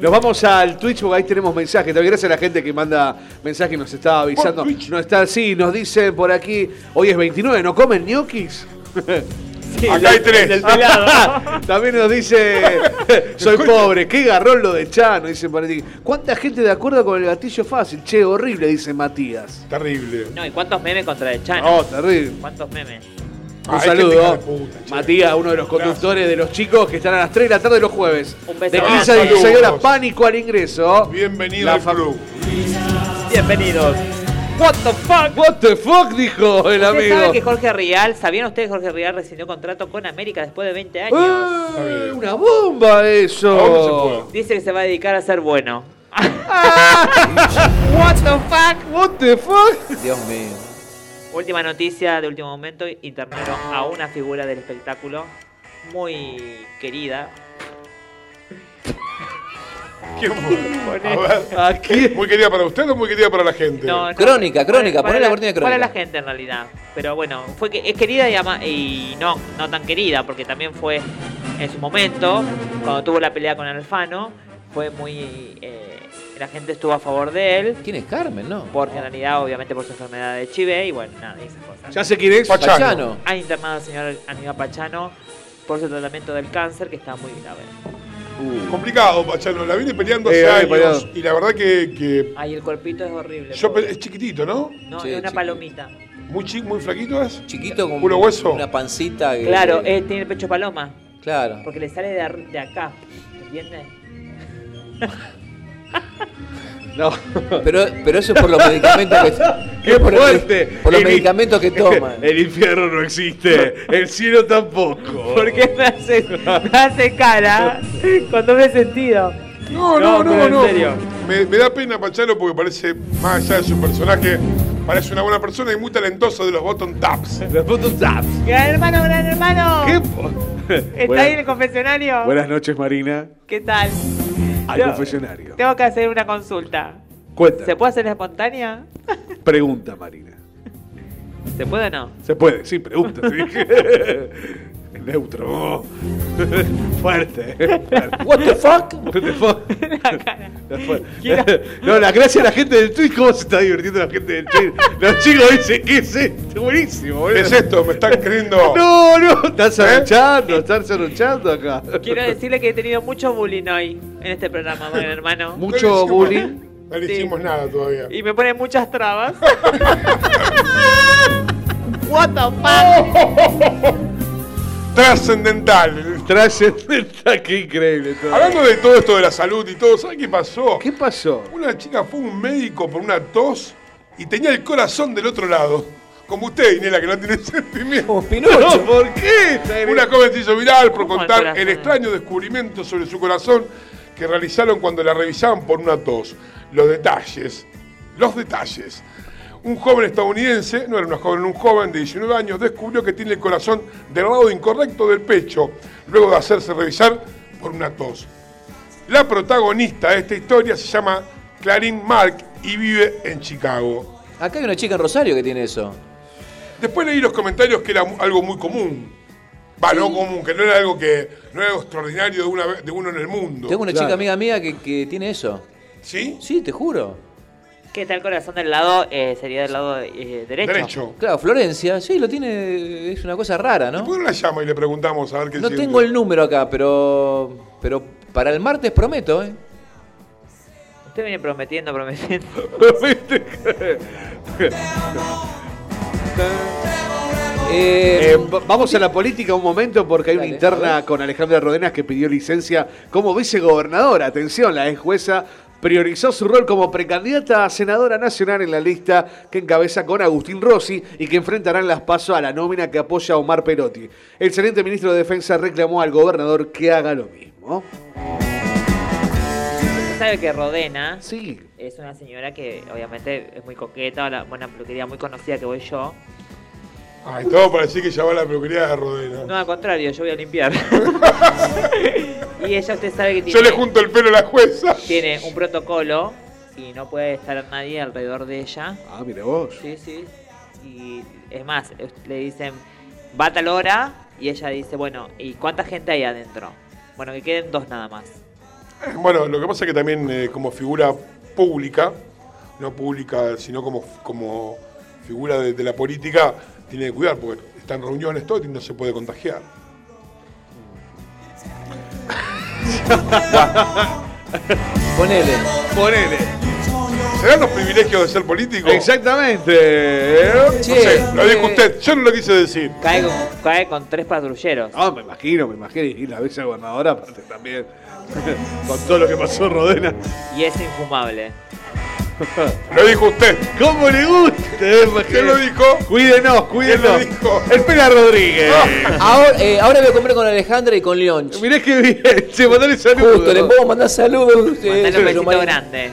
Nos vamos al Twitch porque ahí tenemos mensajes. También gracias a la gente que manda mensajes y nos está avisando. No está así, nos dicen por aquí, hoy es 29, ¿no comen ñoquis? Acá hay tres. También nos dice, soy pobre, qué garrón lo de Chano, dice aquí. ¿Cuánta gente de acuerdo con el gatillo fácil? Che, horrible, dice Matías. Terrible. No, ¿y cuántos memes contra el Chano? No, terrible. ¿Cuántos memes? Un Ah, gente saludo. puta. Matías, uno de los conductores de los chicos que están a las 3 de la tarde los jueves. Un beso. De Ah, 15 a 16 saludos. horas, pánico al ingreso. Bienvenido La al club. Bienvenidos. What the fuck? What the fuck, dijo el ¿Usted amigo. sabe que Jorge Rial, ¿sabían ustedes que Jorge Rial rescindió contrato con América después de 20 años? ¡Eh, una bomba eso. Dice que se va a dedicar a ser bueno. What the fuck? What the fuck? Dios mío. Última noticia de último momento, internaron a una figura del espectáculo muy querida. ¿Quién fue? A ver. ¿A quién? ¿Muy querida para usted o muy querida para la gente? No, no, Crónica, crónica, poné la la- cortina de crónica. Para la gente en realidad. Pero bueno, fue que es querida y, ama- y no, no tan querida, porque también fue en su momento, cuando tuvo la pelea con Alfano, fue muy... eh, la gente estuvo a favor de él, ¿Quién es Carmen, no? porque en realidad obviamente por su enfermedad de Chive y bueno, nada, esas cosas. Ya sé quién es. Pachano. Pachano. Ha internado al señor Aníbal Pachano por su tratamiento del cáncer que está muy grave. Complicado, Pachano. La viene peleando hace Eh, años. peleado. Y la verdad que. que Ay, el cuerpito es horrible. yo pobre. pe- es chiquitito, ¿no? No, Sí, es una chiquito. palomita. Muy, chi- muy flaquito es. Chiquito con ¿Puro hueso? una pancita. que- Claro, eh, tiene el pecho paloma. Claro. Porque le sale de, ar- de acá. ¿Entiendes? No. Pero, pero eso es por los medicamentos que. ¡Qué por los- fuerte! Por los El- medicamentos que toman. El infierno no existe, el cielo tampoco. ¿Por qué me hace, me hace cara con doble sentido? No, no, no, no. en serio. Me, me da pena Pachano porque parece, más allá de su personaje, parece una buena persona y muy talentoso de los bottom taps. Los bottom taps. Gran hermano, gran hermano. ¿Qué? ¿Está Buenas- ahí en el confesionario? Buenas noches, Marina. ¿Qué tal? Al Yo- confesionario. Tengo que hacer una consulta. Cuenta. ¿Se puede hacer espontánea? Pregunta, Marina. ¿Se puede o no? Se puede, sí, pregunta. sí. Neutro. Fuerte. What the fuck? What the fuck? No, la gracia de la gente del tweet, ¿cómo se está divirtiendo la gente del tweet? Los chicos dicen, ¿qué es esto? Buenísimo, boludo. ¿Qué es esto? ¿Me están creyendo? No, no, están cerruchando, están cerruchando acá. Quiero decirle que he tenido mucho bullying hoy en este programa, buen hermano. Mucho bullying. No le Sí. hicimos nada todavía. Y me ponen muchas trabas. What the fuck? Trascendental. Trascendental, qué increíble todo. Hablando de todo esto de la salud y todo, ¿sabes qué pasó? ¿Qué pasó? Una chica fue a un médico por una tos y tenía el corazón del otro lado. Como usted, Inela, que no tiene sentimiento. No, ¿por qué? Una joven se hizo viral por ¿Cómo el contar el extraño descubrimiento sobre su corazón que realizaron cuando la revisaban por una tos. Los detalles. Los detalles. Un joven estadounidense, no era una joven, un joven de 19 años, descubrió que tiene el corazón del lado incorrecto del pecho, luego de hacerse revisar por una tos. La protagonista de esta historia se llama Clarín Mark y vive en Chicago. Acá hay una chica en Rosario que tiene eso. Después leí los comentarios que era algo muy común. Va, no común, que no era algo que no era algo extraordinario de, una, de uno en el mundo. Tengo una chica amiga mía que, que tiene eso. ¿Sí? Sí, te juro. ¿Qué tal el corazón del lado? Eh, sería del lado eh, derecho. Derecho. Claro, Florencia, sí, lo tiene. Es una cosa rara, ¿no? ¿Por qué no la llama y le preguntamos a ver qué No siente? tengo el número acá, pero. Pero para el martes prometo, ¿eh? Usted viene prometiendo, prometiendo. Eh, va- vamos a la política un momento porque hay una interna con Alejandra Rodenas que pidió licencia como vicegobernadora. Atención, la ex jueza priorizó su rol como precandidata a senadora nacional en la lista que encabeza con Agustín Rossi y que enfrentarán las pasos a la nómina que apoya a Omar Perotti. El excelente ministro de Defensa reclamó al gobernador que haga lo mismo. Usted sabe que Rodena Sí. es una señora que obviamente es muy coqueta, buena peluquería muy conocida que voy yo. Ay, todo para decir que ya va a la peluquería de Rodena. No, al contrario, yo voy a limpiar. y ella usted sabe que tiene, Yo le junto el pelo a la jueza. tiene un protocolo y no puede estar nadie alrededor de ella. Ah, mira vos. Sí, sí. Y es más, le dicen, va a tal hora y ella dice, bueno, ¿y cuánta gente hay adentro? Bueno, que queden dos nada más. Eh, Bueno, lo que pasa es que también eh, como figura pública, no pública, sino como, como figura de, de la política, tiene que cuidar, porque está en reuniones todo y no se puede contagiar. Ponele. Ponele. ¿Serán los privilegios de ser político? Exactamente. No sé, lo dijo usted, yo no lo quise decir. Cae con, cae con tres patrulleros. Ah, me imagino, me imagino. Y la vicegobernadora aparte también. Con todo lo que pasó en Rodena. Y es infumable. Lo dijo usted. ¿Cómo le gusta? ¿Quién lo dijo? Cuídenos, cuídenos. ¿Quién lo dijo? El Pela Rodríguez. Ahora, eh, ahora voy a comer con Alejandra y con León. Mirá que bien. Se mandale saludos. Justo, le puedo mandar saludos. eh, Mandale un besito grande.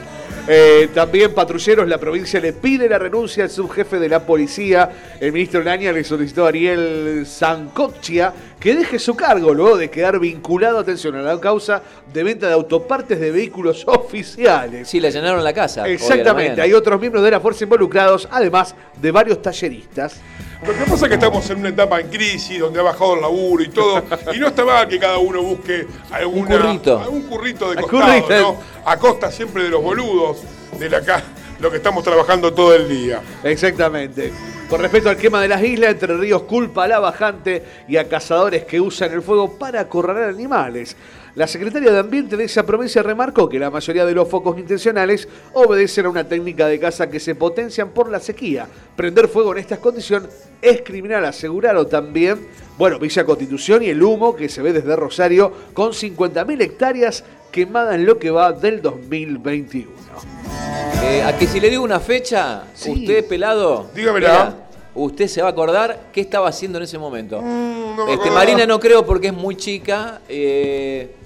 Eh, también patrulleros, la provincia le pide la renuncia al subjefe de la policía. El ministro Laña le solicitó a Ariel Zancocchia que deje su cargo luego de quedar vinculado, atención, a la causa de venta de autopartes de vehículos oficiales. Sí, le llenaron la casa. la Exactamente, hay otros miembros de la fuerza involucrados, además de varios talleristas. Lo que pasa es que estamos en una etapa en crisis donde ha bajado el laburo y todo. Y no está mal que cada uno busque alguna, Un currito. algún currito de costado, currito. ¿no? A costa siempre de los boludos, de la ca- lo que estamos trabajando todo el día. Exactamente. Con respecto al quema de las islas, Entre Ríos culpa a la bajante y a cazadores que usan el fuego para acorralar animales. La secretaria de Ambiente de esa provincia remarcó que la mayoría de los focos intencionales obedecen a una técnica de caza que se potencian por la sequía. Prender fuego en estas condiciones es criminal, aseguraron también, bueno, Villa Constitución y el humo que se ve desde Rosario con 50.000 hectáreas quemadas en lo que va del 2021. Eh, a que si le digo una fecha, usted pelado, Dígamela. Usted se va a acordar qué estaba haciendo en ese momento. Mm, no este. Marina no creo porque es muy chica. eh,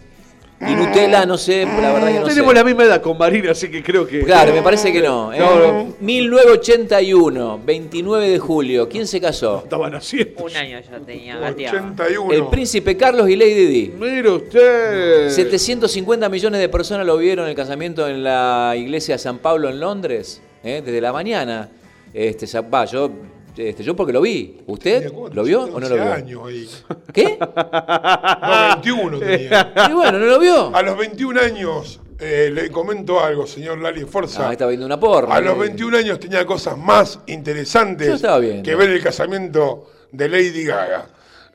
y Nutella no sé, la verdad que no Tenemos sé. la misma edad con Marina, así que creo que... Claro, me parece que no. ¿eh? No, no. 1981, 29 de julio. ¿Quién se casó? Estaban haciendo. Un año ya tenía gateado. 81. El príncipe Carlos y Lady Di. Mire usted. 750 millones de personas lo vieron el casamiento en la iglesia de San Pablo en Londres, ¿eh? desde la mañana. Este, va, yo, este, yo porque lo vi. ¿Usted lo vio o no lo 11 vio? años ahí. ¿Qué? No, 21 tenía. Y bueno, ¿no lo vio? A los 21 años, eh, le comento algo, señor Lali Forza. Ah, estaba viendo una porra. A los 21 años tenía cosas más interesantes que ver el casamiento de Lady Gaga.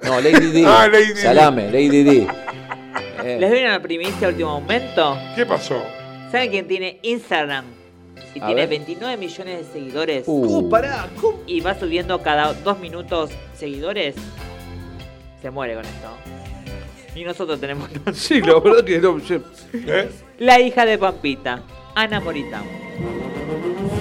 No, Lady Di. Ah, Lady. Salame, Lady. Eh. ¿Les doy una primicia a último momento? ¿Qué pasó? ¿Saben quién tiene Instagram? Y A tiene ver. 29 millones de seguidores. Uh. pará, Y va subiendo cada dos minutos seguidores. Se muere con esto. Y nosotros tenemos. Sí, la verdad que no. ¿Eh? La hija de Pampita, Ana Morita.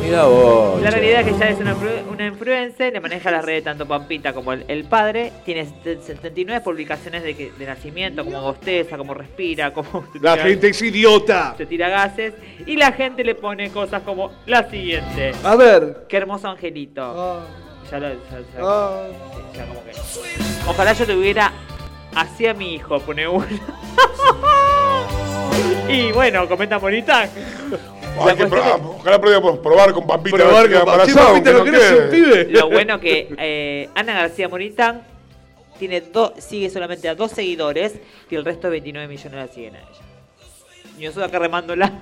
Mira vos. La realidad es que ya es una, una influencer, le maneja las redes tanto Pampita como el, el padre. Tiene 79 publicaciones de, que- de nacimiento, como bosteza, como respira, como. La gente es idiota. Se tira gases. Y la gente le pone cosas como la siguiente. A ver. Qué hermoso angelito. Ya lo. ya- ya- Ah. ya como que- Ojalá yo tuviera así a mi hijo, pone uno. y bueno, comenta Morita. Que ojalá podíamos probar con Pampita. Probar con Pampita, aunque ¿no pibe? Lo bueno que eh, Ana García Moritán tiene dos, sigue solamente a dos seguidores y el resto de 29 millones la siguen a ella. Y nosotros acá remándola.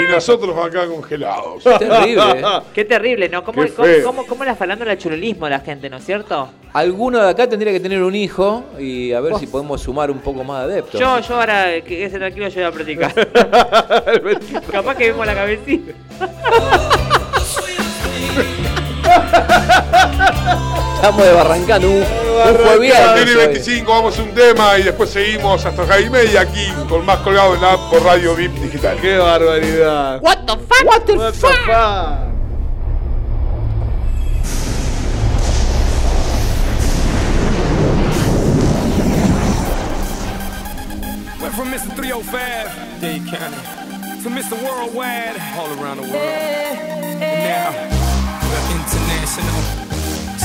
Y nosotros acá congelados. Terrible. Qué terrible, ¿no? ¿Cómo, Qué cómo, feo. cómo- cómo la falando el chululismo de la gente, ¿no es cierto? Alguno de acá tendría que tener un hijo y a ver si podemos sumar un poco más de adeptos. Yo, yo ahora que quede tranquilo, yo voy a practicar. Capaz que vemos la cabecita. Estamos desbarrancando un, un jueves Tiene 25, vamos a un tema y después seguimos hasta las y media aquí con más colgado en la app por Radio VIP Digital. ¡Qué barbaridad! What the fuck? What the What the fuck? Went from Mr. 305, Dade County, to Mr. Worldwide, all around the world. And now, we're international,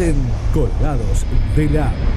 Hacen colgados de la.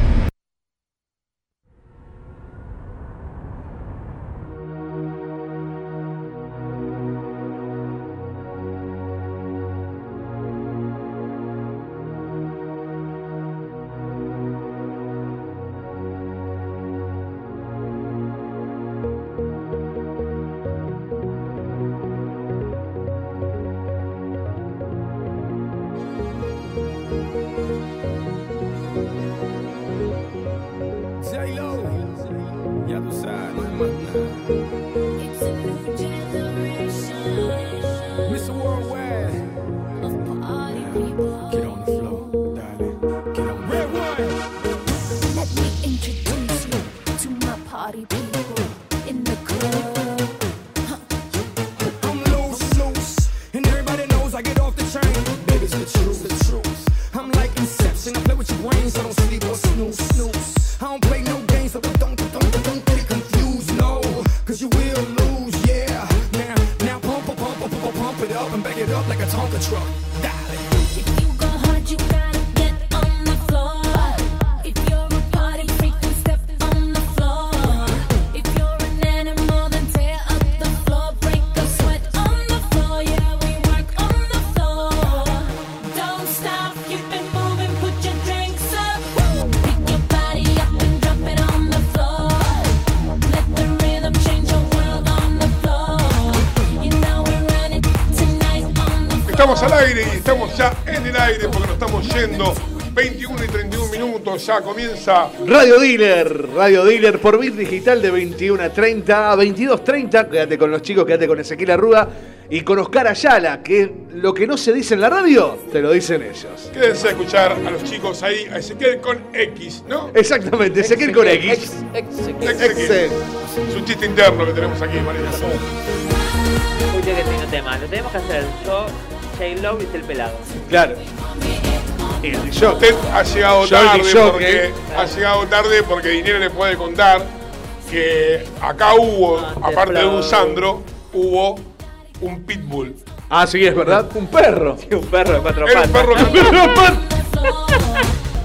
Yendo. 21 y 31 minutos, ya comienza. Radio Dealer, Radio Dealer por Bit Digital de 21 a 30 a 22.30. Quédate con los chicos, quédate con Ezequiel Arruda y con Oscar Ayala, que lo que no se dice en la radio, te lo dicen ellos. Quédense a escuchar a los chicos ahí, a Ezequiel con X, ¿no? Exactamente, Ezequiel con X. Es un chiste interno que tenemos aquí, María. Escuche que tengo tema. Lo tenemos que hacer yo, J-Lo y el pelado. Claro. Usted ha llegado tarde porque ha llegado tarde porque Dinero le puede contar que acá hubo, aparte de un Sandro, hubo un pitbull. Ah, sí, es verdad. Un perro. un perro de cuatro un perro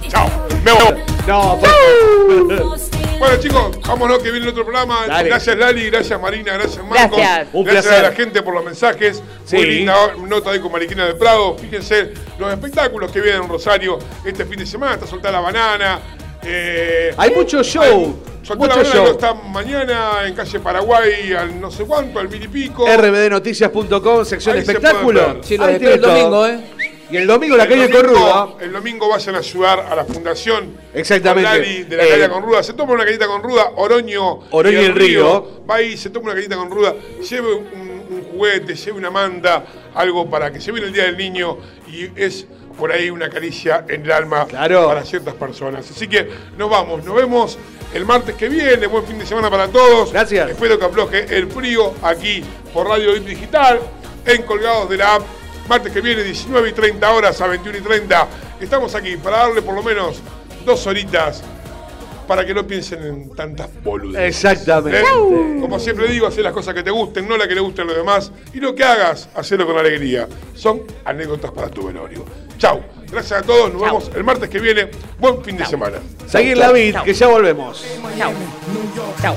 Chao. Me voy. No, Bueno chicos, vámonos que viene el otro programa. Dale. Gracias Lali, gracias Marina, gracias Marcos. Gracias. Un gracias placer. a la gente por los mensajes. Muy Sí. linda nota ahí con Mariquina del Prado. Fíjense los espectáculos que vienen en Rosario este fin de semana. Está soltada la banana. eh, Hay mucho show. Soltá la banana show. está mañana en calle Paraguay al no sé cuánto, al mil y pico. rbdnoticias.com, sección Ahí espectáculo. Sí, lo Ahí el domingo, ¿eh? Y el domingo la El calle domingo- Corruda. El domingo vayan a ayudar a la fundación Exactamente. Lali de la Eh, calle con ruda. Se toma una cañita con ruda, Oroño, Oroño y el Río. Va ahí, se toma una cañita con ruda, lleve un, un juguete, lleve una manta, algo para que se viene el Día del Niño y es por ahí una caricia en el alma para ciertas personas. Así que nos vamos, nos vemos el martes que viene. Buen fin de semana para todos. Gracias. Espero que afloje el frío aquí por Radio Digital, en Colgados de la App. Martes que viene, 19 y 30 horas a 21 y 30. Estamos aquí para darle por lo menos dos horitas para que no piensen en tantas boludeces. Exactamente. ¿Eh? Como siempre digo, hacer las cosas que te gusten, no las que le gusten a los demás. Y lo que hagas, hacerlo con alegría. Son anécdotas para tu velorio. Chau. Gracias a todos. Nos vemos el martes que viene. Buen fin de semana. Seguir la vid, que ya volvemos. Chao. Chao.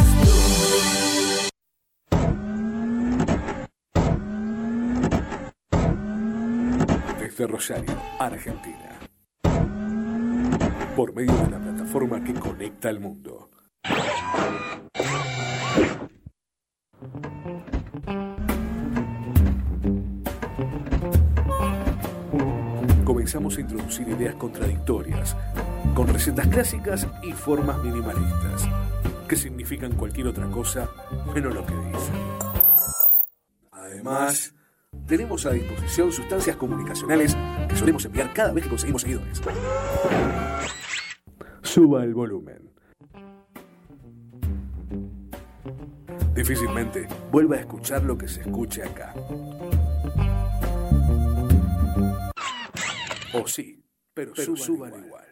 Rosario, Argentina. Por medio de la plataforma que conecta al mundo. Comenzamos a introducir ideas contradictorias, con recetas clásicas y formas minimalistas, que significan cualquier otra cosa menos lo que dicen. Además, tenemos a disposición sustancias comunicacionales que solemos enviar cada vez que conseguimos seguidores. Suba el volumen. Difícilmente vuelva a escuchar lo que se escuche acá. O sí, pero, suban, igual.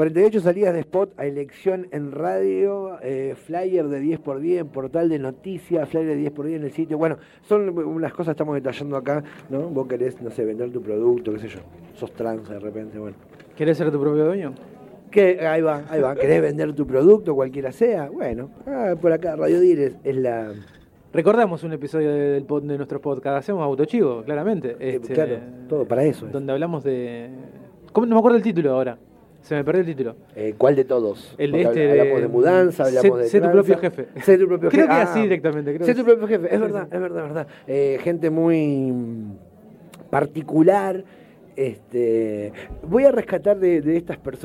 48 salidas de spot a elección en radio, eh, flyer de 10x10 en portal de noticias, flyer de 10x10 en el sitio. Bueno, son unas cosas que estamos detallando acá, ¿no? Vos querés, no sé, vender tu producto, qué sé yo. Sos trans de repente, bueno. ¿Querés ser tu propio dueño? Que, ahí va, ahí va. ¿Querés vender tu producto, cualquiera sea? Bueno, ah, por acá, Radio Dir es, es la... Recordamos un episodio de, del pod- de nuestro podcast, hacemos autochivo, claramente. Este, Eh, claro, todo para eso es. Donde hablamos de... ¿Cómo? No me acuerdo el título ahora. Se me perdió el título. Eh, ¿Cuál de todos? El de este. hablamos de mudanza, hablamos sé, de sé tu propio jefe. Sé tu propio Creo jefe. que Ah, así directamente. Creo sé tu propio jefe, es verdad, es verdad, es verdad. Eh, gente muy particular. Este, voy a rescatar de, de estas personas.